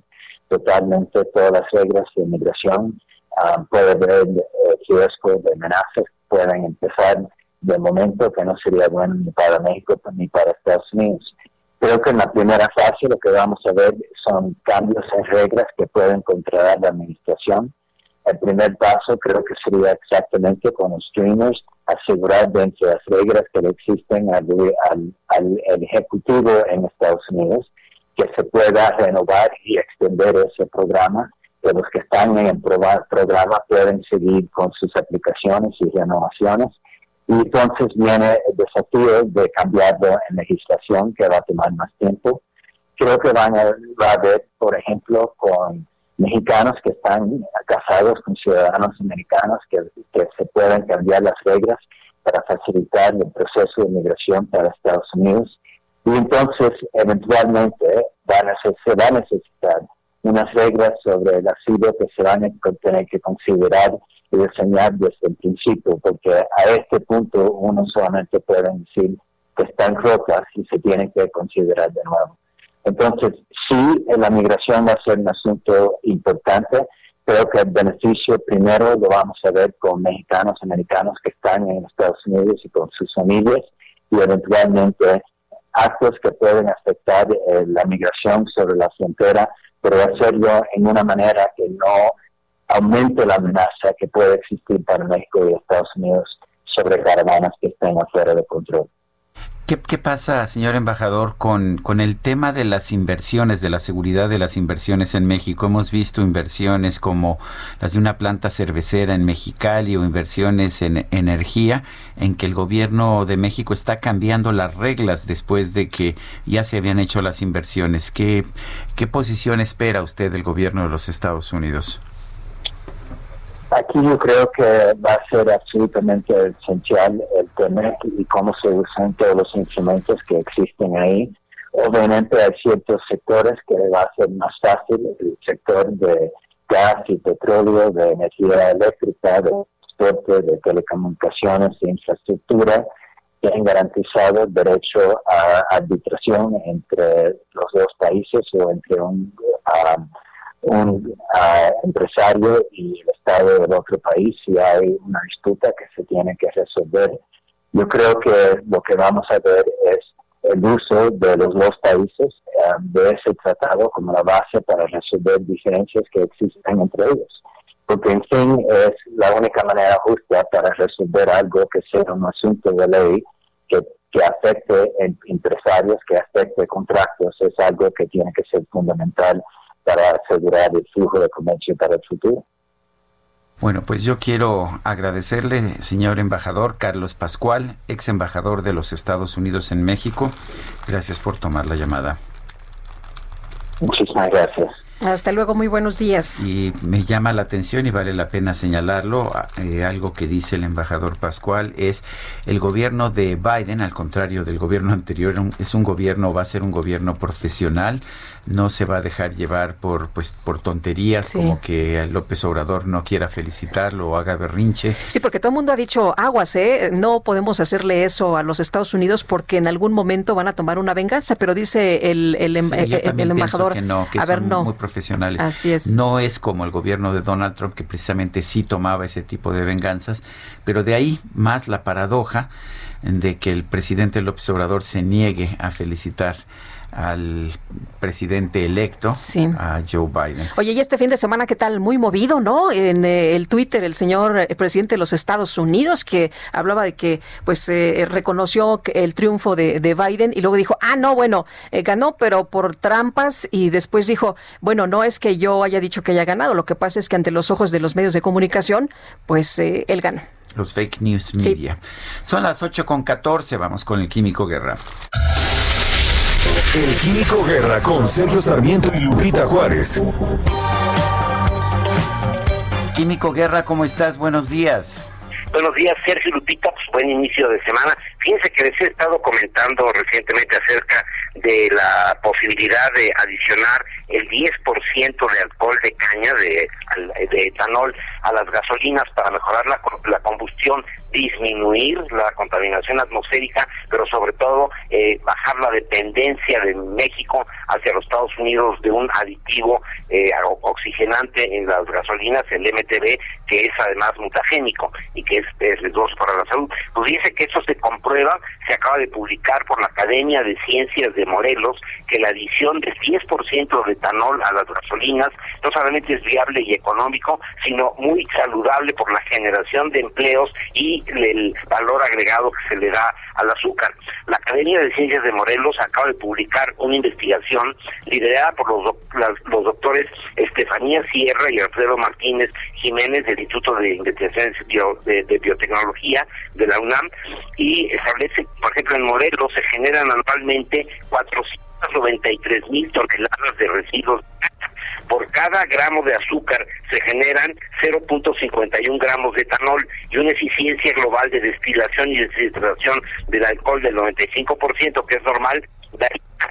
[SPEAKER 16] totalmente todas las reglas de migración. Ah, puede haber eh, riesgo de amenazas, pueden empezar de momento que no sería bueno ni para México ni para Estados Unidos. Creo que en la primera fase lo que vamos a ver son cambios en reglas que pueden controlar la administración. El primer paso creo que sería exactamente con los streamers, asegurar dentro de las reglas que existen al, al Ejecutivo en Estados Unidos que se pueda renovar y extender ese programa, que los que están en el programa pueden seguir con sus aplicaciones y renovaciones. Y entonces viene el desafío de cambiarlo en legislación, que va a tomar más tiempo. Creo que van a, va haber, por ejemplo, con mexicanos que están casados con ciudadanos americanos, que se pueden cambiar las reglas para facilitar el proceso de migración para Estados Unidos y entonces, eventualmente, a se va a necesitar unas reglas sobre el asilo que se van a tener que considerar y diseñar desde el principio, porque a este punto uno solamente puede decir que están rotas y se tienen que considerar de nuevo. Entonces, sí, la migración va a ser un asunto importante. Creo que el beneficio primero lo vamos a ver con mexicanos, americanos que están en Estados Unidos y con sus familias y eventualmente actos que pueden afectar eh, la migración sobre la frontera, pero hacerlo en una manera que no aumente la amenaza que puede existir para México y Estados Unidos sobre caravanas que estén afuera de control.
[SPEAKER 1] ¿Qué, pasa, señor embajador, con, con el tema de las inversiones, de la seguridad de las inversiones en México? Hemos visto inversiones como las de una planta cervecera en Mexicali o inversiones en energía, en que el gobierno de México está cambiando las reglas después de que ya se habían hecho las inversiones. ¿Qué, qué posición espera usted del gobierno de los Estados Unidos?
[SPEAKER 16] Aquí yo creo que va a ser absolutamente esencial el tener y cómo se usan todos los instrumentos que existen ahí. Obviamente hay ciertos sectores que va a ser más fácil, el sector de gas y petróleo, de energía eléctrica, de transporte, de telecomunicaciones, de infraestructura, que han garantizado el derecho a arbitración entre los dos países o entre un un ah, empresario y el Estado del otro país si hay una disputa que se tiene que resolver. Yo creo que lo que vamos a ver es el uso de los dos países ah, de ese tratado como la base para resolver diferencias que existen entre ellos. Porque, en fin, es la única manera justa para resolver algo que sea un asunto de ley que, que afecte empresarios, que afecte contratos, es algo que tiene que ser fundamental para asegurar el flujo de comercio para el futuro.
[SPEAKER 1] Bueno, pues yo quiero agradecerle, señor embajador Carlos Pascual, ex embajador de los Estados Unidos en México. Gracias por tomar la llamada.
[SPEAKER 16] Muchísimas gracias.
[SPEAKER 2] Hasta luego, muy buenos días.
[SPEAKER 1] Y me llama la atención y vale la pena señalarlo, eh, algo que dice el embajador Pascual es el gobierno de Biden, al contrario del gobierno anterior, es un gobierno, va a ser un gobierno profesional, no se va a dejar llevar por pues por tonterías como que López Obrador no quiera felicitarlo o haga berrinche.
[SPEAKER 2] Sí, porque todo el mundo ha dicho aguas, ¿eh? no podemos hacerle eso a los Estados Unidos porque en algún momento van a tomar una venganza, pero dice el, el, em, eh, embajador,
[SPEAKER 1] que no, que
[SPEAKER 2] a ver, no.
[SPEAKER 1] muy profesionales.
[SPEAKER 2] Así es.
[SPEAKER 1] No es como el gobierno de Donald Trump que precisamente sí tomaba ese tipo de venganzas, pero de ahí más la paradoja de que el presidente López Obrador se niegue a felicitar al presidente electo, a Joe Biden.
[SPEAKER 2] Oye, y este fin de semana, ¿qué tal? Muy movido, ¿no? En eh, el Twitter, el señor eh, presidente de los Estados Unidos, que hablaba de que, pues, eh, reconoció el triunfo de, Biden y luego dijo, ah, no, bueno, ganó, pero por trampas, y después dijo, bueno, no es que yo haya dicho que haya ganado, lo que pasa es que ante los ojos de los medios de comunicación, pues, él ganó.
[SPEAKER 1] Los fake news media. Son las 8 con 14, vamos con el Químico Guerra.
[SPEAKER 3] El Químico Guerra con Sergio Sarmiento y Lupita Juárez.
[SPEAKER 1] Químico Guerra, ¿cómo estás? Buenos días.
[SPEAKER 17] Buenos días, Sergio Lupita. Pues buen inicio de semana. Fíjense que les he estado comentando recientemente acerca de la posibilidad de adicionar el 10% de alcohol de caña, de, de, etanol, a las gasolinas para mejorar la, combustión disminuir la contaminación atmosférica, pero sobre todo eh, bajar la dependencia de México hacia los Estados Unidos de un aditivo eh, oxigenante en las gasolinas, el MTB, que es además mutagénico y que es, es riesgoso para la salud. Pues dice que eso se comprueba, se acaba de publicar por la Academia de Ciencias de Morelos, que la adición del 10% de etanol a las gasolinas no solamente es viable y económico, sino muy saludable por la generación de empleos y el valor agregado que se le da al azúcar. La Academia de Ciencias de Morelos acaba de publicar una investigación liderada por los, los doctores Estefanía Sierra y Alfredo Martínez Jiménez del Instituto de Investigaciones de, de Biotecnología de la UNAM y establece, por ejemplo, en Morelos se generan anualmente 493 mil toneladas de residuos por cada gramo de azúcar se generan 0.51 gramos de etanol y una eficiencia global de destilación y destilación del alcohol del 95%, que es normal,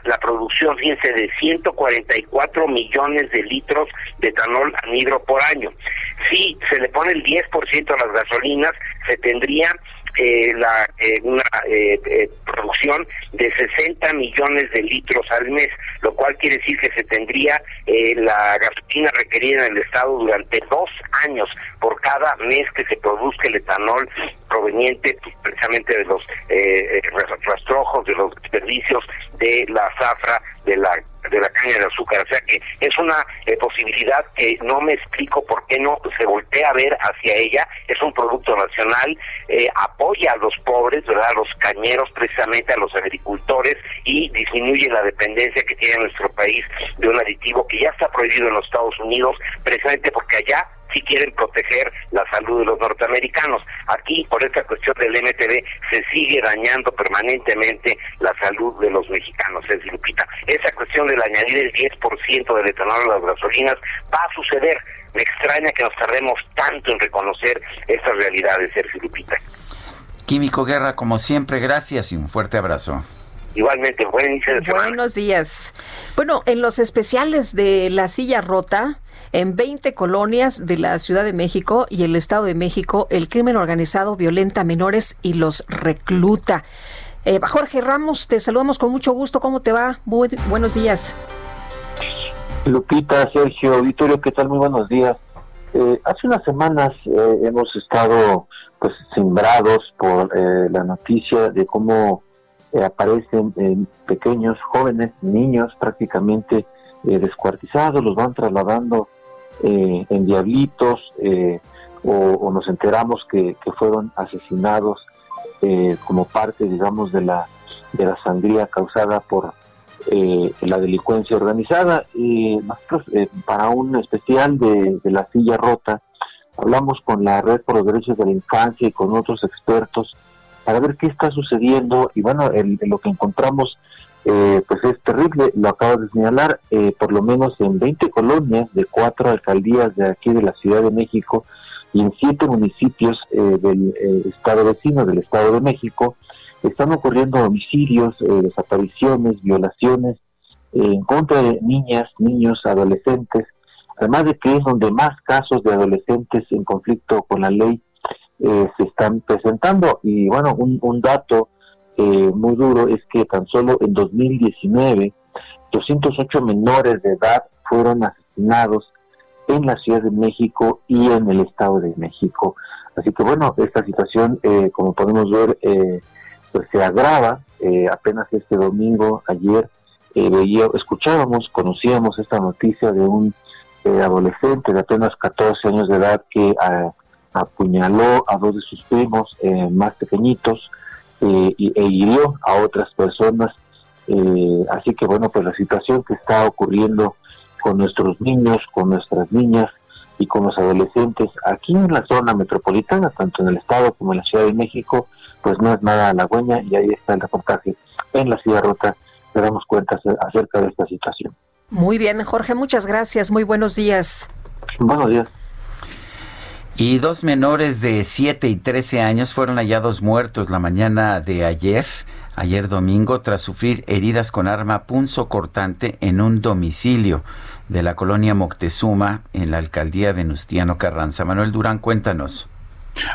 [SPEAKER 17] la producción, fíjense, de 144 millones de litros de etanol anhidro por año. Si se le pone el 10% a las gasolinas, se tendría eh, la, eh, una eh, eh, producción de 60 millones de litros al mes, lo cual quiere decir que se tendría la gasolina requerida en el Estado durante dos años por cada mes que se produzca el etanol proveniente precisamente de los rastrojos, de los desperdicios de la zafra de la de la caña de azúcar. O sea que es una eh, posibilidad que no me explico por qué no se voltea a ver hacia ella. Es un producto nacional, eh, apoya a los pobres, ¿verdad? a los cañeros, precisamente a los agricultores y disminuye la dependencia que tiene nuestro país de un aditivo que ya está prohibido en los Estados Unidos, precisamente porque allá si quieren proteger la salud de los norteamericanos. Aquí, por esta cuestión del MTV, se sigue dañando permanentemente la salud de los mexicanos, es Lupita. Esa cuestión del añadir el 10% del etanol a las gasolinas va a suceder. Me extraña que nos tardemos tanto en reconocer estas realidades, Sergio Lupita.
[SPEAKER 1] Químico Guerra, como siempre, gracias y un fuerte abrazo.
[SPEAKER 17] Igualmente, buen inicio de semana.
[SPEAKER 2] Buenos días. Bueno, en los especiales de La Silla Rota, en 20 colonias de la Ciudad de México y el Estado de México, el crimen organizado violenta a menores y los recluta. Eh, Jorge Ramos, te saludamos con mucho gusto. ¿Cómo te va? buenos días.
[SPEAKER 18] Lupita, Sergio, Vittorio, ¿qué tal? Muy buenos días. Eh, hace unas semanas eh, hemos estado pues sembrados por la noticia de cómo aparecen pequeños, jóvenes, niños prácticamente descuartizados, los van trasladando eh, en Diablitos, eh, o, nos enteramos que, fueron asesinados eh, como parte, digamos, de la, de la sangría causada por la delincuencia organizada. Y nosotros, para un especial de, la silla rota, hablamos con la Red por los Derechos de la Infancia y con otros expertos para ver qué está sucediendo. Y bueno, lo que encontramos eh, pues es terrible, lo acabo de señalar, eh, por lo menos en 20 colonias de cuatro alcaldías de aquí de la Ciudad de México y en siete municipios eh, del estado vecino del Estado de México, están ocurriendo homicidios, desapariciones, violaciones en contra de niñas, niños, adolescentes, además de que es donde más casos de adolescentes en conflicto con la ley se están presentando. Y bueno, un, un dato eh, muy duro es que tan solo en 2019 208 menores de edad fueron asesinados en la Ciudad de México y en el Estado de México. Así que bueno, esta situación, eh, como podemos ver, eh, pues se agrava. Eh, apenas este domingo, ayer, eh, veía, escuchábamos, conocíamos esta noticia de un eh, adolescente de apenas 14 años de edad que ah, apuñaló a dos de sus primos más pequeñitos e hirió a otras personas. así que bueno, pues la situación que está ocurriendo con nuestros niños, con nuestras niñas y con los adolescentes aquí en la zona metropolitana, tanto en el estado como en la Ciudad de México, pues no es nada halagüeña y ahí está el reportaje en la Ciudad Rota, te damos cuenta acerca de esta situación.
[SPEAKER 2] Muy bien, Jorge, muchas gracias, muy buenos días.
[SPEAKER 18] Buenos días.
[SPEAKER 1] Y dos menores de 7 y 13 años fueron hallados muertos la mañana de ayer, ayer domingo, tras sufrir heridas con arma punzo cortante en un domicilio de la colonia Moctezuma en la alcaldía Venustiano Carranza. Manuel Durán, cuéntanos.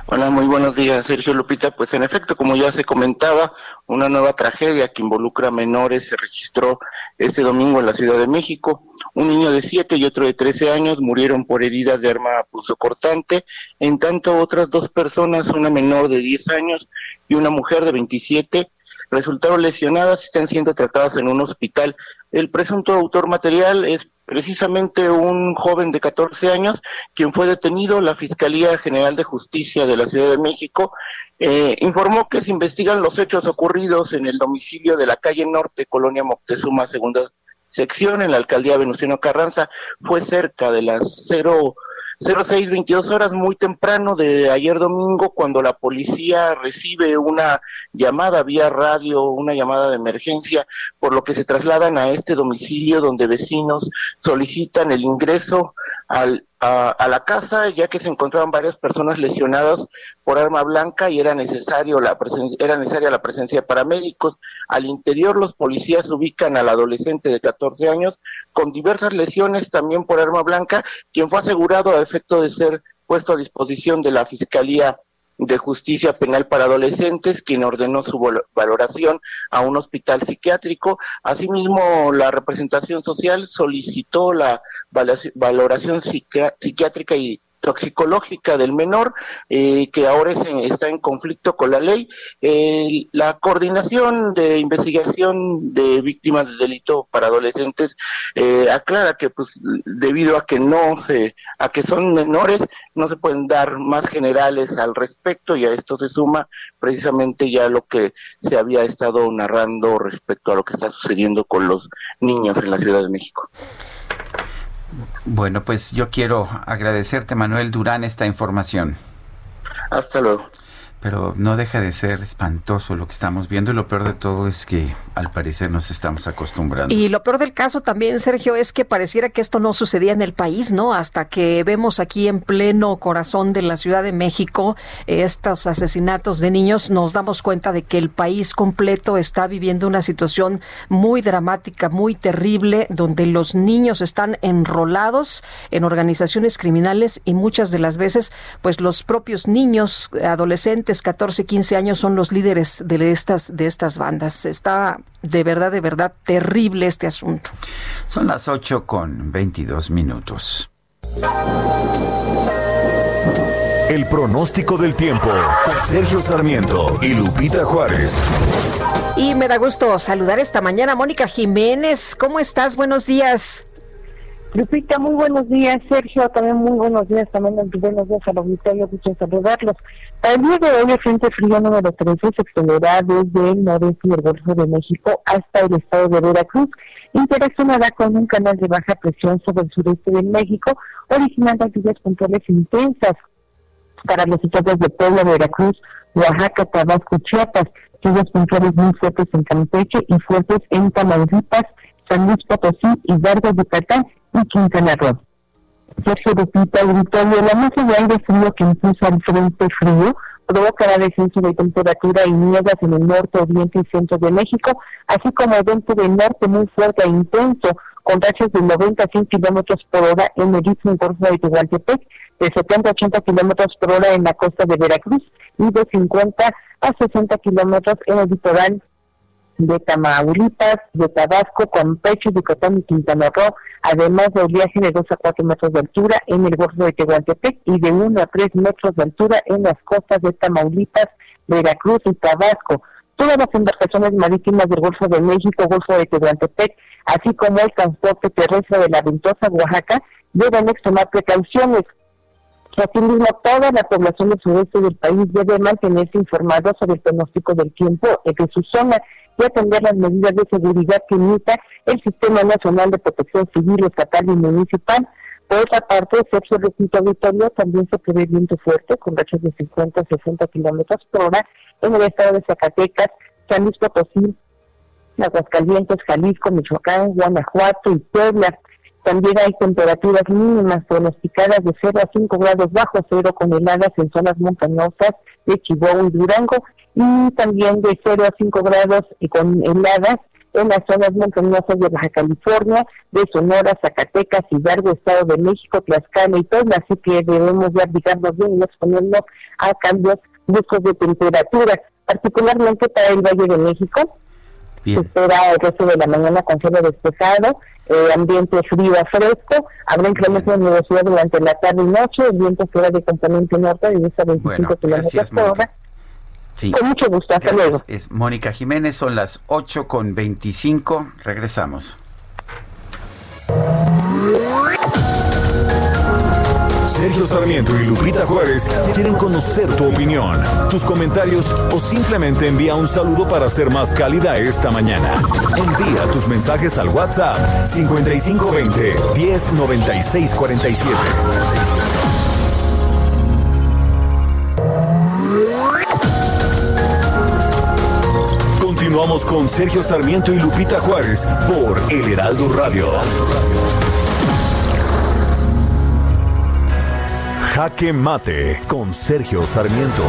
[SPEAKER 19] Hola, muy buenos días, Sergio Lupita. Pues en efecto, como ya se comentaba, una nueva tragedia que involucra a menores se registró este domingo en la Ciudad de México. Un niño de 7 y otro de 13 años murieron por heridas de arma cortante, en tanto otras dos personas, una menor de 10 años y una mujer de 27, resultaron lesionadas y están siendo tratadas en un hospital. El presunto autor material es precisamente un joven de 14 años, quien fue detenido. La Fiscalía General de Justicia de la Ciudad de México eh, informó que se investigan los hechos ocurridos en el domicilio de la calle Norte, Colonia Moctezuma, segunda sección, en la alcaldía Venustiano Carranza. Fue cerca de las cero 0622 horas muy temprano de ayer domingo cuando la policía recibe una llamada vía radio, una llamada de emergencia, por lo que se trasladan a este domicilio donde vecinos solicitan el ingreso al a, la casa ya que se encontraban varias personas lesionadas por arma blanca y era necesario la presencia, era necesaria la presencia de paramédicos. Al interior los policías ubican al adolescente de 14 años con diversas lesiones también por arma blanca, quien fue asegurado a efecto de ser puesto a disposición de la Fiscalía de Justicia Penal para Adolescentes, quien ordenó su valoración a un hospital psiquiátrico. Asimismo, la representación social solicitó la valoración psiquiátrica y toxicológica del menor, eh, que ahora está en conflicto con la ley. la coordinación de investigación de víctimas de delito para adolescentes eh, aclara que, pues, debido a que no se, a que son menores, no se pueden dar más generales al respecto y a esto se suma precisamente ya lo que se había estado narrando respecto a lo que está sucediendo con los niños en la Ciudad de México.
[SPEAKER 1] Bueno, pues yo quiero agradecerte, Manuel Durán, esta información.
[SPEAKER 19] Hasta luego
[SPEAKER 1] pero no deja de ser espantoso lo que estamos viendo y lo peor de todo es que al parecer nos estamos acostumbrando.
[SPEAKER 2] Y lo peor del caso también, Sergio, es que pareciera que esto no sucedía en el país, ¿no? Hasta que vemos aquí en pleno corazón de la Ciudad de México estos asesinatos de niños, nos damos cuenta de que el país completo está viviendo una situación muy dramática, muy terrible, donde los niños están enrolados en organizaciones criminales y muchas de las veces, pues los propios niños, adolescentes, 14, 15 años son los líderes de estas, de estas bandas. Está de verdad, de verdad terrible este asunto.
[SPEAKER 1] Son las 8 con 22 minutos.
[SPEAKER 3] El pronóstico del tiempo. Sergio Sarmiento y Lupita Juárez.
[SPEAKER 2] Y me da gusto saludar esta mañana Mónica Jiménez. ¿Cómo estás? Buenos días.
[SPEAKER 20] Lupita, muy buenos días. Sergio, también muy buenos días. También buenos días al auditorio. Mucho saludarlos. El día de hoy, el Frente Frío número 13 se extenderá desde el noreste y el Golfo de México hasta el estado de Veracruz. Interaccionará con un canal de baja presión sobre el sureste de México, originando lluvias puntuales intensas para los estados de Puebla, Veracruz, Oaxaca, Tabasco, Chiapas. Lluvias puntuales muy fuertes en Campeche y fuertes en Tamaulipas, San Luis Potosí, y Hidalgo, Yucatán y Quintana Roo. Sergio Lupita, auditorio, la masa de aire frío que impulsa el frente frío provocará descenso de temperatura y nieblas en el norte, oriente y centro de México, así como viento del norte muy fuerte e intenso, con rachas de 90 a 100 kilómetros por hora en el istmo Golfo de Tehuantepec, de 70 a 80 kilómetros por hora en la costa de Veracruz y de 50 a 60 kilómetros en el litoral de Tamaulipas, de Tabasco, Campeche, Yucatán y Quintana Roo, además de viaje de 2 a 4 metros de altura en el Golfo de Tehuantepec y de 1 a 3 metros de altura en las costas de Tamaulipas, Veracruz y Tabasco. todas las embarcaciones marítimas del Golfo de México, Golfo de Tehuantepec, así como el transporte terrestre de la Ventosa, Oaxaca, deben extremar precauciones. Asimismo, toda la población del sureste del país debe mantenerse informada sobre el pronóstico del tiempo de su zona y atender las medidas de seguridad que emita el Sistema Nacional de Protección Civil, Estatal y Municipal. Por otra parte, Sergio Recinto Auditorio también se prevé viento fuerte con rachas de 50 a 60 kilómetros por hora en el estado de Zacatecas, San Luis Potosí, Aguascalientes, Jalisco, Michoacán, Guanajuato y Puebla. También hay temperaturas mínimas pronosticadas de 0 a 5 grados bajo cero con heladas en zonas montañosas de Chihuahua y Durango y también de 0 a 5 grados y con heladas en las zonas montañosas de Baja California, de Sonora, Zacatecas, Hidalgo, Estado de México, Tlaxcala y Puebla, así que debemos de aplicarnos bien y exponernos a cambios bruscos de temperatura, particularmente para el Valle de México. Se espera el resto de la mañana con cielo despejado, eh, ambiente frío a fresco, habrá incremento de nubosidad durante la tarde y noche, el viento será de componente norte de 10 a 25 kilómetros por hora.
[SPEAKER 1] Sí.
[SPEAKER 20] Con mucho gusto, hasta
[SPEAKER 1] Gracias.
[SPEAKER 20] luego.
[SPEAKER 1] Es Mónica Jiménez, son las 8 con 25. Regresamos.
[SPEAKER 3] Sergio Sarmiento y Lupita Juárez quieren conocer tu opinión, tus comentarios o simplemente envía un saludo para ser más cálida esta mañana. Envía tus mensajes al WhatsApp 5520 109647. Con Sergio Sarmiento y Lupita Juárez por El Heraldo Radio. Jaque Mate con Sergio Sarmiento.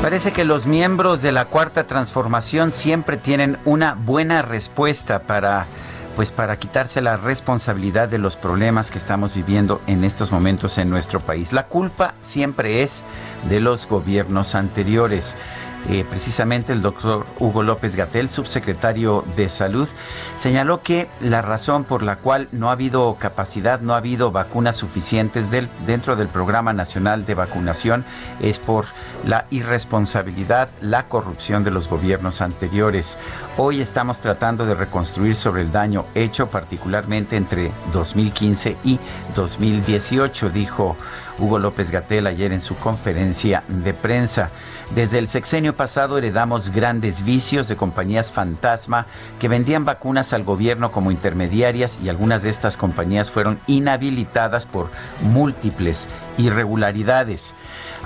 [SPEAKER 1] Parece que los miembros de la Cuarta Transformación siempre tienen una buena respuesta para pues para quitarse la responsabilidad de los problemas que estamos viviendo en estos momentos en nuestro país. La culpa siempre es de los gobiernos anteriores. Eh, precisamente el doctor Hugo López Gatel, subsecretario de Salud, señaló que la razón por la cual no ha habido capacidad, no ha habido vacunas suficientes dentro del Programa Nacional de Vacunación es por la irresponsabilidad, la corrupción de los gobiernos anteriores. Hoy estamos tratando de reconstruir sobre el daño hecho, particularmente entre 2015 y 2018, dijo Hugo López Gatel ayer en su conferencia de prensa. Desde el sexenio pasado heredamos grandes vicios de compañías fantasma que vendían vacunas al gobierno como intermediarias y algunas de estas compañías fueron inhabilitadas por múltiples irregularidades.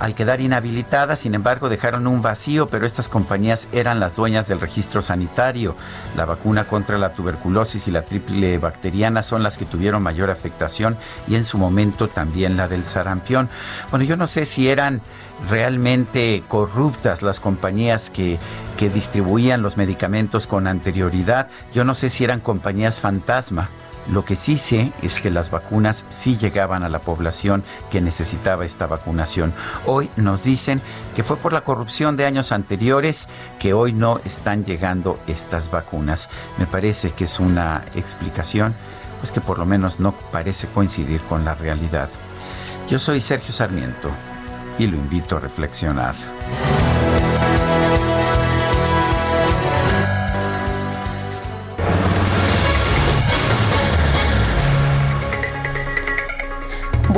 [SPEAKER 1] Al quedar inhabilitadas, sin embargo, dejaron un vacío, pero estas compañías eran las dueñas del registro sanitario. La vacuna contra la tuberculosis y la triple bacteriana son las que tuvieron mayor afectación y en su momento también la del sarampión. Bueno, yo no sé si eran realmente corruptas las compañías que, que distribuían los medicamentos con anterioridad. Yo no sé si eran compañías fantasma. Lo que sí sé es que las vacunas sí llegaban a la población que necesitaba esta vacunación. Hoy nos dicen que fue por la corrupción de años anteriores que hoy no están llegando estas vacunas. Me parece que es una explicación pues que por lo menos no parece coincidir con la realidad. Yo soy Sergio Sarmiento y lo invito a reflexionar.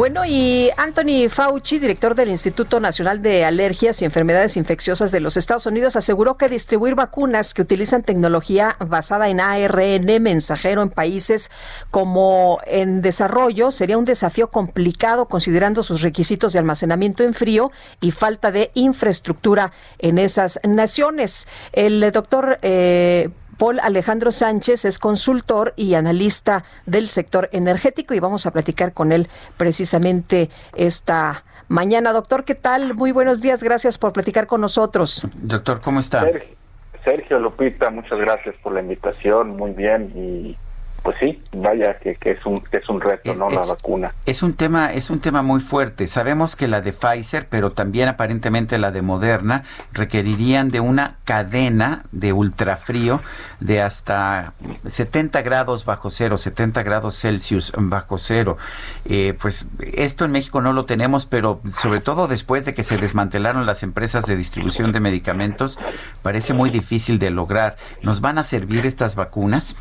[SPEAKER 2] Bueno, y Anthony Fauci, director del Instituto Nacional de Alergias y Enfermedades Infecciosas de los Estados Unidos, aseguró que distribuir vacunas que utilizan tecnología basada en ARN mensajero en países como en desarrollo sería un desafío complicado considerando sus requisitos de almacenamiento en frío y falta de infraestructura en esas naciones. El doctor eh, Paul Alejandro Sánchez es consultor y analista del sector energético y vamos a platicar con él precisamente esta mañana. Doctor, ¿qué tal? Muy buenos días, gracias por platicar con nosotros.
[SPEAKER 1] Doctor, ¿cómo está?
[SPEAKER 21] Sergio, Sergio Lupita, muchas gracias por la invitación, muy bien. Y
[SPEAKER 22] pues sí, vaya que, que es un que es un reto, ¿no? la vacuna.
[SPEAKER 1] Es un tema es un tema muy fuerte. Sabemos que la de Pfizer, pero también aparentemente la de Moderna requerirían de una cadena de ultrafrío de hasta 70 grados bajo cero, 70 grados Celsius bajo cero. Eh, pues esto en México no lo tenemos, pero sobre todo después de que se desmantelaron las empresas de distribución de medicamentos, parece muy difícil de lograr. ¿Nos van a servir estas vacunas?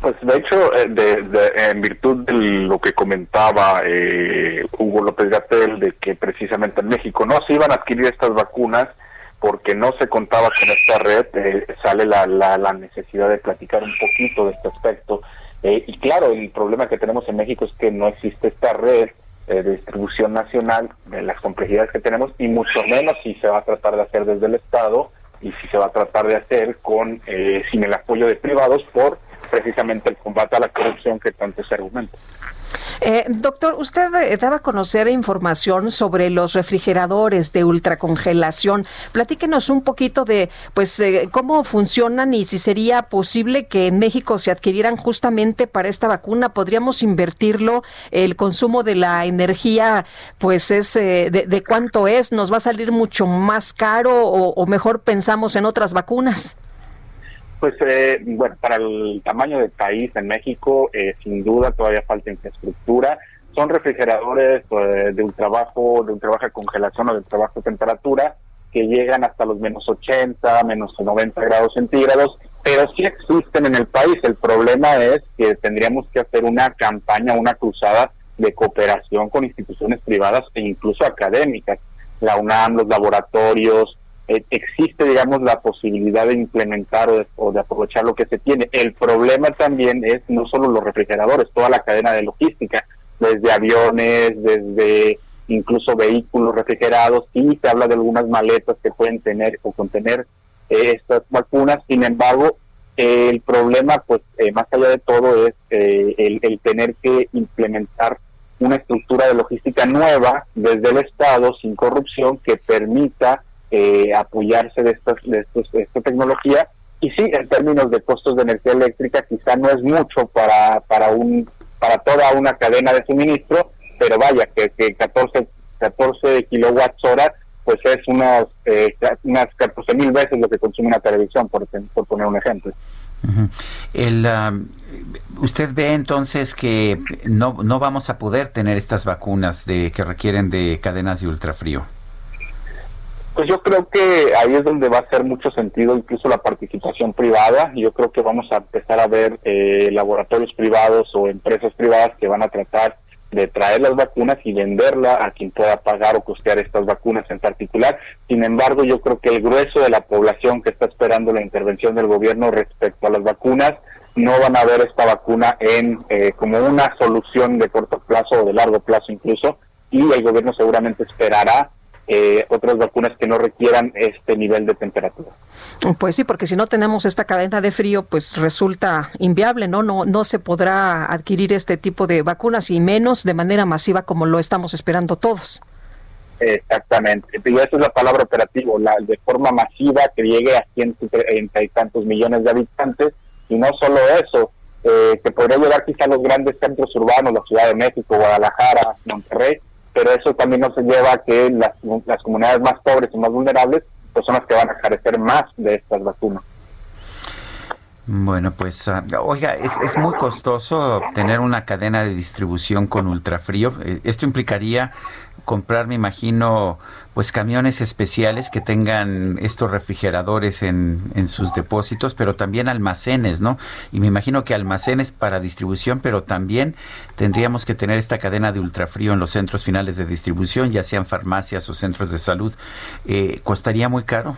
[SPEAKER 22] Pues de hecho, eh, de, en virtud de lo que comentaba eh, Hugo López Gatel, de que precisamente en México no se iban a adquirir estas vacunas porque no se contaba con esta red, eh, sale la, la, necesidad de platicar un poquito de este aspecto. y claro, el problema que tenemos en México es que no existe esta red de distribución nacional de las complejidades que tenemos y mucho menos si se va a tratar de hacer desde el Estado y si se va a tratar de hacer con sin el apoyo de privados por precisamente el combate a la corrupción que tanto se argumenta.
[SPEAKER 2] Eh, doctor, usted eh, daba a conocer información sobre los refrigeradores de ultracongelación. Platíquenos un poquito de, pues, eh, cómo funcionan y si sería posible que en México se adquirieran justamente para esta vacuna. ¿Podríamos invertirlo? El consumo de la energía, pues, es de, cuánto es. ¿Nos va a salir mucho más caro o mejor pensamos en otras vacunas?
[SPEAKER 22] Pues eh, bueno, para el tamaño del país en México, eh, sin duda todavía falta infraestructura. Son refrigeradores pues, de un trabajo, de un trabajo de congelación o de trabajo de temperatura que llegan hasta los menos 80, menos 90 grados centígrados, pero sí existen en el país. El problema es que tendríamos que hacer una campaña, una cruzada de cooperación con instituciones privadas e incluso académicas. La UNAM, los laboratorios, eh, existe, digamos, la posibilidad de implementar o de, aprovechar lo que se tiene. El problema también es no solo los refrigeradores, toda la cadena de logística, desde aviones, desde incluso vehículos refrigerados, y se habla de algunas maletas que pueden tener o contener eh, estas vacunas. Sin embargo, el problema, pues, eh, más allá de todo, es el, el tener que implementar una estructura de logística nueva desde el Estado, sin corrupción, que permita eh, apoyarse de, estas, de, esta tecnología. Y sí, en términos de costos de energía eléctrica, quizá no es mucho para, para, un, para toda una cadena de suministro, pero vaya, que, que 14, 14 kilowatts hora, pues es unos, eh, unas 14 mil veces lo que consume una televisión, por, por poner un ejemplo.
[SPEAKER 1] El, ¿Usted ve entonces que no, no vamos a poder tener estas vacunas de que requieren de cadenas de ultrafrío?
[SPEAKER 22] Pues yo creo que ahí es donde va a hacer mucho sentido incluso la participación privada. Yo creo que vamos a empezar a ver eh, laboratorios privados o empresas privadas que van a tratar de traer las vacunas y venderla a quien pueda pagar o costear estas vacunas en particular. Sin embargo, yo creo que el grueso de la población que está esperando la intervención del gobierno respecto a las vacunas no van a ver esta vacuna en eh, como una solución de corto plazo o de largo plazo incluso y el gobierno seguramente esperará eh, otras vacunas que no requieran este nivel de temperatura.
[SPEAKER 2] Pues sí, porque si no tenemos esta cadena de frío, pues resulta inviable, ¿no? No, no se podrá adquirir este tipo de vacunas y menos de manera masiva como lo estamos esperando todos.
[SPEAKER 22] Exactamente, y esa es la palabra operativo, la de forma masiva que llegue a ciento y tantos millones de habitantes, y no solo eso, eh, que podría llegar quizá a los grandes centros urbanos, la Ciudad de México, Guadalajara, Monterrey, pero eso también no se lleva a que las, las comunidades más pobres y más vulnerables pues son las que van a carecer más de estas vacunas.
[SPEAKER 1] Bueno, pues, ah, oiga, es, es, muy costoso tener una cadena de distribución con ultrafrío. Eh, esto implicaría comprar, me imagino, pues camiones especiales que tengan estos refrigeradores en, en sus depósitos, pero también almacenes, ¿no? Y me imagino que almacenes para distribución, pero también tendríamos que tener esta cadena de ultrafrío en los centros finales de distribución, ya sean farmacias o centros de salud. Eh, ¿Costaría muy caro?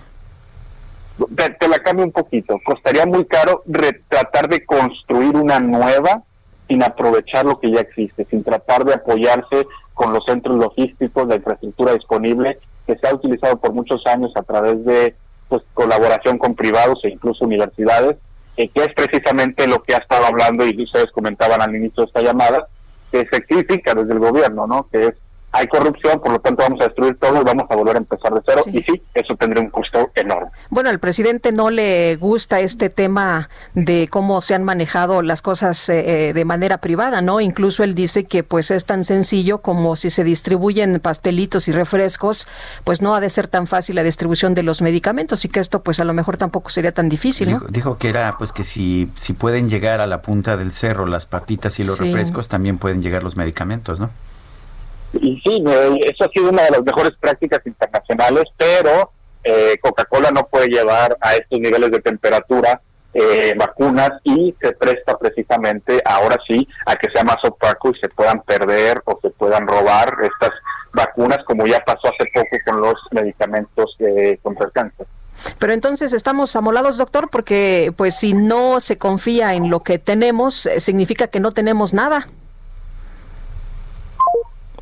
[SPEAKER 22] te, la cambio un poquito. Costaría muy caro tratar de construir una nueva sin aprovechar lo que ya existe, sin tratar de apoyarse con los centros logísticos, la infraestructura disponible que se ha utilizado por muchos años a través de pues, colaboración con privados e incluso universidades, eh, que es precisamente lo que ha estado hablando y ustedes comentaban al inicio de esta llamada, que se critica desde el gobierno, ¿no? Que es hay corrupción, por lo tanto vamos a destruir todo y vamos a volver a empezar de cero. Y sí, eso tendría un costo enorme.
[SPEAKER 2] Bueno, al presidente no le gusta este tema de cómo se han manejado las cosas eh, eh, de manera privada, ¿no? Incluso él dice que pues es tan sencillo como si se distribuyen pastelitos y refrescos, pues no ha de ser tan fácil la distribución de los medicamentos y que esto pues a lo mejor tampoco sería tan difícil, ¿no?
[SPEAKER 1] Dijo, que era pues que si, si pueden llegar a la punta del cerro las papitas y los refrescos, también pueden llegar los medicamentos, ¿no?
[SPEAKER 22] Y sí, eso ha sido una de las mejores prácticas internacionales, pero eh, Coca-Cola no puede llevar a estos niveles de temperatura eh, vacunas y se presta precisamente ahora sí a que sea más opaco y se puedan perder o se puedan robar estas vacunas como ya pasó hace poco con los medicamentos eh, contra el cáncer.
[SPEAKER 2] Pero entonces estamos amolados, doctor, porque pues si no se confía en lo que tenemos, eh, significa que no tenemos nada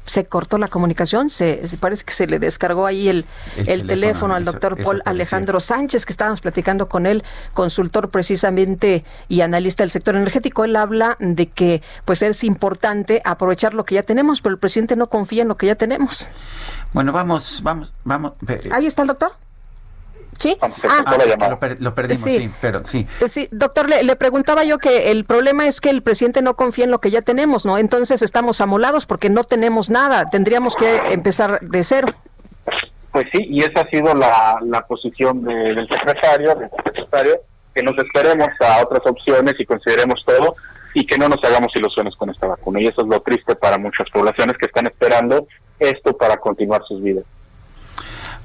[SPEAKER 2] se cortó la comunicación, se, parece que se le descargó ahí el, el, teléfono, al doctor Paul Alejandro Sánchez, que estábamos platicando con él, consultor precisamente y analista del sector energético. Él habla de que pues es importante aprovechar lo que ya tenemos, pero el presidente no confía en lo que ya tenemos.
[SPEAKER 1] Bueno, vamos, vamos, vamos.
[SPEAKER 2] Ahí está el doctor. ¿Sí?
[SPEAKER 1] Ah, lo, perdimos, sí. pero sí.
[SPEAKER 2] Eh, sí, doctor, le, preguntaba yo que el problema es que el presidente no confía en lo que ya tenemos, ¿no? Entonces estamos amolados porque no tenemos nada, tendríamos que empezar de cero.
[SPEAKER 22] Pues sí, y esa ha sido la, la posición del secretario, del secretario, que nos esperemos a otras opciones y consideremos todo y que no nos hagamos ilusiones con esta vacuna. Y eso es lo triste para muchas poblaciones que están esperando esto para continuar sus vidas.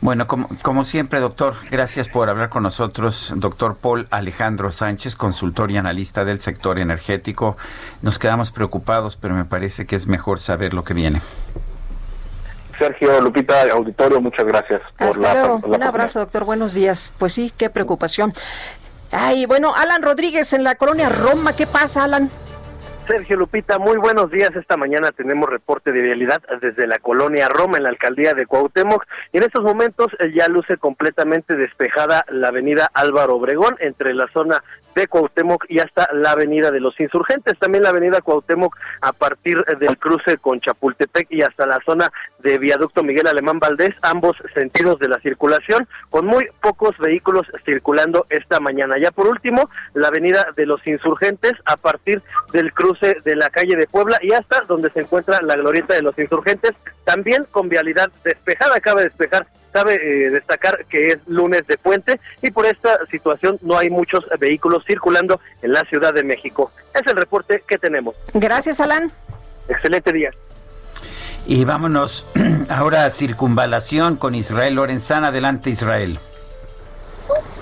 [SPEAKER 1] Bueno, como, como, siempre, doctor, gracias por hablar con nosotros. Doctor Paul Alejandro Sánchez, consultor y analista del sector energético. Nos quedamos preocupados, pero me parece que es mejor saber lo que viene.
[SPEAKER 22] Sergio, Lupita, auditorio, muchas gracias.
[SPEAKER 2] Por la, Un abrazo, doctor. Buenos días. Pues sí, qué preocupación. Ay, bueno, Alan Rodríguez en la colonia Roma. ¿Qué pasa, Alan?
[SPEAKER 23] Sergio Lupita, muy buenos días. Esta mañana tenemos reporte de vialidad desde la colonia Roma, en la alcaldía de Cuauhtémoc. En estos momentos eh, ya luce completamente despejada la avenida Álvaro Obregón entre la zona de Cuauhtémoc y hasta la avenida de los Insurgentes. También la avenida Cuauhtémoc a partir del cruce con Chapultepec y hasta la zona de viaducto Miguel Alemán Valdés, ambos sentidos de la circulación, con muy pocos vehículos circulando esta mañana. Ya por último, la avenida de los Insurgentes a partir del cruce de la calle de Puebla y hasta donde se encuentra la glorieta de los Insurgentes, también con vialidad despejada. Acaba de despejar Cabe eh, destacar que es lunes de puente y por esta situación no hay muchos vehículos circulando en la Ciudad de México. Es el reporte que tenemos.
[SPEAKER 2] Gracias, Alan.
[SPEAKER 23] Excelente día.
[SPEAKER 1] Y vámonos ahora a circunvalación con Israel Lorenzana. Adelante, Israel.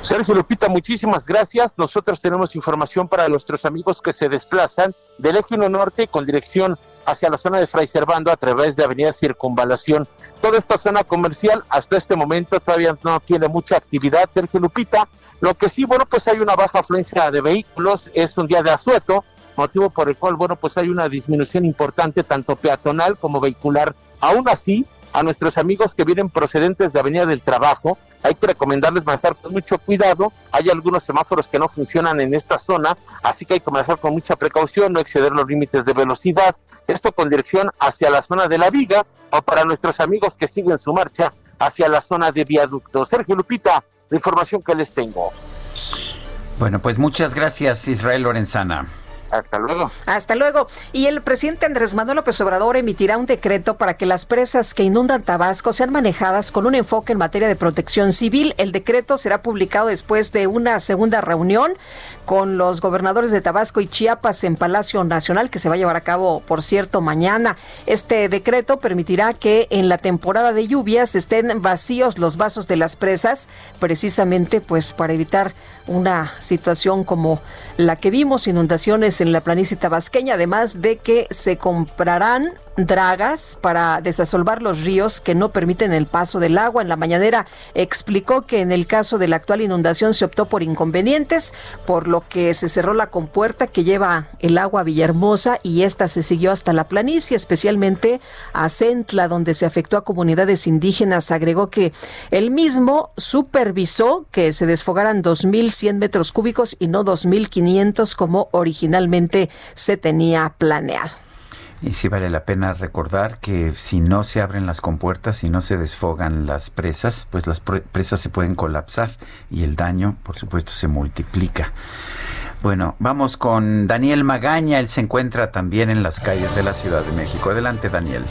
[SPEAKER 21] Sergio Lupita, muchísimas gracias. Nosotros tenemos información para nuestros amigos que se desplazan del eje norte con dirección hacia la zona de Fray Servando a través de Avenida Circunvalación. Toda esta zona comercial hasta este momento todavía no tiene mucha actividad, Sergio Lupita. Lo que sí, bueno, pues hay una baja afluencia de vehículos, es un día de asueto, motivo por el cual, bueno, pues hay una disminución importante tanto peatonal como vehicular. Aún así, a nuestros amigos que vienen procedentes de Avenida del Trabajo, hay que recomendarles manejar con mucho cuidado. Hay algunos semáforos que no funcionan en esta zona, así que hay que manejar con mucha precaución, no exceder los límites de velocidad. Esto con dirección hacia la zona de la viga o para nuestros amigos que siguen su marcha hacia la zona de viaducto. Sergio Lupita, la información que les tengo.
[SPEAKER 1] Bueno, pues muchas gracias Israel Lorenzana.
[SPEAKER 21] Hasta luego.
[SPEAKER 2] Hasta luego. Y el presidente Andrés Manuel López Obrador emitirá un decreto para que las presas que inundan Tabasco sean manejadas con un enfoque en materia de protección civil. El decreto será publicado después de una segunda reunión con los gobernadores de Tabasco y Chiapas en Palacio Nacional, que se va a llevar a cabo, por cierto, mañana. Este decreto permitirá que en la temporada de lluvias estén vacíos los vasos de las presas, precisamente pues para evitar una situación como la que vimos, inundaciones en la planicie tabasqueña, además de que se comprarán dragas para desasolvar los ríos que no permiten el paso del agua. En la mañanera explicó que en el caso de la actual inundación se optó por inconvenientes, por lo que se cerró la compuerta que lleva el agua a Villahermosa y esta se siguió hasta la planicie, especialmente a Centla, donde se afectó a comunidades indígenas. Agregó que él mismo supervisó que se desfogaran 2.100 metros cúbicos y no 2.500 como originalmente se tenía planeado.
[SPEAKER 1] Y sí vale la pena recordar que si no se abren las compuertas, si no se desfogan las presas, pues las presas se pueden colapsar y el daño, por supuesto, se multiplica. Bueno, vamos con Daniel Magaña. Él se encuentra también en las calles de la Ciudad de México. Adelante, Daniel.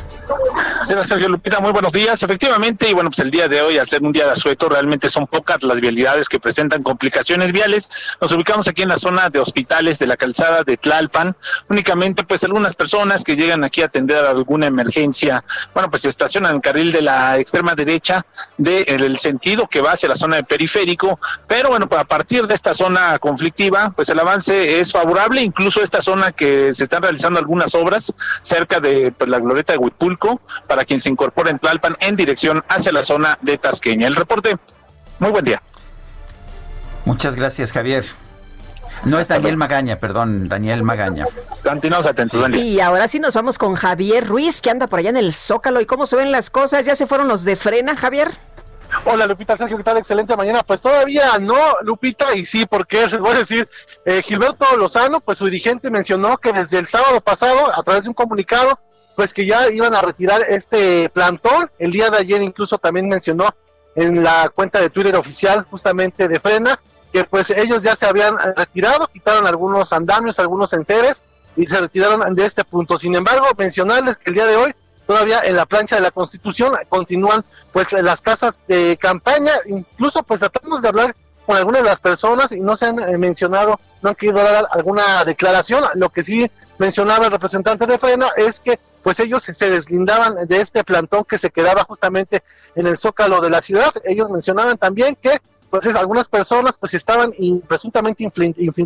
[SPEAKER 24] Señor Sergio Lupita, muy buenos días. Efectivamente, y bueno, pues el día de hoy, al ser un día de asueto, realmente son pocas las vialidades que presentan complicaciones viales. Nos ubicamos aquí en la zona de hospitales de la calzada de Tlalpan. Únicamente, pues algunas personas que llegan aquí a atender alguna emergencia, bueno, pues se estacionan en el carril de la extrema derecha del sentido que va hacia la zona de periférico. Pero bueno, pues a partir de esta zona conflictiva, pues el avance es favorable, incluso esta zona que se están realizando algunas obras cerca de pues, la glorieta de Huipulco, para quien se incorpora en Tlalpan en dirección hacia la zona de Tasqueña. El reporte, muy buen día.
[SPEAKER 1] Muchas gracias, Javier. No es Daniel Magaña, perdón, Daniel Magaña.
[SPEAKER 24] Continuamos atentos,
[SPEAKER 2] Daniel. Y ahora sí nos vamos con Javier Ruiz, que anda por allá en el Zócalo. ¿Y cómo se ven las cosas? ¿Ya se fueron los de frena, Javier?
[SPEAKER 25] Hola Lupita, Sergio, ¿qué tal? Excelente mañana. Pues todavía no, Lupita, y sí, porque les voy a decir, eh, Gilberto Lozano, pues su dirigente mencionó que desde el sábado pasado, a través de un comunicado, pues que ya iban a retirar este plantón. El día de ayer incluso también mencionó en la cuenta de Twitter oficial justamente de Frena, que pues ellos ya se habían retirado, quitaron algunos andamios, algunos enseres y se retiraron de este punto. Sin embargo, mencionarles que el día de hoy todavía en la plancha de la Constitución continúan pues las casas de campaña, incluso pues tratamos de hablar con algunas de las personas y no se han eh, mencionado, no han querido dar alguna declaración. Lo que sí mencionaba el representante de Frena es que pues ellos se deslindaban de este plantón que se quedaba justamente en el zócalo de la ciudad. Ellos mencionaban también que pues algunas personas pues estaban presuntamente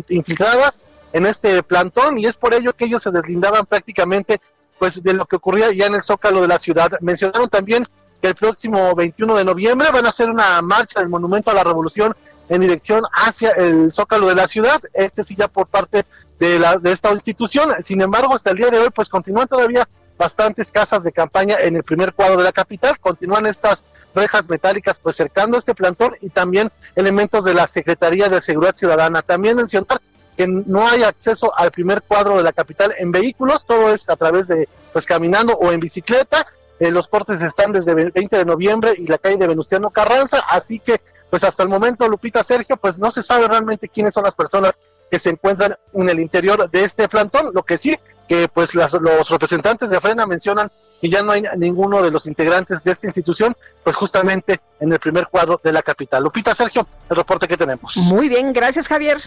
[SPEAKER 25] infiltradas en este plantón y es por ello que ellos se deslindaban prácticamente pues de lo que ocurría ya en el zócalo de la ciudad. Mencionaron también que el próximo 21 de noviembre van a hacer una marcha del Monumento a la Revolución en dirección hacia el zócalo de la ciudad, este sí ya por parte de, la, de esta institución. Sin embargo, hasta el día de hoy, pues continúan todavía bastantes casas de campaña en el primer cuadro de la capital, continúan estas rejas metálicas pues cercando este plantón y también elementos de la Secretaría de Seguridad Ciudadana. También mencionar que no hay acceso al primer cuadro de la capital en vehículos, todo es a través de pues caminando o en bicicleta. Eh, los cortes están desde el 20 de noviembre y la calle de Venustiano Carranza, así que pues hasta el momento Lupita Sergio pues no se sabe realmente quiénes son las personas que se encuentran en el interior de este plantón, lo que sí que pues los representantes de Frena mencionan que ya no hay ninguno de los integrantes de esta institución, pues justamente en el primer cuadro de la capital. Lupita, Sergio, el reporte que tenemos.
[SPEAKER 2] Muy bien, gracias Javier.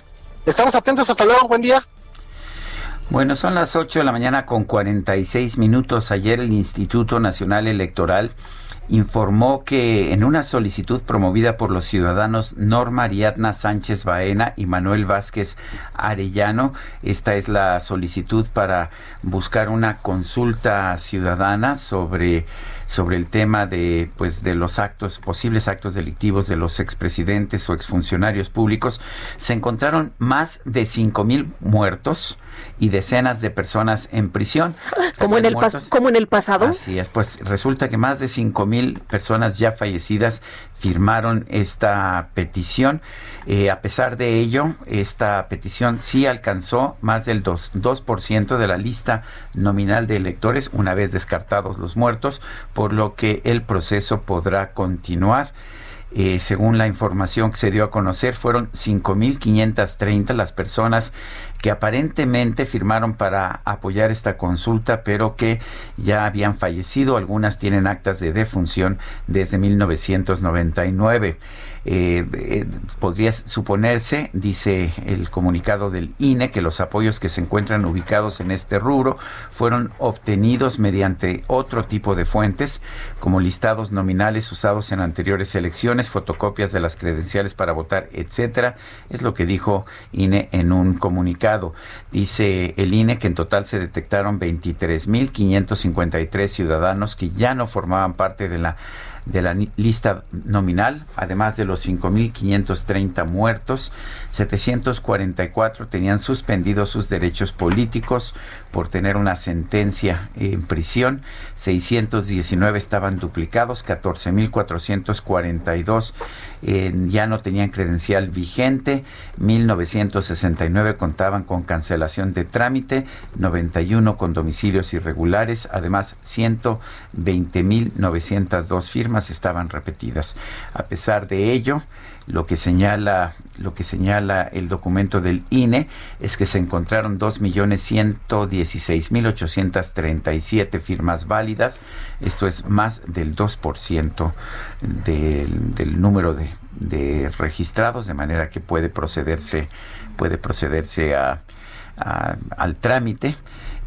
[SPEAKER 25] Estamos atentos, hasta luego, buen día.
[SPEAKER 1] Bueno, son las 8 de la mañana con 46 minutos. Ayer el Instituto Nacional Electoral informó que en una solicitud promovida por los ciudadanos Norma Ariadna Sánchez Baena y Manuel Vázquez Arellano, esta es la solicitud para buscar una consulta ciudadana sobre sobre el tema de pues de los actos posibles actos delictivos de los expresidentes o exfuncionarios públicos se encontraron más de cinco mil muertos y decenas de personas en prisión.
[SPEAKER 2] Como en, el como en el pasado.
[SPEAKER 1] Así es, pues resulta que más de cinco mil personas ya fallecidas firmaron esta petición. Eh, a pesar de ello, esta petición sí alcanzó más del 2%, 2 de la lista nominal de electores, una vez descartados los muertos, por lo que el proceso podrá continuar. Eh, según la información que se dio a conocer, fueron 5.530 las personas que aparentemente firmaron para apoyar esta consulta, pero que ya habían fallecido. Algunas tienen actas de defunción desde 1999. Eh, eh, podría suponerse, dice el comunicado del INE, que los apoyos que se encuentran ubicados en este rubro fueron obtenidos mediante otro tipo de fuentes, como listados nominales usados en anteriores elecciones, fotocopias de las credenciales para votar, etcétera. Es lo que dijo INE en un comunicado. Dice el INE que en total se detectaron 23.553 ciudadanos que ya no formaban parte de la de la lista nominal, además de los 5.530 muertos, 744 tenían suspendidos sus derechos políticos por tener una sentencia en prisión, 619 estaban duplicados, 14.442 ya no tenían credencial vigente, 1.969 contaban con cancelación de trámite, 91 con domicilios irregulares, además 120.902 firmas estaban repetidas. A pesar de ello, lo que señala lo que señala el documento del INE es que se encontraron 2.116.837 firmas válidas. Esto es más del 2% del, del número de, de, registrados, de manera que puede procederse, puede procederse a, a, al trámite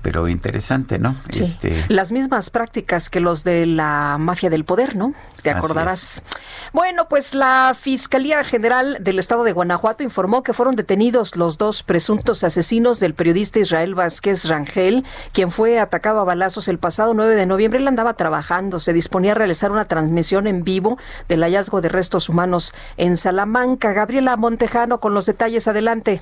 [SPEAKER 1] pero interesante, ¿no?
[SPEAKER 2] Este... Las mismas prácticas que los de la mafia del poder, ¿no? Te acordarás. Bueno, pues la Fiscalía General del Estado de Guanajuato informó que fueron detenidos los dos presuntos asesinos del periodista Israel Vázquez Rangel, quien fue atacado a balazos el pasado 9 de noviembre. Él andaba trabajando, se disponía a realizar una transmisión en vivo del hallazgo de restos humanos en Salamanca. Gabriela Montejano con los detalles. Adelante.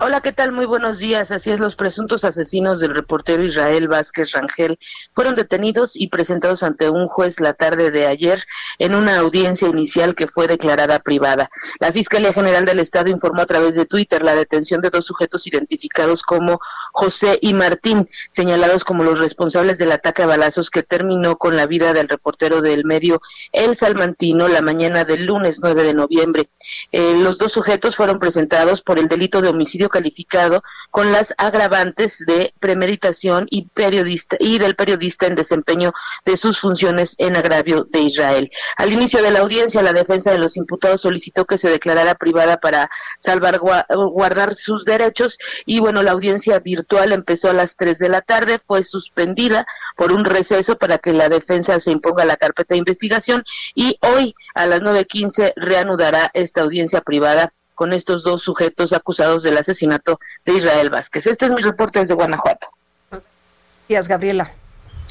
[SPEAKER 26] Hola, ¿qué tal? Muy buenos días. Así es, los presuntos asesinos del reportero Israel Vázquez Rangel fueron detenidos y presentados ante un juez la tarde de ayer en una audiencia inicial que fue declarada privada. La Fiscalía General del Estado informó a través de Twitter la detención de dos sujetos identificados como José y Martín, señalados como los responsables del ataque a balazos que terminó con la vida del reportero del medio El Salmantino la mañana del lunes 9 de noviembre. Eh, los dos sujetos fueron presentados por el delito de homicidio calificado con las agravantes de premeditación y periodista y del periodista en desempeño de sus funciones en agravio de Israel. Al inicio de la audiencia, la defensa de los imputados solicitó que se declarara privada para salvaguardar sus derechos y bueno, la audiencia virtual empezó a las 3 de la tarde, fue suspendida por un receso para que la defensa se imponga la carpeta de investigación y hoy a las 9.15 reanudará esta audiencia privada con estos dos sujetos acusados del asesinato de Israel Vázquez. Este es mi reporte desde Guanajuato.
[SPEAKER 2] Gracias, Gabriela.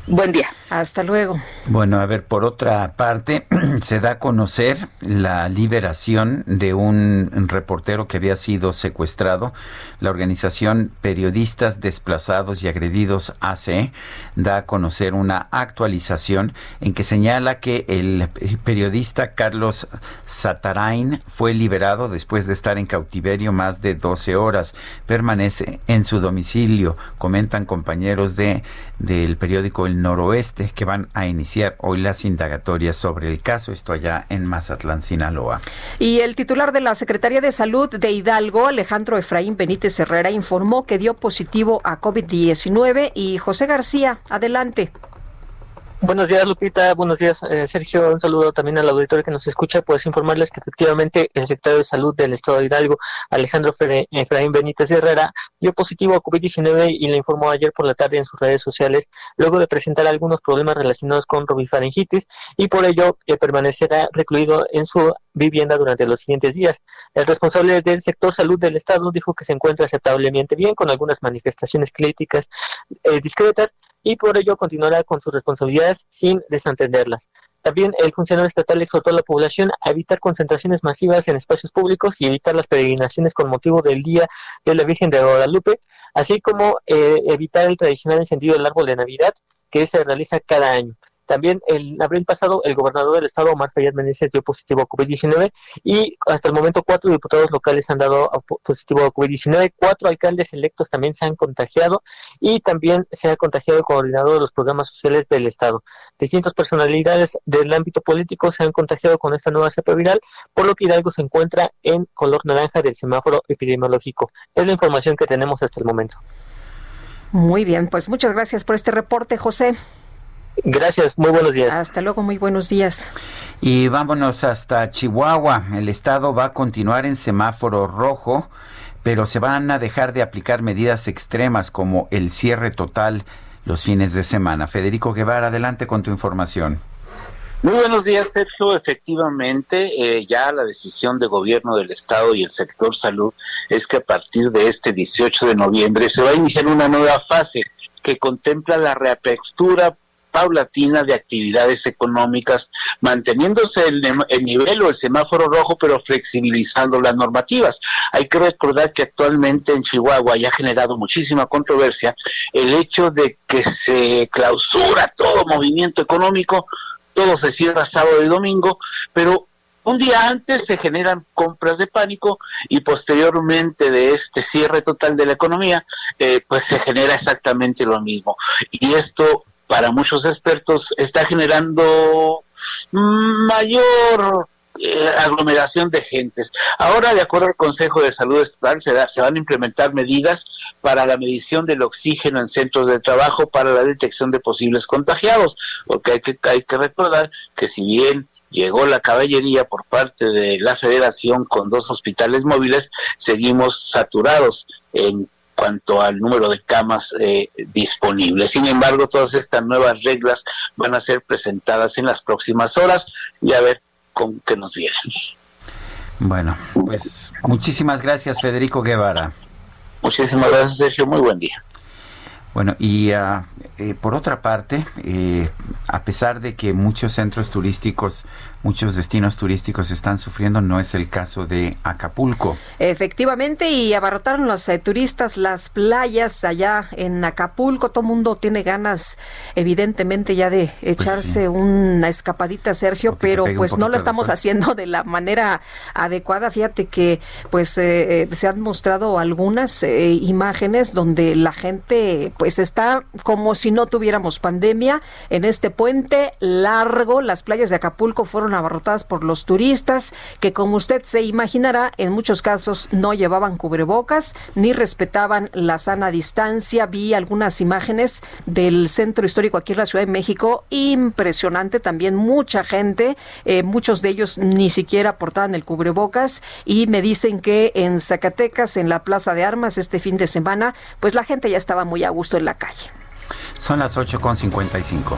[SPEAKER 26] Buen día.
[SPEAKER 2] Hasta luego.
[SPEAKER 1] Bueno, a ver, por otra parte, se da a conocer la liberación de un reportero que había sido secuestrado. La organización Periodistas Desplazados y Agredidos AC da a conocer una actualización en que señala que el periodista Carlos Satarain fue liberado después de estar en cautiverio más de 12 horas. Permanece en su domicilio, comentan compañeros de del periódico El Noroeste que van a iniciar hoy las indagatorias sobre el caso, esto allá en Mazatlán, Sinaloa.
[SPEAKER 2] Y el titular de la Secretaría de Salud de Hidalgo, Alejandro Efraín Benítez Herrera, informó que dio positivo a COVID-19 y José García, adelante.
[SPEAKER 27] Buenos días, Lupita. Buenos días, eh, Sergio. Un saludo también al auditorio que nos escucha. Pues informarles que efectivamente el secretario de Salud del Estado de Hidalgo, Alejandro Efraín Benítez Herrera, dio positivo a COVID-19 y le informó ayer por la tarde en sus redes sociales, luego de presentar algunos problemas relacionados con robifaringitis y por ello eh, permanecerá recluido en su vivienda durante los siguientes días. El responsable del sector salud del Estado dijo que se encuentra aceptablemente bien, con algunas manifestaciones críticas eh, discretas, y por ello continuará con sus responsabilidades sin desentenderlas. También el funcionario estatal exhortó a la población a evitar concentraciones masivas en espacios públicos y evitar las peregrinaciones con motivo del Día de la Virgen de Guadalupe, así como eh, evitar el tradicional encendido del árbol de Navidad que se realiza cada año. También en abril pasado, el gobernador del estado, Omar Fayad Meneses, dio positivo a COVID-19 y hasta el momento cuatro diputados locales han dado positivo a COVID-19, cuatro alcaldes electos también se han contagiado y también se ha contagiado el coordinador de los programas sociales del estado. Distintas personalidades del ámbito político se han contagiado con esta nueva cepa viral, por lo que Hidalgo se encuentra en color naranja del semáforo epidemiológico. Es la información que tenemos hasta el momento.
[SPEAKER 2] Muy bien, pues muchas gracias por este reporte, José.
[SPEAKER 27] Gracias, muy buenos días.
[SPEAKER 2] Hasta luego, muy buenos días.
[SPEAKER 1] Y vámonos hasta Chihuahua. El estado va a continuar en semáforo rojo, pero se van a dejar de aplicar medidas extremas como el cierre total los fines de semana. Federico Guevara, adelante con tu información.
[SPEAKER 22] Muy buenos días, Sergio. Efectivamente, eh, ya la decisión de gobierno del Estado y el sector salud es que a partir de este 18 de noviembre se va a iniciar una nueva fase que contempla la reapertura
[SPEAKER 28] paulatina de actividades económicas, manteniéndose el, el, nivel o el semáforo rojo, pero flexibilizando las normativas. Hay que recordar que actualmente en Chihuahua ya ha generado muchísima controversia el hecho de que se clausura todo movimiento económico, todo se cierra sábado y domingo, pero un día antes se generan compras de pánico y posteriormente de este cierre total de la economía, eh, pues se genera exactamente lo mismo. Y esto para muchos expertos está generando mayor eh, aglomeración de gentes. Ahora, de acuerdo al Consejo de Salud Estatal, se, se van a implementar medidas para la medición del oxígeno en centros de trabajo para la detección de posibles contagiados, porque hay que, hay que recordar que si bien llegó la caballería por parte de la federación con dos hospitales móviles, seguimos saturados en cuanto al número de camas eh, disponibles. Sin embargo, todas estas nuevas reglas van a ser presentadas en las próximas horas y a ver con qué nos vienen.
[SPEAKER 1] Bueno, pues muchísimas gracias, Federico Guevara.
[SPEAKER 28] Muchísimas gracias, Sergio. Muy buen día.
[SPEAKER 1] Bueno, y uh, eh, por otra parte, eh, a pesar de que muchos centros turísticos, muchos destinos turísticos están sufriendo, no es el caso de Acapulco.
[SPEAKER 2] Efectivamente, y abarrotaron los eh, turistas las playas allá en Acapulco. Todo mundo tiene ganas, evidentemente, ya de
[SPEAKER 1] Pues
[SPEAKER 2] echarse una escapadita, Sergio, pero pues no lo estamos haciendo de la manera adecuada. Fíjate que pues eh, eh, se han mostrado algunas eh, imágenes donde la gente pues está como si no tuviéramos pandemia en este puente largo. Las playas de Acapulco fueron abarrotadas por los turistas que como usted se imaginará en muchos casos no llevaban cubrebocas ni respetaban la sana distancia. Vi algunas imágenes del centro histórico aquí en la Ciudad de México. Impresionante también mucha gente, eh, muchos de ellos ni siquiera portaban el cubrebocas y me dicen que en Zacatecas, en la Plaza de Armas este fin de semana, pues la gente ya estaba muy a gusto en la calle.
[SPEAKER 1] Son las 8.55.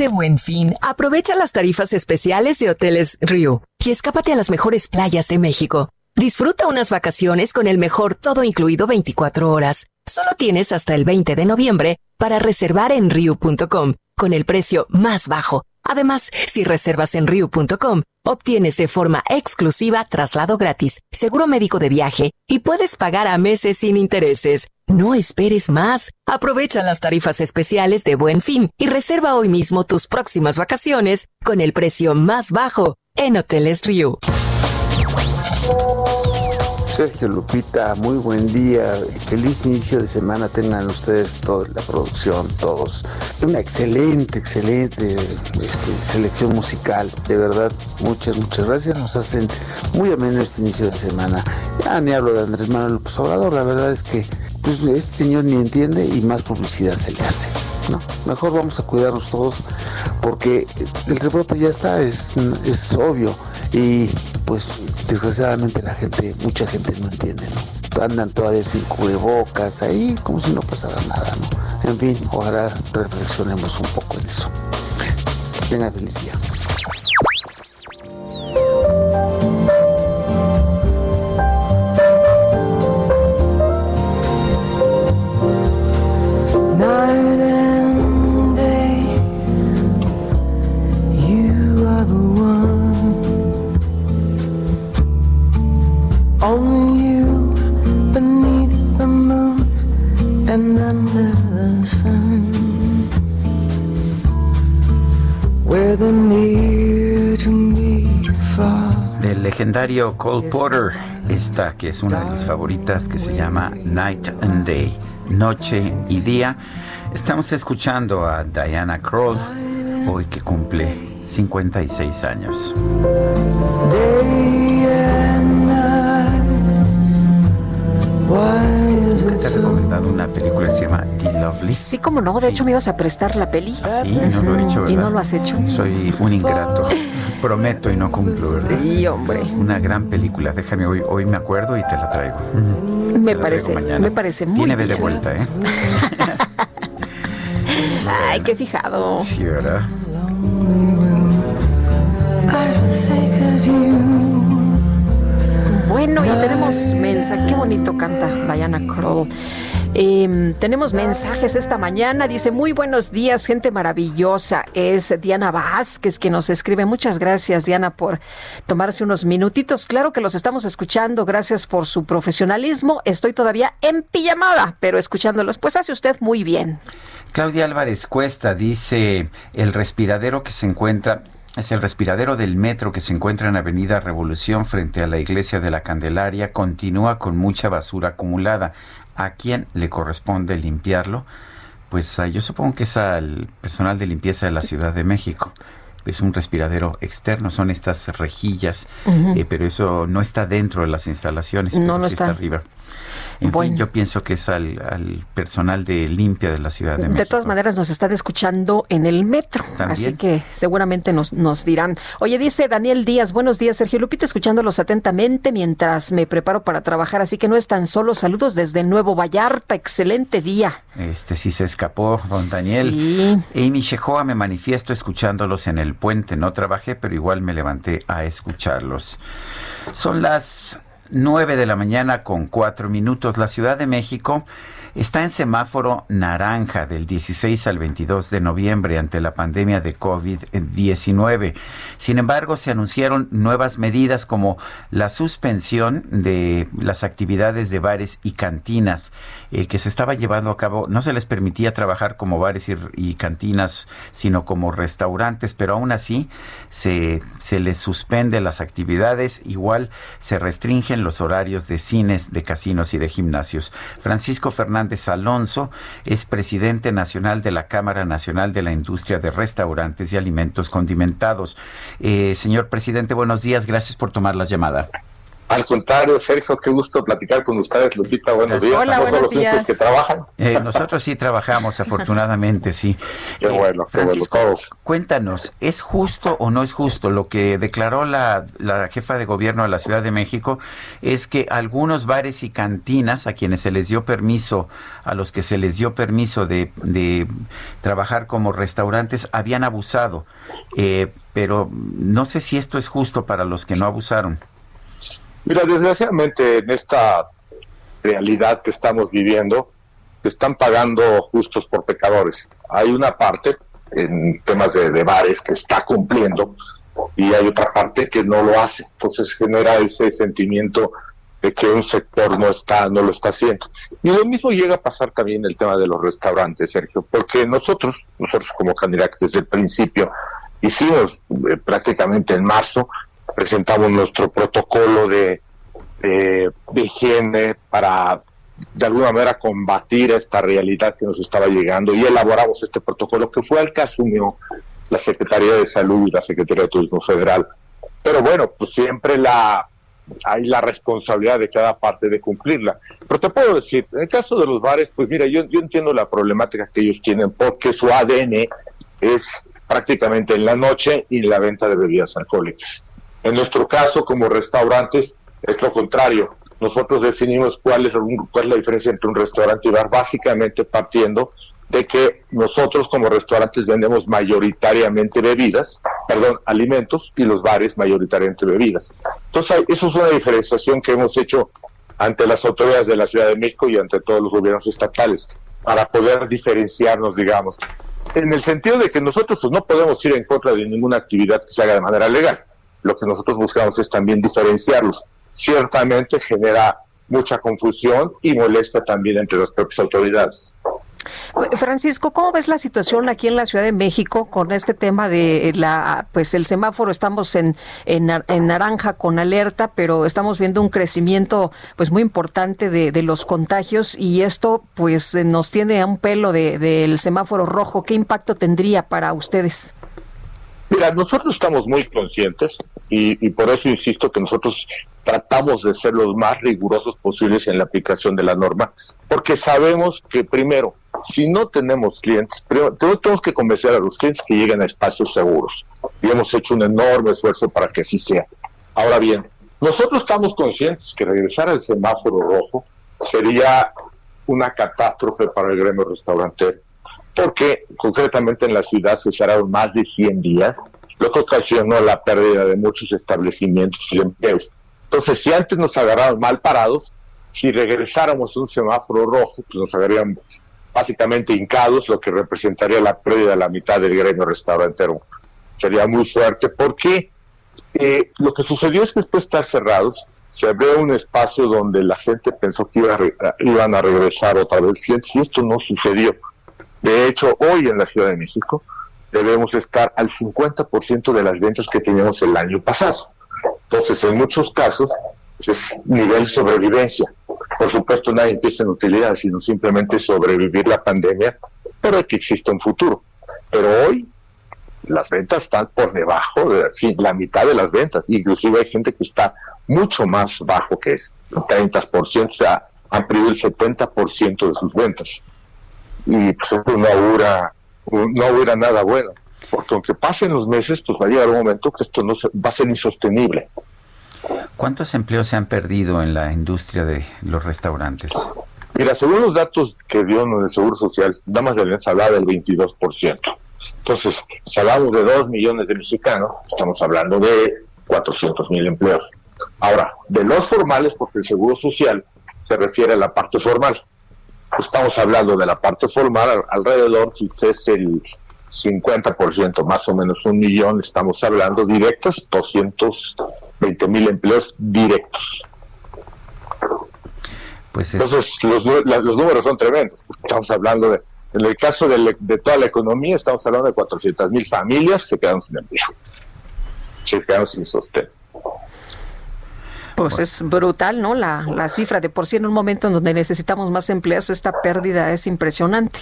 [SPEAKER 12] Este buen fin, aprovecha las tarifas especiales de Hoteles Rio y escápate a las mejores playas de México. Disfruta unas vacaciones con el mejor todo incluido 24 horas. Solo tienes hasta el 20 de noviembre para reservar en riu.com con el precio más bajo. Además, si reservas en riu.com, obtienes de forma exclusiva traslado gratis, seguro médico de viaje y puedes pagar a meses sin intereses. No esperes más. Aprovecha las tarifas especiales de Buen Fin y reserva hoy mismo tus próximas vacaciones con el precio más bajo en Hoteles Rio.
[SPEAKER 18] Sergio Lupita, muy buen día. Feliz inicio de semana tengan ustedes toda la producción, todos. Una excelente, excelente este, selección musical. De verdad, muchas, muchas gracias. Nos hacen muy ameno este inicio de semana. Ya ni hablo de Andrés Manuel López Obrador, la verdad es que pues, este señor ni entiende y más publicidad se le hace. Mejor vamos a cuidarnos todos porque el rebrote ya está, es, es obvio. Y pues desgraciadamente la gente, mucha gente no entiende, ¿no? Andan todavía sin cubrebocas ahí como si no pasara nada, ¿no? En fin, ojalá reflexionemos un poco en eso. Tenga feliz
[SPEAKER 8] Only you beneath the moon and under the sun. Whether near to me, far.
[SPEAKER 1] Del legendario Cole Porter, esta que es una de mis favoritas, que se llama Night and Day, Noche y Día. Estamos escuchando a Diana Kroll, hoy que cumple 56 años.
[SPEAKER 8] Day Nunca te he recomendado una película que se llama The
[SPEAKER 1] Lovely.
[SPEAKER 2] Sí, como no. De sí. hecho, me ibas a prestar la peli.
[SPEAKER 1] ¿Ah, sí, no lo he
[SPEAKER 2] dicho,
[SPEAKER 1] ¿verdad?
[SPEAKER 2] Y no lo has hecho.
[SPEAKER 1] Soy un ingrato. Prometo y no cumplo, ¿verdad?
[SPEAKER 2] Sí, hombre.
[SPEAKER 1] Una gran película. Déjame hoy, hoy me acuerdo y te la traigo.
[SPEAKER 2] Mm.
[SPEAKER 1] Me la
[SPEAKER 2] parece,
[SPEAKER 1] traigo
[SPEAKER 2] me parece muy
[SPEAKER 1] Tiene bien. de vuelta, ¿eh?
[SPEAKER 2] Ay, qué fijado.
[SPEAKER 1] Sí, ¿verdad? I think of you.
[SPEAKER 2] Bueno, y tenemos mensaje. Qué bonito canta Diana Kroll. Eh, tenemos mensajes esta mañana. Dice, muy buenos días, gente maravillosa. Es Diana Vázquez que nos escribe. Muchas gracias, Diana, por tomarse unos minutitos. Claro que los estamos escuchando. Gracias por su profesionalismo. Estoy todavía en pijamada, pero escuchándolos. Pues hace usted muy bien.
[SPEAKER 1] Claudia Álvarez Cuesta dice, el respiradero que se encuentra, es el respiradero del metro que se encuentra en Avenida Revolución frente a la Iglesia de la Candelaria, continúa con mucha basura acumulada. ¿A quién le corresponde limpiarlo? Pues ah, yo supongo que es al personal de limpieza de la Ciudad de México. Es un respiradero externo, son estas rejillas, eh, pero eso no está dentro de las instalaciones,
[SPEAKER 2] No,
[SPEAKER 1] pero
[SPEAKER 2] no
[SPEAKER 1] sí está
[SPEAKER 2] está.
[SPEAKER 1] arriba. En
[SPEAKER 2] Bueno.
[SPEAKER 1] fin, yo pienso que es al, al personal de limpia de la Ciudad de,
[SPEAKER 2] De
[SPEAKER 1] México.
[SPEAKER 2] todas maneras, nos están escuchando en el metro,
[SPEAKER 1] También.
[SPEAKER 2] así que seguramente nos, nos dirán. Oye, dice Daniel Díaz, buenos días, Sergio Lupita, escuchándolos atentamente mientras me preparo para trabajar, así que no están solo. Saludos desde Nuevo Vallarta, excelente día.
[SPEAKER 1] Este sí se escapó, don Daniel. Amy Shehoa me manifiesto escuchándolos en el puente. No trabajé, pero igual me levanté a escucharlos. Son las 9 de la mañana con cuatro minutos. La Ciudad de México está en semáforo naranja del 16 al 22 de noviembre ante la pandemia de COVID-19. Sin embargo, se anunciaron nuevas medidas como la suspensión de las actividades de bares y cantinas eh, que se estaba llevando a cabo. No se les permitía trabajar como bares y, y cantinas, sino como restaurantes, pero aún así se, se les suspende las actividades. Igual se restringen los horarios de cines, de casinos y de gimnasios. Francisco Fernández Alonso es presidente nacional de la Cámara Nacional de la Industria de Restaurantes y Alimentos Condimentados. Eh, señor presidente, buenos días. Gracias por tomar la llamada.
[SPEAKER 29] Al contrario, Sergio, qué gusto platicar con ustedes, Lupita. Buenos días.
[SPEAKER 2] Hola, buenos
[SPEAKER 29] los
[SPEAKER 2] días.
[SPEAKER 29] que trabajan.
[SPEAKER 1] Eh, nosotros sí trabajamos, afortunadamente, sí.
[SPEAKER 29] Qué bueno, qué bueno,
[SPEAKER 1] Francisco,
[SPEAKER 29] todos.
[SPEAKER 1] cuéntanos, ¿es justo o no es justo lo que declaró la, la jefa de gobierno de la Ciudad de México? Es que algunos bares y cantinas a quienes se les dio permiso, a los que se les dio permiso de, de trabajar como restaurantes, habían abusado. Eh, pero no sé si esto es justo para los que no abusaron.
[SPEAKER 29] Mira, desgraciadamente en esta realidad que estamos viviendo, se están pagando justos por pecadores. Hay una parte en temas de, bares que está cumpliendo y hay otra parte que no lo hace. Entonces genera ese sentimiento de que un sector no está, no lo está haciendo. Y lo mismo llega a pasar también el tema de los restaurantes, Sergio, porque nosotros, nosotros como candidatos desde el principio, hicimos eh, prácticamente en marzo, presentamos nuestro protocolo de, de, de higiene para de alguna manera combatir esta realidad que nos estaba llegando y elaboramos este protocolo que fue el que asumió la Secretaría de Salud y la Secretaría de Turismo Federal. Pero bueno, pues siempre la hay la responsabilidad de cada parte de cumplirla. Pero te puedo decir, en el caso de los bares, pues mira, yo, yo entiendo la problemática que ellos tienen porque su ADN es prácticamente en la noche y la venta de bebidas alcohólicas. En nuestro caso, como restaurantes, es lo contrario. Nosotros definimos cuál es, un- cuál es la diferencia entre un restaurante y bar, básicamente partiendo de que nosotros como restaurantes vendemos mayoritariamente bebidas, perdón, alimentos, y los bares mayoritariamente bebidas. Entonces, eso es una diferenciación que hemos hecho ante las autoridades de la Ciudad de México y ante todos los gobiernos estatales, para poder diferenciarnos, digamos. En el sentido de que nosotros pues, no podemos ir en contra de ninguna actividad que se haga de manera legal. Lo que nosotros buscamos es también diferenciarlos. Ciertamente genera mucha confusión y molesta también entre las propias autoridades.
[SPEAKER 2] Francisco, ¿cómo ves la situación aquí en la Ciudad de México con este tema de la, pues el semáforo? Estamos en, en, en naranja con alerta, pero estamos viendo un crecimiento, pues muy importante de, de los contagios y esto, pues eh, nos tiene a un pelo de- del semáforo rojo. ¿Qué impacto tendría para ustedes?
[SPEAKER 29] Mira, nosotros estamos muy conscientes y, por eso insisto que nosotros tratamos de ser los más rigurosos posibles en la aplicación de la norma, porque sabemos que primero, si no tenemos clientes, tenemos que convencer a los clientes que lleguen a espacios seguros y hemos hecho un enorme esfuerzo para que así sea. Ahora bien, nosotros estamos conscientes que regresar al semáforo rojo sería una catástrofe para el gremio restaurantero porque concretamente en la ciudad se cerraron más de 100 días, lo que ocasionó la pérdida de muchos establecimientos y empleos. Entonces, si antes nos agarraron mal parados, si regresáramos a un semáforo rojo, pues nos agarrarían básicamente hincados, lo que representaría la pérdida de la mitad del gremio restaurantero. Sería muy fuerte porque eh, lo que sucedió es que después de estar cerrados, se abrió un espacio donde la gente pensó que iba iban a regresar otra vez y esto no sucedido. De hecho, hoy en la Ciudad de México debemos estar al 50% de las ventas que teníamos el año pasado. Entonces, en muchos casos, pues, es nivel sobrevivencia. Por supuesto, nadie empieza en utilidad, sino simplemente sobrevivir la pandemia, pero es que existe un futuro. Pero hoy las ventas están por debajo de la mitad de las ventas. Inclusive hay gente que está mucho más bajo que es, 30%, o sea, han perdido el 70% de sus ventas y pues esto no augura, no augura nada bueno, porque aunque pasen los meses, pues va a llegar un momento que esto no va a ser insostenible.
[SPEAKER 1] ¿Cuántos empleos se han perdido en la industria de los restaurantes?
[SPEAKER 29] Mira, según los datos que dio en el Seguro Social, nada más debemos hablar del 22%. Entonces, si hablamos de 2 millones de mexicanos, estamos hablando de 400 mil empleos. Ahora, de los formales, porque el Seguro Social se refiere a la parte formal estamos hablando de la parte formal, alrededor, si es el 50%, más o menos un millón, estamos hablando directos, 220 mil empleos directos. Pues Entonces, los, los, números son tremendos. Estamos hablando de, en el caso de, de toda la economía, estamos hablando de 400 mil familias que se quedan sin empleo, se quedan sin sostén.
[SPEAKER 2] Pues es brutal, ¿no? La, la cifra de por sí en un momento en donde necesitamos más empleos, esta pérdida es impresionante.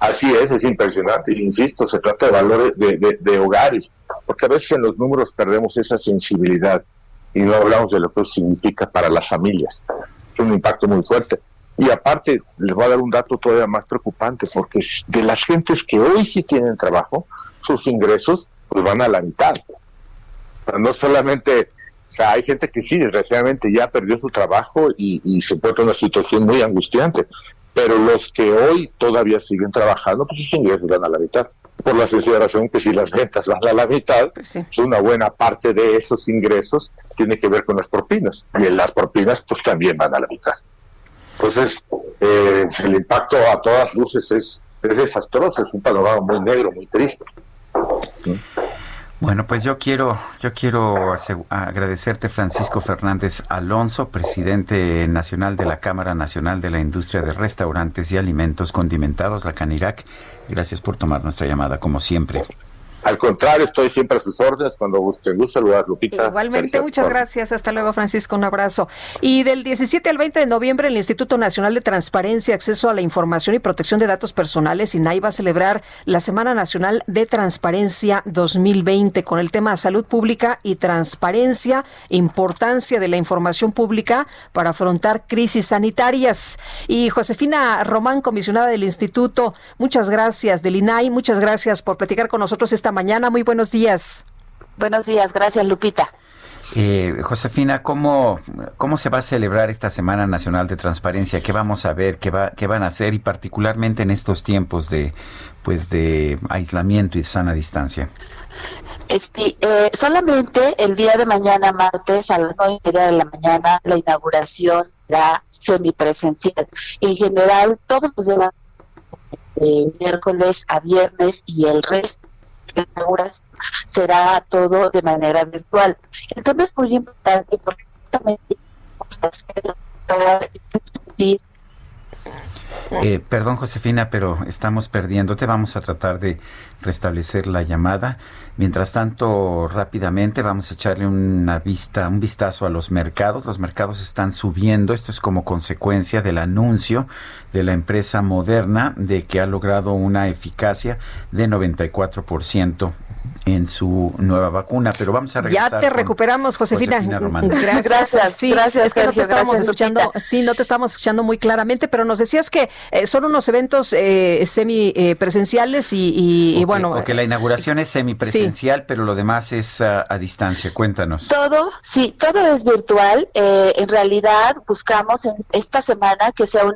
[SPEAKER 29] Así es, es impresionante. Insisto, se trata de valores de, de, hogares, porque a veces en los números perdemos esa sensibilidad y no hablamos de lo que significa para las familias. Es un impacto muy fuerte. Y aparte, les voy a dar un dato todavía más preocupante, porque de las gentes que hoy sí tienen trabajo, sus ingresos pues van a la mitad. No solamente o sea, hay gente que sí, desgraciadamente ya perdió su trabajo y, se encuentra en una situación muy angustiante. Pero los que hoy todavía siguen trabajando, pues sus ingresos van a la mitad. Por la sencilla razón que si las ventas van a la mitad, pues una buena parte de esos ingresos tiene que ver con las propinas. Y en las propinas, pues también van a la mitad. Entonces, eh, el impacto a todas luces es, es desastroso, es un panorama muy negro, muy triste.
[SPEAKER 1] Bueno, pues yo quiero, yo quiero agradecerte, Francisco Fernández Alonso, presidente nacional de la Cámara Nacional de la Industria de Restaurantes y Alimentos Condimentados, la CANIRAC. Gracias por tomar nuestra llamada, como siempre.
[SPEAKER 29] Al contrario, estoy siempre a sus órdenes cuando guste. Gusto saludar, Lupita.
[SPEAKER 2] Igualmente, muchas gracias. Hasta luego, Francisco. Un abrazo. Y del 17 al 20 de noviembre, el Instituto Nacional de Transparencia, Acceso a la Información y Protección de Datos Personales, INAI, va a celebrar la Semana Nacional de Transparencia 2020 con el tema salud pública y transparencia, importancia de la información pública para afrontar crisis sanitarias. Y Josefina Román, comisionada del Instituto, muchas gracias. Del INAI, muchas gracias por platicar con nosotros esta mañana. Muy buenos días.
[SPEAKER 26] Buenos días, gracias Lupita.
[SPEAKER 1] Eh, Josefina, ¿cómo, ¿cómo se va a celebrar esta Semana Nacional de Transparencia? ¿Qué vamos a ver? ¿Qué, va, qué van a hacer? Y particularmente en estos tiempos de, pues de aislamiento y sana distancia.
[SPEAKER 26] Este, eh, solamente el día de mañana, martes, a las nueve y media de la mañana, la inauguración será semipresencial. En general, todos los días, de miércoles a viernes y el resto será todo de manera virtual. Entonces es muy importante porque
[SPEAKER 1] Eh, perdón, Josefina, pero estamos perdiéndote. Vamos a tratar de restablecer la llamada. Mientras tanto, rápidamente vamos a echarle una vista, un vistazo a los mercados. Los mercados están subiendo. Esto es como consecuencia del anuncio de la empresa Moderna de que ha logrado una eficacia de 94% en su nueva vacuna, pero vamos a regresar.
[SPEAKER 2] Ya te recuperamos, Josefina.
[SPEAKER 30] Gracias, gracias, sí, gracias,
[SPEAKER 2] es que no te estábamos escuchando, sí, no te estamos escuchando muy claramente, pero nos decías que eh, son unos eventos eh, semi eh, presenciales y, bueno,
[SPEAKER 1] o que la inauguración es semipresencial, pero lo demás es a, distancia. Cuéntanos.
[SPEAKER 30] Todo, sí, todo es virtual. en realidad buscamos en esta semana que sea un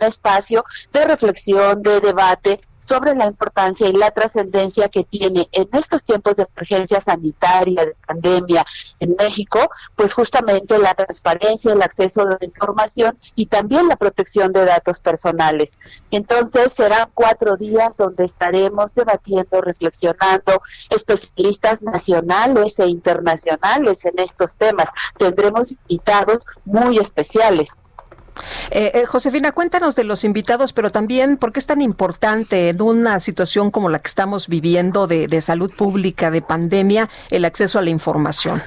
[SPEAKER 30] de reflexión, de debate, sobre la importancia y la trascendencia que tiene en estos tiempos de emergencia sanitaria, de pandemia en México, pues justamente la transparencia, el acceso a la información y también la protección de datos personales. Entonces serán cuatro días donde estaremos debatiendo, reflexionando, especialistas nacionales e internacionales en estos temas. Tendremos invitados muy especiales.
[SPEAKER 2] Eh, eh, Josefina, cuéntanos de los invitados, pero también por qué es tan importante en una situación como la que estamos viviendo de, de salud pública, de pandemia, el acceso a la información.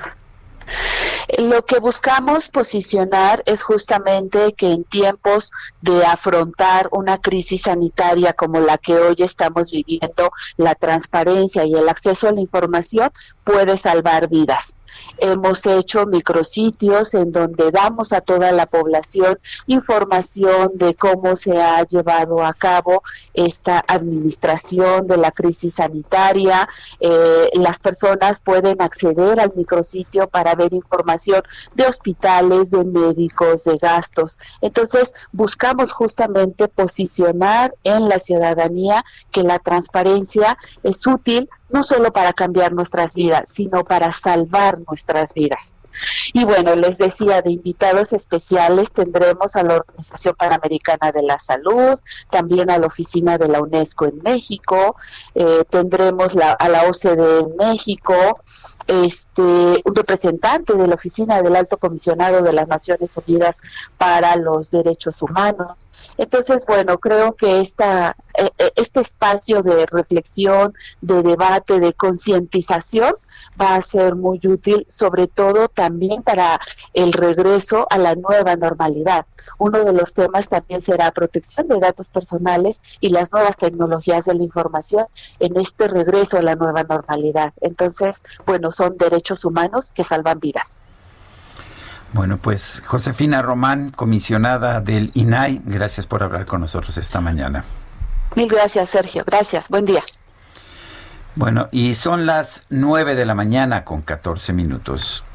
[SPEAKER 30] Lo que buscamos posicionar es justamente que en tiempos de afrontar una crisis sanitaria como la que hoy estamos viviendo, la transparencia y el acceso a la información puede salvar vidas. Hemos hecho micrositios en donde damos a toda la población información de cómo se ha llevado a cabo esta administración de la crisis sanitaria. Eh, las personas pueden acceder al micrositio para ver información de hospitales, de médicos, de gastos. Entonces, buscamos justamente posicionar en la ciudadanía que la transparencia es útil no solo para cambiar nuestras vidas, sino para salvar nuestras vidas. Y bueno, les decía, de invitados especiales tendremos a la Organización Panamericana de la Salud, también a la Oficina de la UNESCO en México, eh, tendremos a la OCDE en México, este, un representante de la Oficina del Alto Comisionado de las Naciones Unidas para los Derechos Humanos. Entonces, bueno, creo que esta, eh, eh, este espacio de reflexión, de debate, de concientización va a ser muy útil, sobre todo también para el regreso a la nueva normalidad. Uno de los temas también será protección de datos personales y las nuevas tecnologías de la información en este regreso a la nueva normalidad. Entonces, bueno, son derechos humanos que salvan vidas.
[SPEAKER 1] Bueno, pues Josefina Román, comisionada del INAI, gracias por hablar con nosotros esta mañana.
[SPEAKER 30] Mil gracias, Sergio. Gracias. Buen día.
[SPEAKER 1] Bueno, y son las 9 de la mañana con 14 minutos.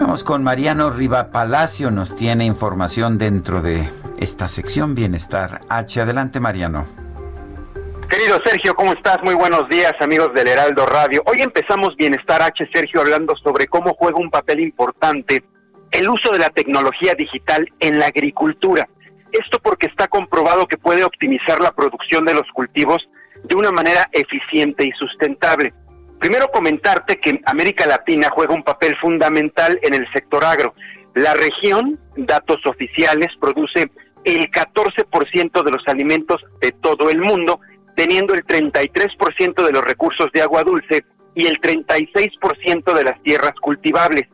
[SPEAKER 1] Vamos con Mariano Riva Palacio, nos tiene información dentro de esta sección Bienestar H. Adelante, Mariano.
[SPEAKER 31] Querido Sergio, ¿cómo estás? Muy buenos días, amigos del Heraldo Radio. Hoy empezamos Bienestar H, Sergio, hablando sobre cómo juega un papel importante el uso de la tecnología digital en la agricultura. Esto porque está comprobado que puede optimizar la producción de los cultivos de una manera eficiente y sustentable. Primero comentarte que América Latina juega un papel fundamental en el sector agro. La región, datos oficiales, produce el 14% de los alimentos de todo el mundo, teniendo el 33% de los recursos de agua dulce y el 36% de las tierras cultivables.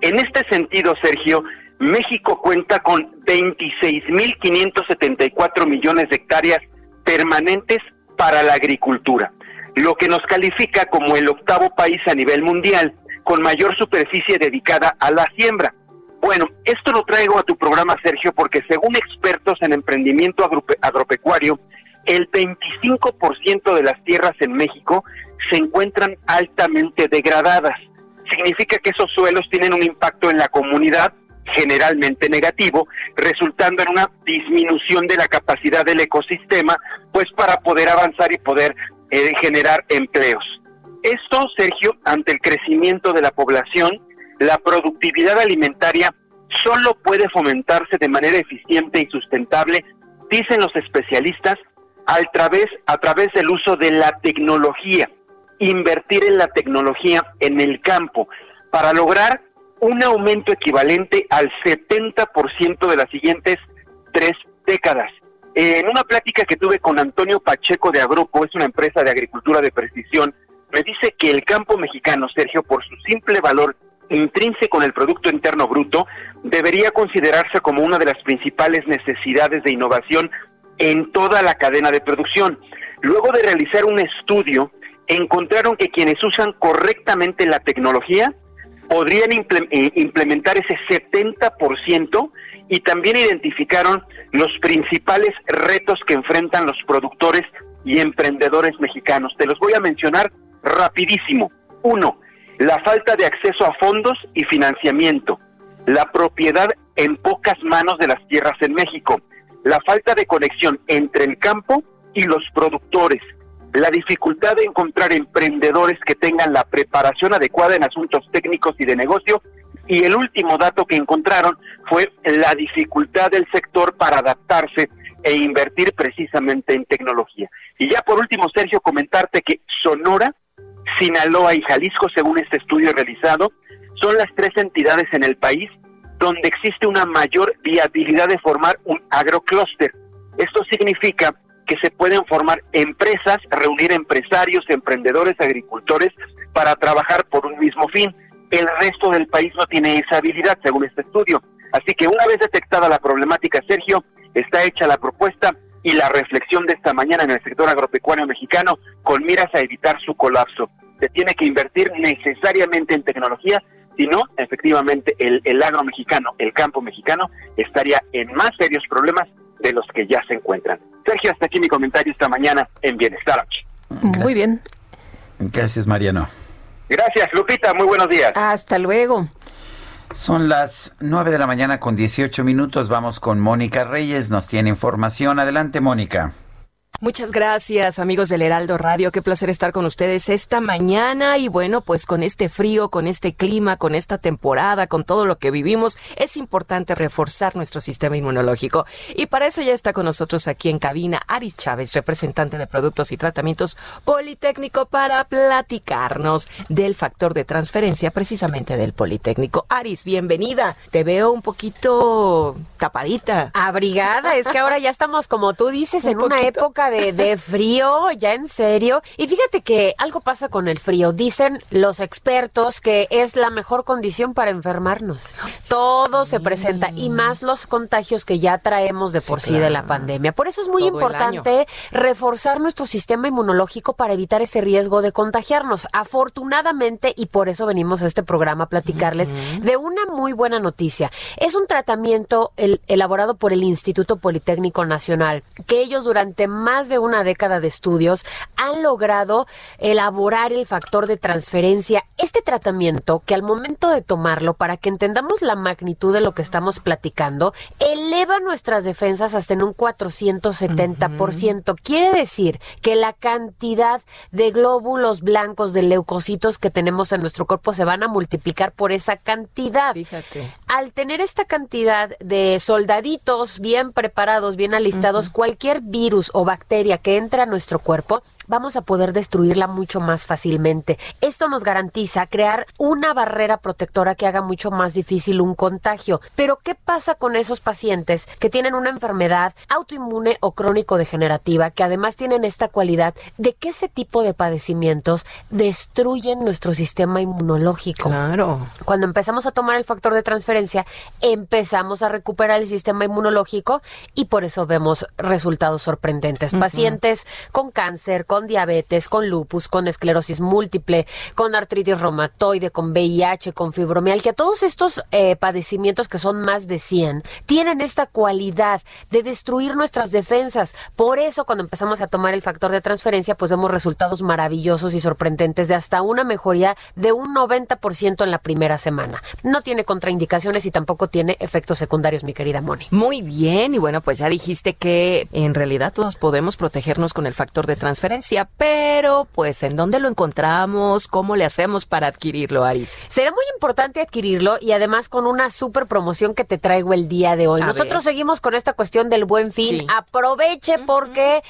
[SPEAKER 31] En este sentido, Sergio, México cuenta con 26.574 millones de hectáreas permanentes para la agricultura, lo que nos califica como el octavo país a nivel mundial con mayor superficie dedicada a la siembra. Bueno, esto lo traigo a tu programa, Sergio, porque según expertos en emprendimiento agropecuario, el 25% de las tierras en México se encuentran altamente degradadas. Significa que esos suelos tienen un impacto en la comunidad generalmente negativo, resultando en una disminución de la capacidad del ecosistema, pues para poder avanzar y poder eh, generar empleos. Esto, Sergio, ante el crecimiento de la población, la productividad alimentaria solo puede fomentarse de manera eficiente y sustentable, dicen los especialistas, a través, a través del uso de la tecnología, invertir en la tecnología en el campo, para lograr un aumento equivalente al 70% de las siguientes tres décadas. En una plática que tuve con Antonio Pacheco de Agroco, es una empresa de agricultura de precisión, me dice que el campo mexicano, Sergio, por su simple valor intrínseco en el Producto Interno Bruto, debería considerarse como una de las principales necesidades de innovación en toda la cadena de producción. Luego de realizar un estudio, encontraron que quienes usan correctamente la tecnología podrían eh, implementar ese 70% y también identificaron los principales retos que enfrentan los productores y emprendedores mexicanos. Te los voy a mencionar rapidísimo. Uno, la falta de acceso a fondos y financiamiento, la propiedad en pocas manos de las tierras en México, la falta de conexión entre el campo y los productores, la dificultad de encontrar emprendedores que tengan la preparación adecuada en asuntos técnicos y de negocio, y el último dato que encontraron fue la dificultad del sector para adaptarse e invertir precisamente en tecnología. Y ya por último, Sergio, comentarte que Sonora, Sinaloa y Jalisco, según este estudio realizado, son las tres entidades en el país donde existe una mayor viabilidad de formar un agrocluster. Esto significa que se pueden formar empresas, reunir empresarios, emprendedores, agricultores para trabajar por un mismo fin. El resto del país no tiene esa habilidad, según este estudio. Así que una vez detectada la problemática, Sergio, está hecha la propuesta y la reflexión de esta mañana en el sector agropecuario mexicano con miras a evitar su colapso. Se tiene que invertir necesariamente en tecnología si no, efectivamente, el, el agro mexicano, el campo mexicano, estaría en más serios problemas de los que ya se encuentran. Sergio, hasta aquí mi comentario esta mañana en Bienestar.
[SPEAKER 2] Muy bien.
[SPEAKER 1] Gracias, Mariano.
[SPEAKER 31] Gracias, Lupita. Muy buenos días.
[SPEAKER 2] Hasta luego.
[SPEAKER 1] Son las 9 de la mañana con 18 minutos. Vamos con Mónica Reyes. Nos tiene información. Adelante, Mónica.
[SPEAKER 32] Muchas gracias, amigos del Heraldo Radio. Qué placer estar con ustedes esta mañana. Y bueno, pues con este frío, con este clima, con esta temporada, con todo lo que vivimos, es importante reforzar nuestro sistema inmunológico. Y para eso ya está con nosotros aquí en cabina Aris Chávez, representante de Productos y Tratamientos Politécnico, para platicarnos del factor de transferencia precisamente del Politécnico. Aris, bienvenida. Te veo un poquito tapadita.
[SPEAKER 33] Abrigada. Es que ahora ya estamos, como tú dices, en una época de, frío, ya en serio. Y fíjate que algo pasa con el frío. Dicen los expertos que es la mejor condición para enfermarnos. Todo se presenta y más los contagios que ya traemos de por sí, de la pandemia. Por eso es muy importante reforzar nuestro sistema inmunológico para evitar ese riesgo de contagiarnos. Afortunadamente, y por eso venimos a este programa a platicarles de una muy buena noticia. Es un tratamiento elaborado por el Instituto Politécnico Nacional, que ellos durante más de una década de estudios han logrado elaborar el factor de transferencia. Este tratamiento que al momento de tomarlo, para que entendamos la magnitud de lo que estamos platicando, eleva nuestras defensas hasta en un 470%. Quiere decir que la cantidad de glóbulos blancos, de leucocitos que tenemos en nuestro cuerpo se van a multiplicar por esa cantidad.
[SPEAKER 32] Fíjate.
[SPEAKER 33] Al tener esta cantidad de soldaditos bien preparados, bien alistados, cualquier virus o bacteria que entra a nuestro cuerpo, vamos a poder destruirla mucho más fácilmente. Esto nos garantiza crear una barrera protectora que haga mucho más difícil un contagio. Pero ¿qué pasa con esos pacientes que tienen una enfermedad autoinmune o crónico degenerativa que además tienen esta cualidad de que ese tipo de padecimientos destruyen nuestro sistema inmunológico?
[SPEAKER 32] Claro.
[SPEAKER 33] Cuando empezamos a tomar el factor de transferencia, empezamos a recuperar el sistema inmunológico y por eso vemos resultados sorprendentes. Pacientes con cáncer, con diabetes, con lupus, con esclerosis múltiple, con artritis reumatoide, con VIH, con fibromialgia, todos estos eh, padecimientos que son más de 100, tienen esta cualidad de destruir nuestras defensas. Por eso cuando empezamos a tomar el factor de transferencia, pues vemos resultados maravillosos y sorprendentes de hasta una mejoría de un 90% en la primera semana. No tiene contraindicaciones y tampoco tiene efectos secundarios, mi querida Moni.
[SPEAKER 32] Muy bien, y bueno, pues ya dijiste que en realidad todos podemos protegernos con el factor de transferencia pero pues ¿en dónde lo encontramos? ¿Cómo le hacemos para adquirirlo, Aris?
[SPEAKER 33] Será muy importante adquirirlo y además con una super promoción que te traigo el día de hoy. Nosotros seguimos con esta cuestión del buen fin. Aproveche porque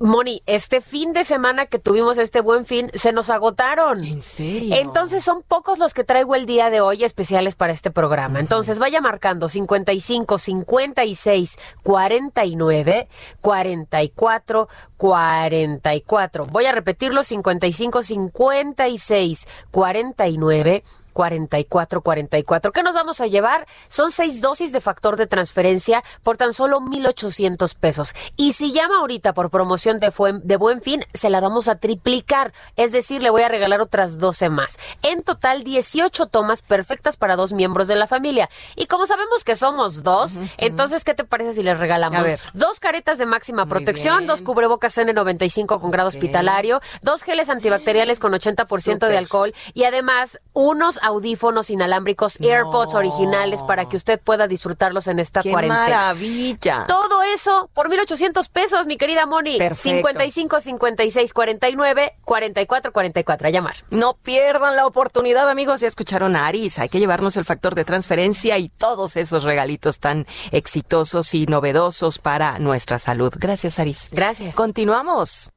[SPEAKER 33] Moni, este fin de semana que tuvimos este buen fin, se nos agotaron.
[SPEAKER 32] ¿En serio?
[SPEAKER 33] Entonces son pocos los que traigo el día de hoy especiales para este programa. Entonces vaya marcando 55, 56, 49, 44, 44. Voy a repetirlo, 55, 56, 49, 4444. ¿Qué nos vamos a llevar? Son seis dosis de factor de transferencia por tan solo 1,800 pesos. Y si llama ahorita por promoción de, de buen fin, se la vamos a triplicar. Es decir, le voy a regalar otras 12 más. En total, 18 tomas perfectas para dos miembros de la familia. Y como sabemos que somos dos, entonces, ¿qué te parece si les regalamos dos caretas de máxima protección, dos cubrebocas N95 con grado hospitalario, dos geles antibacteriales con 80% de alcohol y además unos audífonos inalámbricos AirPods originales para que usted pueda disfrutarlos en esta
[SPEAKER 32] ¡Qué
[SPEAKER 33] cuarentena.
[SPEAKER 32] maravilla!
[SPEAKER 33] Todo eso por 1,800 pesos, mi querida Moni.
[SPEAKER 32] Perfecto.
[SPEAKER 33] 55 56 49 44 44. A llamar.
[SPEAKER 32] No pierdan la oportunidad, amigos. Ya escucharon a Aris. Hay que llevarnos el factor de transferencia y todos esos regalitos tan exitosos y novedosos para nuestra salud. Gracias, Aris.
[SPEAKER 33] Gracias.
[SPEAKER 32] Continuamos.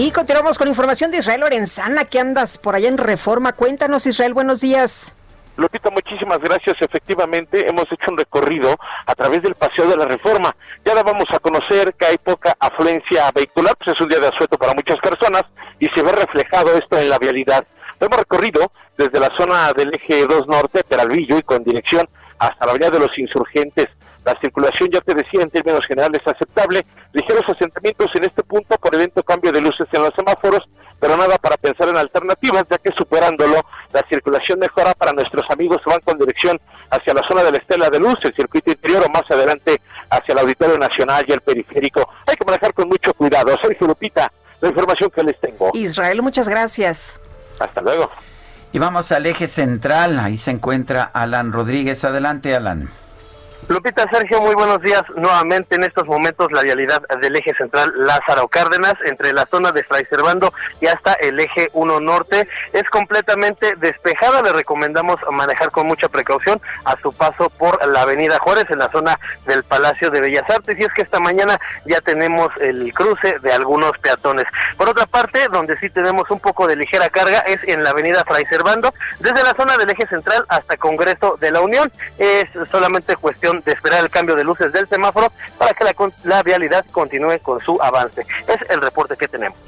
[SPEAKER 2] Y continuamos con información de Israel Lorenzana, que andas por allá en Reforma. Cuéntanos, Israel, buenos días.
[SPEAKER 34] Lupita, muchísimas gracias. Efectivamente, hemos hecho un recorrido a través del Paseo de la Reforma. Ya dábamos a conocer que hay poca afluencia vehicular, pues es un día de asueto para muchas personas y se ve reflejado esto en la vialidad. Hemos recorrido desde la zona del eje 2 norte, Peralvillo, y con dirección hasta la avenida de los Insurgentes. La circulación, ya te decía, en términos generales aceptable. Ligeros asentamientos en este punto por evento cambio de luces en los semáforos, pero nada para pensar en alternativas, ya que superándolo, la circulación mejora para nuestros amigos que van con dirección hacia la zona de la Estela de Luz, el circuito interior o más adelante hacia el Auditorio Nacional y el periférico. Hay que manejar con mucho cuidado. Sergio Lupita, la información que les tengo.
[SPEAKER 2] Israel, muchas gracias.
[SPEAKER 34] Hasta luego.
[SPEAKER 1] Y vamos al eje central. Ahí se encuentra Alan Rodríguez. Adelante, Alan.
[SPEAKER 21] Lupita Sergio, muy buenos días. Nuevamente en estos momentos la vialidad del eje central Lázaro Cárdenas entre la zona de Fray Servando y hasta el eje 1 norte es completamente despejada. Le recomendamos manejar con mucha precaución a su paso por la avenida Juárez en la zona del Palacio de Bellas Artes y es que esta mañana ya tenemos el cruce de algunos peatones. Por otra parte, donde sí tenemos un poco de ligera carga es en la avenida Fray Servando desde la zona del eje central hasta Congreso de la Unión. Es solamente cuestión de esperar el cambio de luces del semáforo para que la, la vialidad continúe con su avance. Es el reporte que tenemos.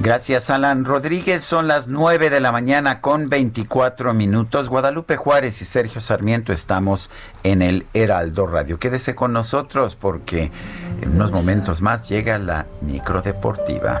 [SPEAKER 1] Gracias, Alan Rodríguez. Son las 9 de la mañana con 24 minutos. Guadalupe Juárez y Sergio Sarmiento estamos en el Heraldo Radio. Quédese con nosotros porque en unos momentos más llega la microdeportiva.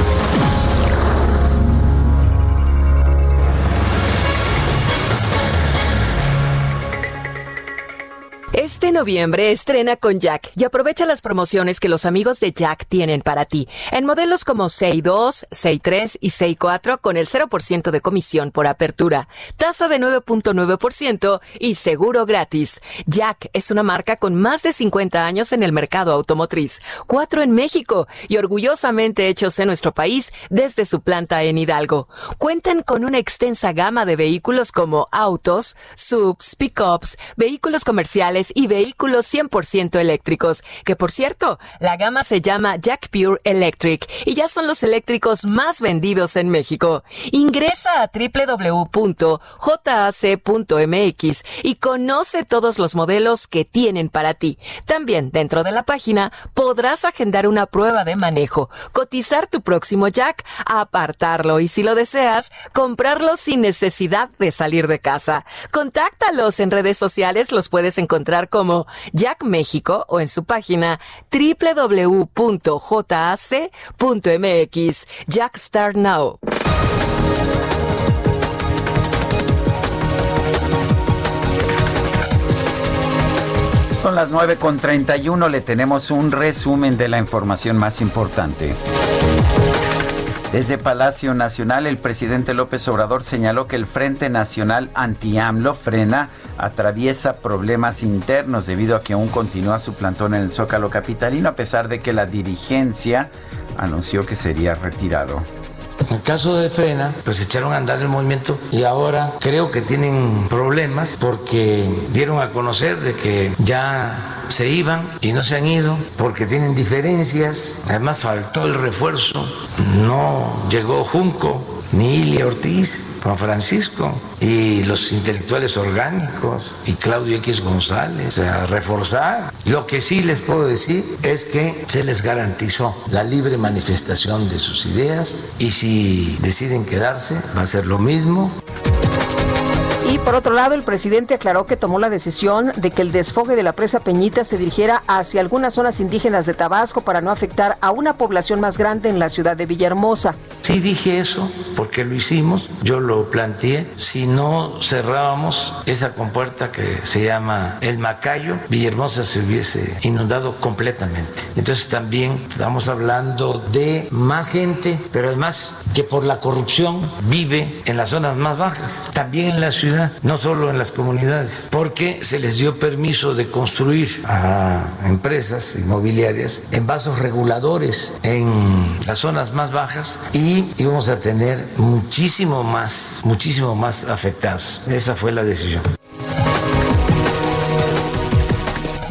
[SPEAKER 12] Este noviembre estrena con Jack y aprovecha las promociones que los amigos de Jack tienen para ti. En modelos como 6.2, 6.3 y 6.4 con el 0% de comisión por apertura, tasa de 9.9% y seguro gratis. Jack es una marca con más de 50 años en el mercado automotriz, cuatro en México y orgullosamente hechos en nuestro país desde su planta en Hidalgo. Cuentan con una extensa gama de vehículos como autos, subs, pickups, vehículos comerciales y vehículos 100% eléctricos, que por cierto, la gama se llama Jack Pure Electric y ya son los eléctricos más vendidos en México. Ingresa a www.jac.mx y conoce todos los modelos que tienen para ti. También dentro de la página podrás agendar una prueba de manejo, cotizar tu próximo Jack, apartarlo y si lo deseas, comprarlo sin necesidad de salir de casa. Contáctalos en redes sociales, los puedes encontrar como Jack México o en su página www.jac.mx. Jack Start Now.
[SPEAKER 1] Son las 9 con 31, le tenemos un resumen de la información más importante. Desde Palacio Nacional, el presidente López Obrador señaló que el Frente Nacional Anti-AMLO frena atraviesa problemas internos debido a que aún continúa su plantón en el Zócalo Capitalino, a pesar de que la dirigencia anunció que sería retirado.
[SPEAKER 28] En el caso de Frena, pues echaron a andar el movimiento y ahora creo que tienen problemas porque dieron a conocer de que ya se iban y no se han ido porque tienen diferencias. Además faltó el refuerzo, no llegó Junco ni Ilia Ortiz, Juan Francisco y los intelectuales orgánicos y Claudio X González a reforzar. Lo que sí les puedo decir es que se les garantizó la libre manifestación de sus ideas y si deciden quedarse va a ser lo mismo.
[SPEAKER 2] Por otro lado, el presidente aclaró que tomó la decisión de que el desfogue de la presa Peñita se dirigiera hacia algunas zonas indígenas de Tabasco para no afectar a una población más grande en la ciudad de Villahermosa.
[SPEAKER 28] Sí dije eso porque lo hicimos, yo lo planteé. Si no cerrábamos esa compuerta que se llama El Macayo, Villahermosa se hubiese inundado completamente. Entonces también estamos hablando de más gente, pero además que por la corrupción vive en las zonas más bajas, también en la ciudad no solo en las comunidades, porque se les dio permiso de construir a empresas inmobiliarias en vasos reguladores en las zonas más bajas y íbamos a tener muchísimo más, muchísimo más afectados. Esa fue la decisión.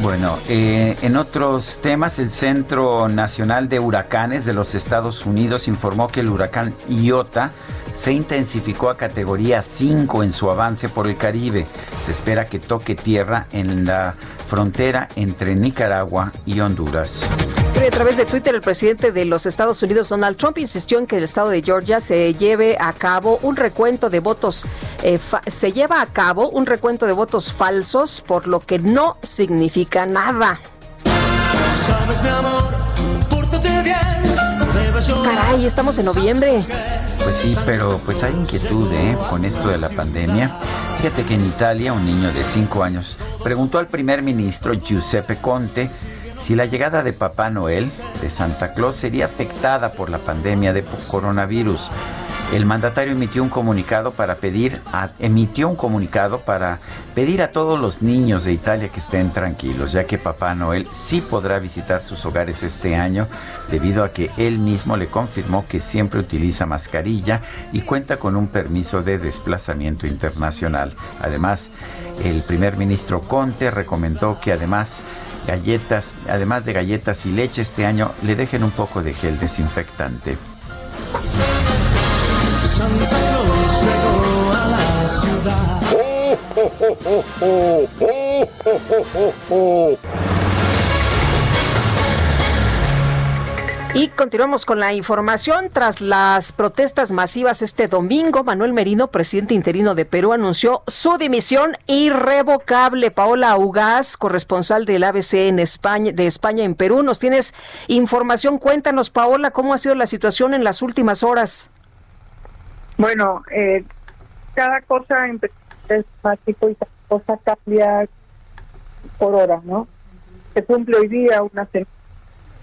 [SPEAKER 1] Bueno, eh, en otros temas, el Centro Nacional de Huracanes de los Estados Unidos informó que el huracán Iota se intensificó a categoría 5 en su avance por el Caribe. Se espera que toque tierra en la frontera entre Nicaragua y Honduras.
[SPEAKER 2] A través de Twitter, el presidente de los Estados Unidos, Donald Trump, insistió en que el estado de Georgia se lleve a cabo un recuento de votos, eh, se lleva a cabo un recuento de votos falsos, por lo que no significa nada.
[SPEAKER 8] Sabes, mi amor, pórtate bien, debes
[SPEAKER 2] Caray, estamos en noviembre.
[SPEAKER 1] Pues sí, pero pues hay inquietud ¿eh? con esto de la pandemia. Fíjate que en Italia un niño de 5 años preguntó al primer ministro Giuseppe Conte si la llegada de Papá Noel, de Santa Claus, sería afectada por la pandemia de coronavirus. El mandatario emitió un comunicado para pedir a, emitió un comunicado para pedir a todos los niños de Italia que estén tranquilos, ya que Papá Noel sí podrá visitar sus hogares este año debido a que él mismo le confirmó que siempre utiliza mascarilla y cuenta con un permiso de desplazamiento internacional. Además, el primer ministro Conte recomendó que además galletas, además de galletas y leche este año, le dejen un poco de gel desinfectante.
[SPEAKER 2] Y continuamos con la información. Tras las protestas masivas este domingo, Manuel Merino, presidente interino de Perú, anunció su dimisión irrevocable. Paola Ugaz, corresponsal del ABC en España, de España en Perú, nos tienes información. Cuéntanos, Paola, cómo ha sido la situación en las últimas horas.
[SPEAKER 35] Bueno, eh, cada cosa es mágico y cada cosa cambia por hora, ¿no? Se cumple hoy día una semana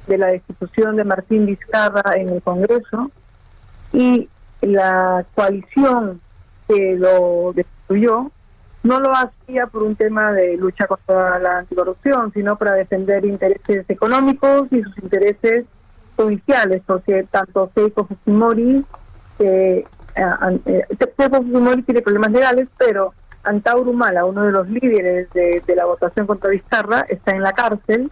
[SPEAKER 35] de la destitución de Martín Vizcarra en el Congreso y la coalición que lo destruyó no lo hacía por un tema de lucha contra la anticorrupción, sino para defender intereses económicos y sus intereses judiciales, porque tanto Keiko Fujimori, eh, eh, Keiko Fujimori tiene problemas legales, pero Antauro Humala, uno de los líderes de, de la votación contra Vizcarra, está en la cárcel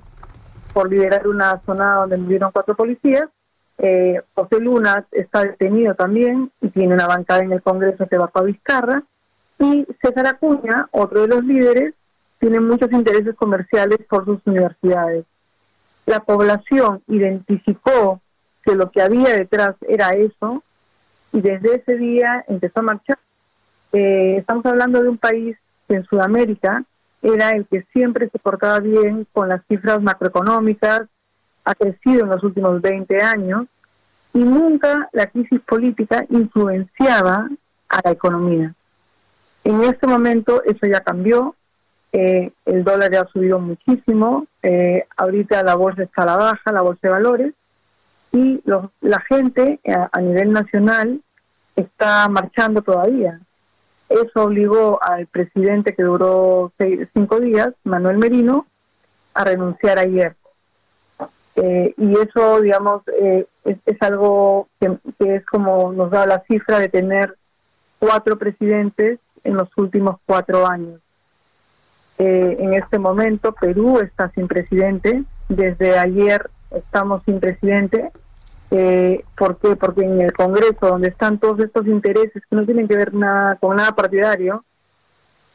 [SPEAKER 35] por liderar una zona donde murieron cuatro policías. Eh, José Luna está detenido también y tiene una bancada en el Congreso que va a Vizcarra. Y César Acuña, otro de los líderes, tiene muchos intereses comerciales por sus universidades. La población identificó que lo que había detrás era eso y desde ese día empezó a marchar. Eh, estamos hablando de un país en Sudamérica era el que siempre se portaba bien con las cifras macroeconómicas, ha crecido en los últimos 20 años y nunca la crisis política influenciaba a la economía. En este momento eso ya cambió, eh, el dólar ya ha subido muchísimo, eh, ahorita la bolsa está a la baja, la bolsa de valores, y la gente a, a nivel nacional está marchando todavía. Eso obligó al presidente que duró seis, cinco días, Manuel Merino, a renunciar ayer. Eh, y eso, digamos, eh, es, es, algo que, que, es como nos da la cifra de tener cuatro presidentes en los últimos cuatro años. Eh, en este momento Perú está sin presidente, desde ayer estamos sin presidente. Eh, ¿Por qué? Porque en el Congreso, donde están todos estos intereses que no tienen que ver nada con nada partidario,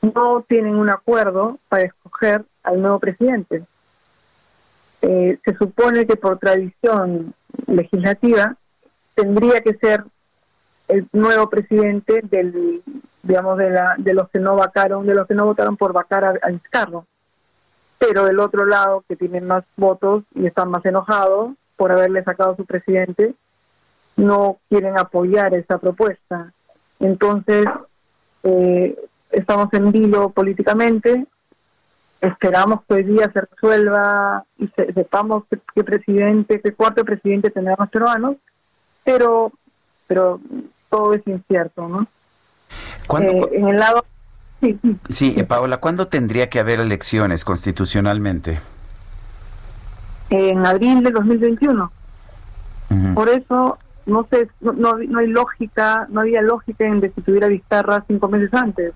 [SPEAKER 35] no tienen un acuerdo para escoger al nuevo presidente. Eh, se supone que por tradición legislativa tendría que ser el nuevo presidente del digamos de la de los que no vacaron de los que no votaron por vacar a, a Vizcarro pero del otro lado que tienen más votos y están más enojados por haberle sacado a su presidente no quieren apoyar esa propuesta entonces eh, estamos en vilo políticamente esperamos que hoy día se resuelva y se, sepamos qué, qué, presidente, qué cuarto presidente tendrá los peruanos, pero, pero todo es incierto, ¿no?
[SPEAKER 1] Eh,
[SPEAKER 35] en el lado...
[SPEAKER 1] Sí, sí. sí eh, Paola, ¿cuándo tendría que haber elecciones constitucionalmente?
[SPEAKER 35] En abril de 2021. Uh -huh. Por eso, no sé, no, no, no, hay lógica, no había lógica en destituir a Vizcarra cinco meses antes,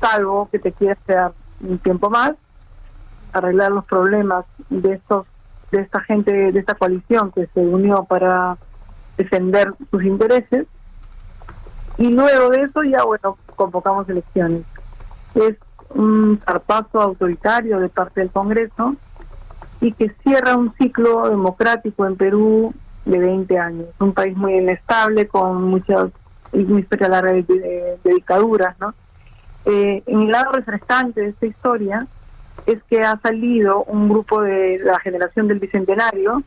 [SPEAKER 35] salvo que te quieras quedar un tiempo más arreglar los problemas de estos de esta gente de esta coalición que se unió para defender sus intereses y luego de eso ya bueno convocamos elecciones es un zarpazo autoritario de parte del Congreso y que cierra un ciclo democrático en Perú de 20 años un país muy inestable con muchas una historia larga de, de, de dictaduras no eh, en el lado refrescante de esta historia es que ha salido un grupo de la generación del Bicentenario,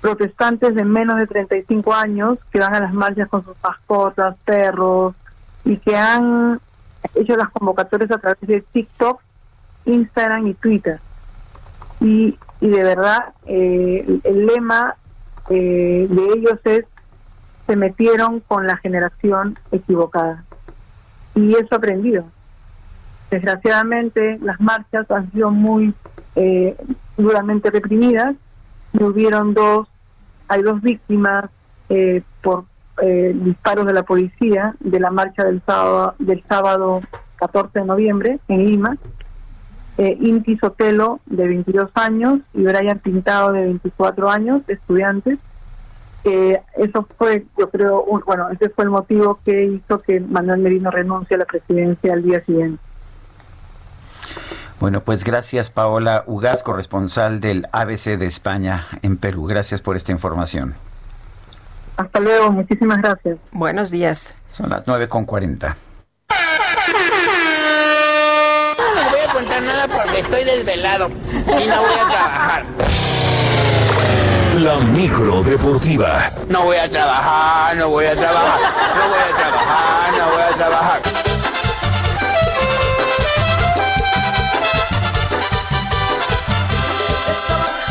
[SPEAKER 35] protestantes de menos de 35 años que van a las marchas con sus mascotas, perros, y que han hecho las convocatorias a través de TikTok, Instagram y Twitter. Y, y de verdad, eh, el, lema eh, de ellos es, se metieron con la generación equivocada. Y eso aprendido Desgraciadamente, las marchas han sido muy eh, duramente reprimidas. Y hubieron dos, hay dos víctimas eh, por eh, disparos de la policía de la marcha del sábado, del sábado 14 de noviembre en Lima. Eh, Inti Sotelo, de 22 años, y Brian Pintado, de 24 años, estudiantes. Eh, eso fue, yo creo, un, bueno, ese fue el motivo que hizo que Manuel Merino renuncie a la presidencia al día siguiente.
[SPEAKER 1] Bueno, pues gracias Paola Ugaz, corresponsal del ABC de España en Perú. Gracias por esta información.
[SPEAKER 35] Hasta luego, muchísimas gracias.
[SPEAKER 2] Buenos días.
[SPEAKER 1] Son las 9 con 40.
[SPEAKER 36] No voy a contar nada porque estoy desvelado y no voy a trabajar.
[SPEAKER 3] La micro deportiva.
[SPEAKER 36] No voy a trabajar, no voy a trabajar, no voy a trabajar, no voy a trabajar.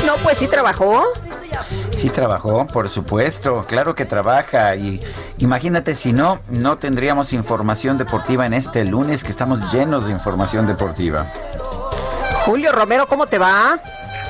[SPEAKER 2] No, pues sí trabajó.
[SPEAKER 1] Sí trabajó, por supuesto, claro que trabaja y imagínate si no, no tendríamos información deportiva en este lunes que estamos llenos de información deportiva.
[SPEAKER 2] Julio Romero, ¿cómo te va?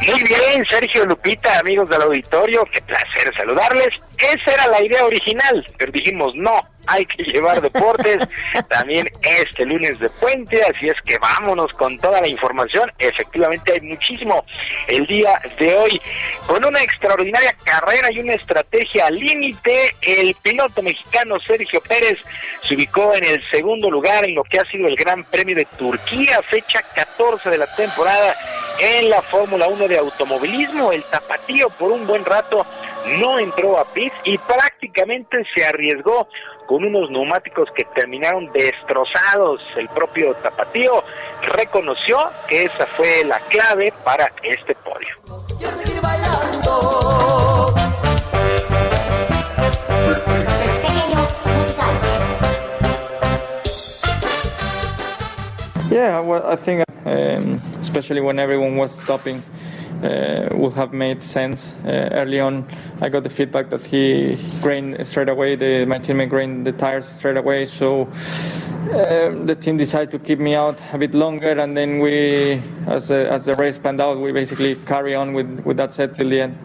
[SPEAKER 37] Muy bien, Sergio Lupita, amigos del auditorio, qué placer saludarles. Esa era la idea original, pero dijimos no, hay que llevar deportes también este lunes de puente, así es que vámonos con toda la información. Efectivamente hay muchísimo el día de hoy. Con una extraordinaria carrera y una estrategia al límite, el piloto mexicano Sergio Pérez se ubicó en el segundo lugar en lo que ha sido el Gran Premio de Turquía, fecha 14 de la temporada en la Fórmula 1 de automovilismo. El tapatío por un buen rato no entró a pit y prácticamente se arriesgó con unos neumáticos que terminaron destrozados. El propio Tapatío reconoció que esa fue la clave para este podio.
[SPEAKER 38] Yeah, well, I think, um, especially when everyone was stopping, would have made sense. Uh, early on, I got the feedback that he grained straight away. The, my teammate grained the tires straight away, so um, the team decided to keep me out a bit longer. And then we, as, uh, as the race panned out, we basically carry on with, with that set till the end.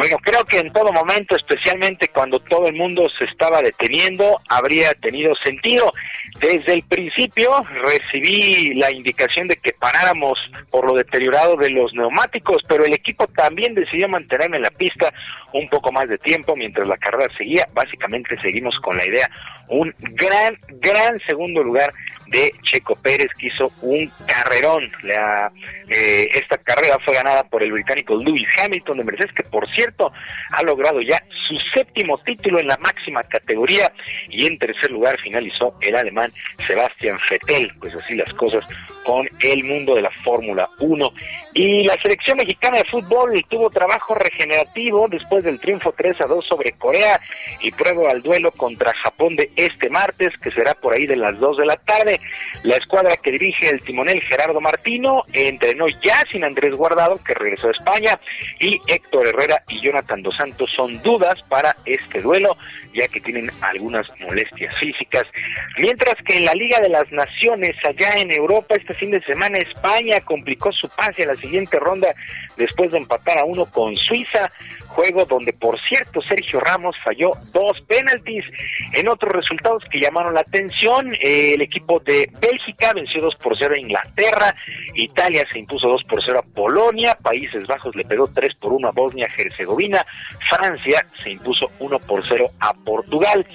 [SPEAKER 37] Bueno, creo que en todo momento, especialmente cuando todo el mundo se estaba deteniendo, habría tenido sentido. Desde el principio recibí la indicación de que paráramos por lo deteriorado de los neumáticos, pero el equipo también decidió mantenerme en la pista un poco más de tiempo mientras la carrera seguía. Básicamente seguimos con la idea, un gran, gran segundo lugar de Checo Pérez que hizo un carrerón. La, eh, esta carrera fue ganada por el británico Lewis Hamilton de Mercedes, que por cierto ha logrado ya su séptimo título en la máxima categoría y en tercer lugar finalizó el alemán Sebastian Vettel. Pues así las cosas con el mundo de la Fórmula 1. Y la selección mexicana de fútbol tuvo trabajo regenerativo después del triunfo 3 a 2 sobre Corea y prueba al duelo contra Japón de este martes, que será por ahí de las 2 de la tarde. La escuadra que dirige el timonel Gerardo Martino entrenó ya sin Andrés Guardado, que regresó a España, y Héctor Herrera y Jonathan Dos Santos son dudas para este duelo, ya que tienen algunas molestias físicas. Mientras que en la Liga de las Naciones, allá en Europa, este fin de semana España complicó su pase a la siguiente ronda después de empatar a uno con Suiza, juego donde por cierto Sergio Ramos falló dos penaltis. En otros resultados que llamaron la atención, eh, el equipo de Bélgica venció 2 por 0 a Inglaterra, Italia se impuso 2 por 0 a Polonia, Países Bajos le pegó 3 por 1 a Bosnia-Herzegovina, Francia se impuso 1 por 0 a Portugal.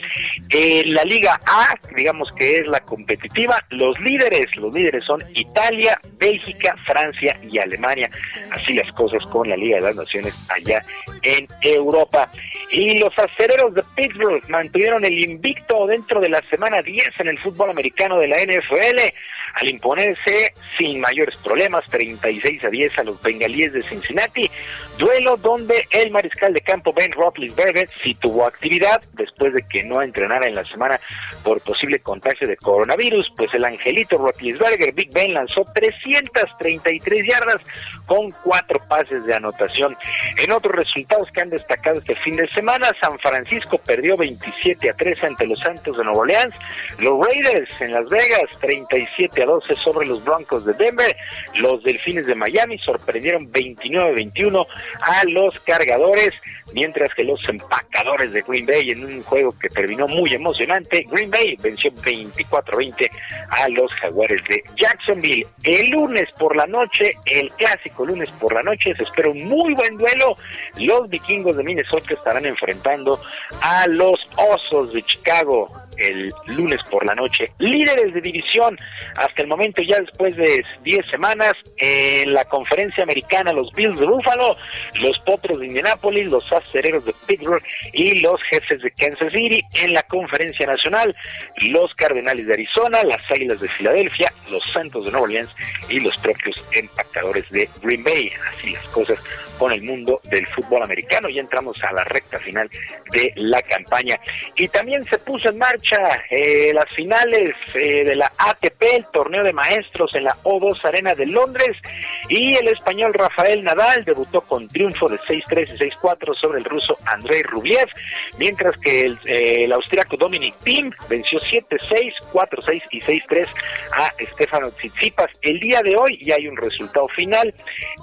[SPEAKER 37] En la Liga A, digamos que es la competitiva, los líderes, los líderes son Italia, Bélgica, Francia y Alemania. Así las cosas con la Liga de las Naciones allá en Europa. Y los acereros de Pittsburgh mantuvieron el invicto dentro de la semana 10 en el fútbol americano de la NFL al imponerse sin mayores problemas 36 a 10 a los bengalíes de Cincinnati, duelo donde el mariscal de campo Ben Roethlisberger sí tuvo actividad después de que no entrenara en la semana por posible contagio de coronavirus, pues el angelito Roethlisberger Big Ben lanzó 333 yardas con cuatro pases de anotación. En otros resultados que han destacado este fin de semana, San Francisco perdió 27 a 3 ante los Santos de Nueva Orleans, los Raiders en Las Vegas 37 a 12 sobre los Broncos de Denver, los Delfines de Miami sorprendieron 29 a 21 a los Cargadores, mientras que los empacadores de Green Bay en un juego que terminó muy emocionante, Green Bay venció 24-20 a los Jaguares de Jacksonville. El lunes por la noche, el clásico lunes por la noche, se espera un muy buen duelo. Los vikingos de Minnesota estarán enfrentando a los Osos de Chicago el lunes por la noche. Líderes de división hasta el momento ya después de 10 semanas en la conferencia americana los Bills de Buffalo, los Potros de Indianapolis, los Acereros de Pittsburgh y los Jefes de Kansas City en la conferencia nacional, los Cardenales de Arizona, las Águilas de Filadelfia, los Santos de Nueva Orleans y los propios empacadores de Green Bay. Así las cosas con el mundo del fútbol americano. Ya entramos a la recta final de la campaña. Y también se puso en marcha eh, las finales eh, de la ATP, el torneo de maestros en la O2 Arena de Londres. Y el español Rafael Nadal debutó con triunfo de 6-3 y 6-4 sobre el ruso Andrei Rublev, mientras que el, eh, austriaco Dominic Thiem venció 7-6, 4-6 y 6-3 a Stefano Tsitsipas. El día de hoy ya hay un resultado final.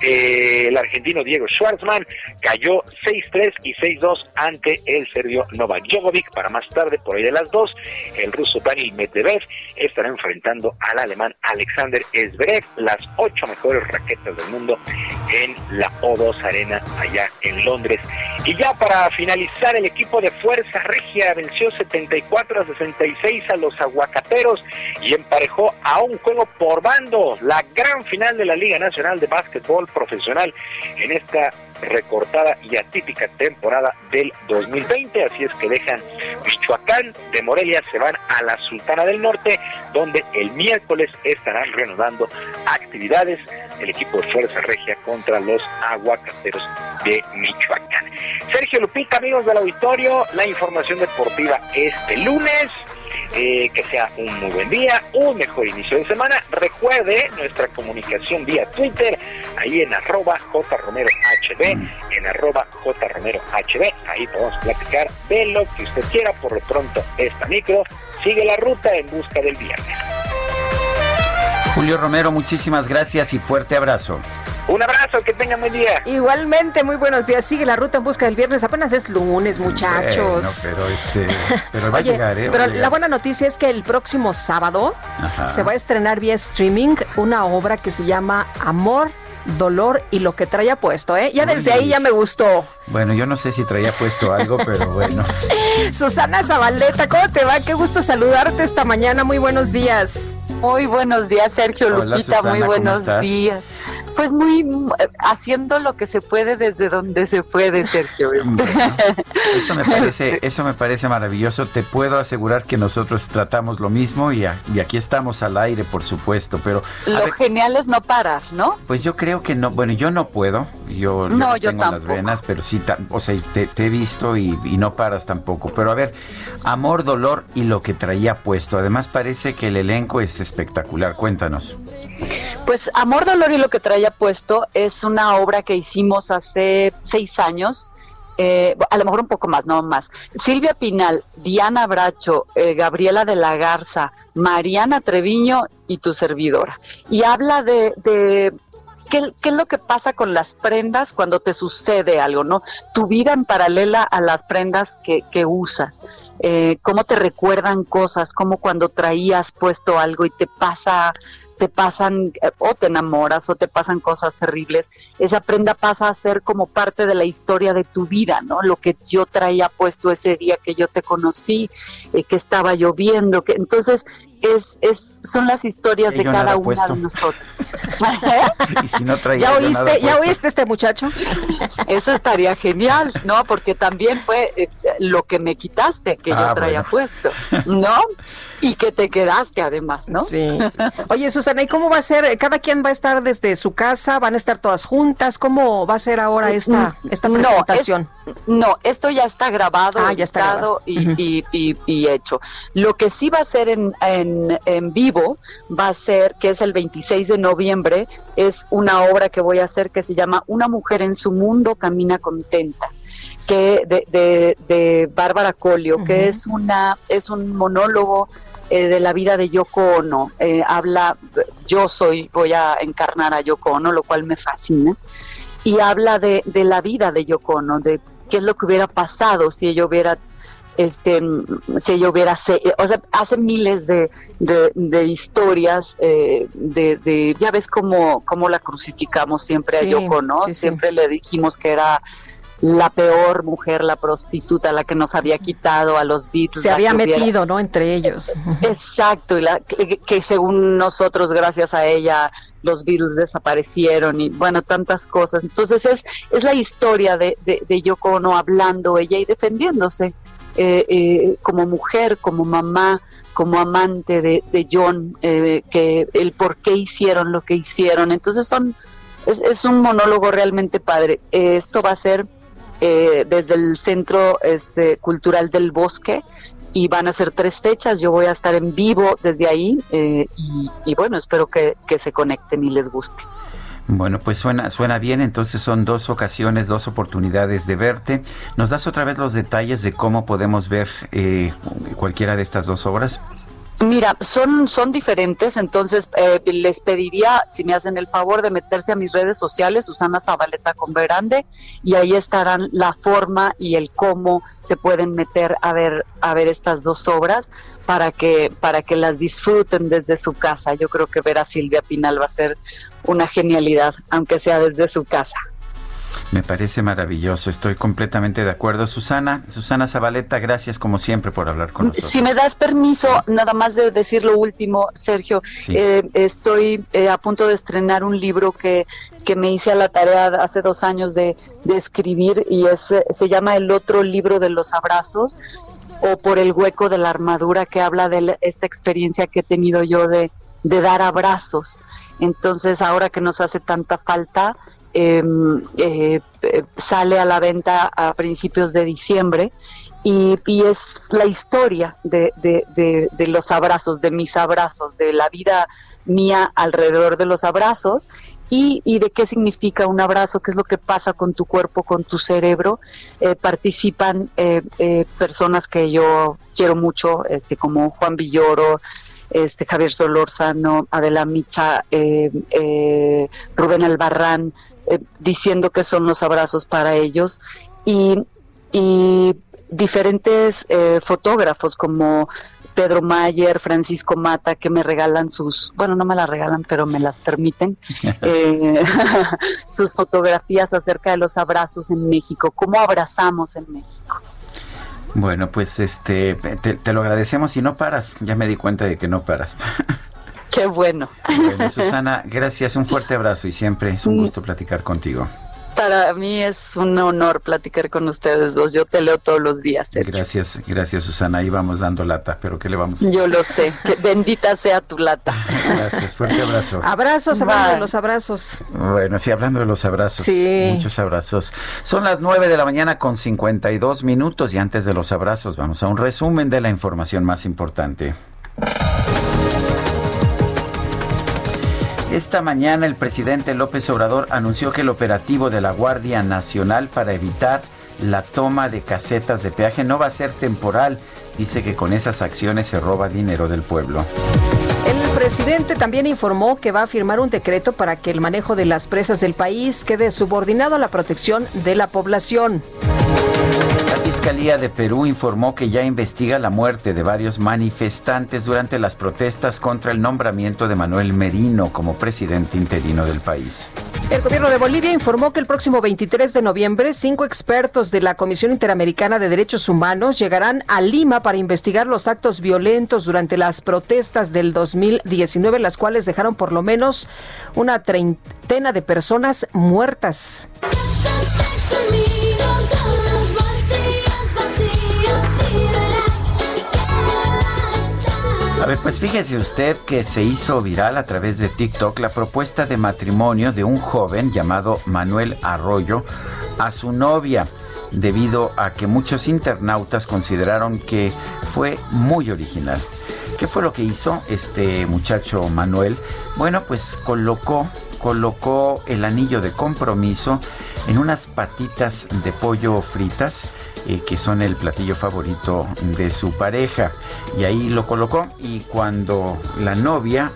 [SPEAKER 37] el argentino Diego Schwartzman cayó 6-3 y 6-2 ante el serbio Novak Djokovic para más tarde, por ahí de las 2, el ruso Daniel Medvedev estará enfrentando al alemán Alexander Zverev, las ocho mejores raquetas del mundo en la O2 Arena allá en Londres. Y ya para finalizar, el equipo de Fuerza Regia venció 74 a 66 a los aguacateros y emparejó a un juego por bando la gran final de la Liga Nacional de Básquetbol Profesional en recortada y atípica temporada del 2020. Así es que dejan Michoacán de Morelia, se van a la Sultana del Norte, donde el miércoles estarán reanudando actividades el equipo de Fuerza Regia contra los aguacateros de Michoacán. Sergio Lupita, amigos del auditorio, la información deportiva este lunes. Eh, que sea un muy buen día, un mejor inicio de semana. Recuerde nuestra comunicación vía Twitter, ahí en arroba jromerohb, en arroba jromerohb, ahí podemos platicar de lo que usted quiera. Por lo pronto, esta micro sigue la ruta en busca del viernes.
[SPEAKER 1] Julio Romero, muchísimas gracias y fuerte abrazo.
[SPEAKER 37] Un abrazo, que tengan buen día.
[SPEAKER 2] Igualmente, muy buenos días. Sigue la ruta en busca del viernes. Apenas es lunes, muchachos.
[SPEAKER 1] pero este, pero va a llegar, ¿eh?
[SPEAKER 2] Pero la buena noticia es que el próximo sábado se va a estrenar vía streaming una obra que se llama Amor, Dolor y lo que traía puesto, ¿eh? Ya desde ahí ya me gustó.
[SPEAKER 1] Bueno, yo no sé si traía puesto algo, pero bueno.
[SPEAKER 2] Susana Zabaleta, ¿cómo te va? Qué gusto saludarte esta mañana. Muy buenos días.
[SPEAKER 39] Muy buenos días, Sergio Lupita. muy buenos días. Pues muy haciendo lo que se puede desde donde se puede, Sergio.
[SPEAKER 1] eso me parece, eso me parece maravilloso. Te puedo asegurar que nosotros tratamos lo mismo y, y aquí estamos al aire, por supuesto. Pero
[SPEAKER 39] lo genial es no parar, ¿no?
[SPEAKER 1] Pues yo creo que no. Bueno, yo no puedo. Yo
[SPEAKER 39] no,
[SPEAKER 1] yo,
[SPEAKER 39] tengo
[SPEAKER 1] las venas, pero sí, o sea, te, he visto y, y no paras tampoco. Pero a ver, amor, dolor y lo que traía puesto. Además parece que el elenco es espectacular. Cuéntanos.
[SPEAKER 39] Pues Amor, Dolor y lo que traía puesto es una obra que hicimos hace seis años. Eh, a lo mejor un poco más, no más. Silvia Pinal, Diana Bracho, eh, Gabriela de la Garza, Mariana Treviño y tu servidora. Y habla de, de ¿Qué, es lo que pasa con las prendas cuando te sucede algo, ¿no? Tu vida en paralela a las prendas que, que usas. Eh, cómo te recuerdan cosas, como cuando traías puesto algo y te pasa te pasan eh, o te enamoras o te pasan cosas terribles, esa prenda pasa a ser como parte de la historia de tu vida, ¿no? Lo que yo traía puesto ese día que yo te conocí, eh, que estaba lloviendo, que entonces es, es son las historias de cada una de nosotros.
[SPEAKER 1] y si no traía
[SPEAKER 2] ¿Ya oíste, ¿Ya oíste este muchacho?
[SPEAKER 39] Eso estaría genial, ¿no? Porque también fue eh, lo que me quitaste, que yo ah, traía puesto, ¿no? Y que te quedaste además, ¿no?
[SPEAKER 2] Sí. Oye, Susana, ¿y cómo va a ser? ¿Cada quien va a estar desde su casa? ¿Van a estar todas juntas? ¿Cómo va a ser ahora esta, esta presentación?
[SPEAKER 39] No, esto ya está grabado, ah, ya está Y, y, hecho. Lo que sí va a ser en en, vivo va a ser, que es el 26 de noviembre, es una obra que voy a hacer que se llama Una mujer en su mundo camina contenta que de, de, Bárbara Colio, que es una es un monólogo eh, de la vida de Yoko Ono. Eh, habla, yo soy, voy a encarnar a Yoko Ono, lo cual me fascina, y habla de, de la vida de Yoko Ono, de qué es lo que hubiera pasado si ella hubiera este si ella hubiera o sea hace miles de, de, historias eh, de, ya ves cómo, cómo la crucificamos siempre a Yoko no siempre le dijimos que era la peor mujer, la prostituta, la que nos había quitado a los Beatles.
[SPEAKER 2] Se había metido, ¿no? Entre ellos.
[SPEAKER 39] Exacto, y la, que, según nosotros, gracias a ella, los Beatles desaparecieron y bueno, tantas cosas. Entonces es, es la historia de, de, de Yoko Ono hablando ella y defendiéndose. Eh, eh, como mujer, como mamá, como amante de, John, eh, que el por qué hicieron lo que hicieron. Entonces son es, es un monólogo realmente padre. esto va a ser desde el Centro este, Cultural del Bosque y van a ser tres fechas. Yo voy a estar en vivo desde ahí y, y, bueno, espero que, que se conecten y les guste.
[SPEAKER 1] Bueno, pues suena, suena bien, entonces son dos ocasiones, dos oportunidades de verte. ¿Nos das otra vez los detalles de cómo podemos ver eh, cualquiera de estas dos obras?
[SPEAKER 39] Mira, son, son diferentes, entonces eh, les pediría, si me hacen el favor, de meterse a mis redes sociales, Susana Zabaleta con Verande, y ahí estarán la forma y el cómo se pueden meter a ver, a ver estas dos obras para que, para que las disfruten desde su casa. Yo creo que ver a Silvia Pinal va a ser una genialidad, aunque sea desde su casa.
[SPEAKER 1] Me parece maravilloso, estoy completamente de acuerdo. Susana, Susana Zabaleta, gracias como siempre por hablar con nosotros.
[SPEAKER 39] Si me das permiso, nada más de decir lo último, Sergio, eh, estoy eh, a punto de estrenar un libro que, que me hice a la tarea hace dos años de, de escribir y es, se llama El otro libro de los abrazos o por el hueco de la armadura que habla de esta experiencia que he tenido yo de, de dar abrazos. Entonces, ahora que nos hace tanta falta, Em, eh, sale a la venta a principios de diciembre y, es la historia de, los abrazos, de mis abrazos, de la vida mía alrededor de los abrazos y, de qué significa un abrazo, qué es lo que pasa con tu cuerpo, con tu cerebro. Eh, participan eh, personas que yo quiero mucho, este, como Juan Villoro, este, Javier Solórzano, Adela Micha, Rubén Albarrán, eh, diciendo que son los abrazos para ellos y, diferentes eh, fotógrafos como Pedro Mayer, Francisco Mata, que me regalan sus, bueno, no me las regalan, pero me las permiten, eh, sus fotografías acerca de los abrazos en México, cómo abrazamos en México.
[SPEAKER 1] Bueno, pues este, te, te, lo agradecemos y no paras, ya me di cuenta de que no paras.
[SPEAKER 39] Qué bueno.
[SPEAKER 1] Bueno, Susana, gracias, un fuerte abrazo y siempre es un gusto platicar contigo.
[SPEAKER 39] Para mí es un honor platicar con ustedes dos. Yo te leo todos los días.
[SPEAKER 1] Gracias, gracias Susana. Ahí vamos dando lata, pero ¿qué le vamos
[SPEAKER 39] a Yo lo sé. Que bendita sea tu lata.
[SPEAKER 1] Gracias, fuerte abrazo.
[SPEAKER 2] Abrazos, hablando de los abrazos.
[SPEAKER 1] Bueno, sí, hablando de los abrazos. Sí. Muchos abrazos. Son las nueve de la mañana con 52 minutos y antes de los abrazos vamos a un resumen de la información más importante. Esta mañana el presidente López Obrador anunció que el operativo de la Guardia Nacional para evitar la toma de casetas de peaje no va a ser temporal. Dice que con esas acciones se roba dinero del pueblo.
[SPEAKER 2] El presidente también informó que va a firmar un decreto para que el manejo de las presas del país quede subordinado a la protección de la población.
[SPEAKER 1] Fiscalía de Perú informó que ya investiga la muerte de varios manifestantes durante las protestas contra el nombramiento de Manuel Merino como presidente interino del país.
[SPEAKER 2] El gobierno de Bolivia informó que el próximo 23 de noviembre, cinco expertos de la Comisión Interamericana de Derechos Humanos llegarán a Lima para investigar los actos violentos durante las protestas del 2019, las cuales dejaron por lo menos una treintena de personas muertas.
[SPEAKER 1] A ver, pues fíjese usted que se hizo viral a través de TikTok la propuesta de matrimonio de un joven llamado Manuel Arroyo a su novia, debido a que muchos internautas consideraron que fue muy original. ¿Qué fue lo que hizo este muchacho Manuel? Bueno, pues colocó colocó el anillo de compromiso en unas patitas de pollo fritas que son el platillo favorito de su pareja. Y ahí lo colocó y cuando la novia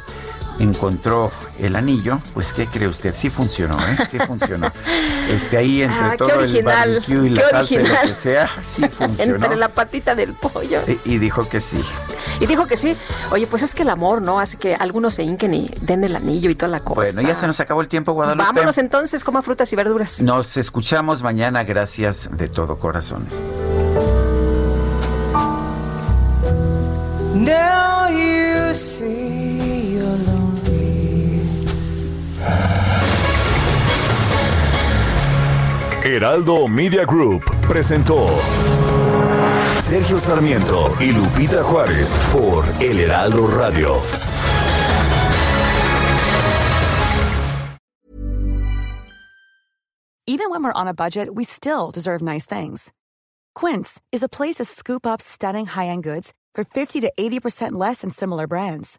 [SPEAKER 1] encontró el anillo, pues ¿qué cree usted? Sí funcionó, ¿eh? Sí funcionó. Este ahí entre ah, todo el barbecue y la salsa y lo que sea, sí funcionó.
[SPEAKER 2] entre la patita del pollo.
[SPEAKER 1] Y, dijo que sí.
[SPEAKER 2] Y dijo que sí. Oye, pues es que el amor, ¿no? Hace que algunos se hinquen y den el anillo y toda la cosa.
[SPEAKER 1] Bueno, ya se nos acabó el tiempo, Guadalupe.
[SPEAKER 2] Vámonos entonces, coma frutas y verduras.
[SPEAKER 1] Nos escuchamos mañana, gracias de todo corazón. Now you
[SPEAKER 3] Heraldo Media Group presentó Sergio Sarmiento y Lupita Juárez por El Heraldo Radio.
[SPEAKER 40] Even when we're on a budget, we still deserve nice things. Quince is a place to scoop up stunning high-end goods for 50 to 80% less than similar brands.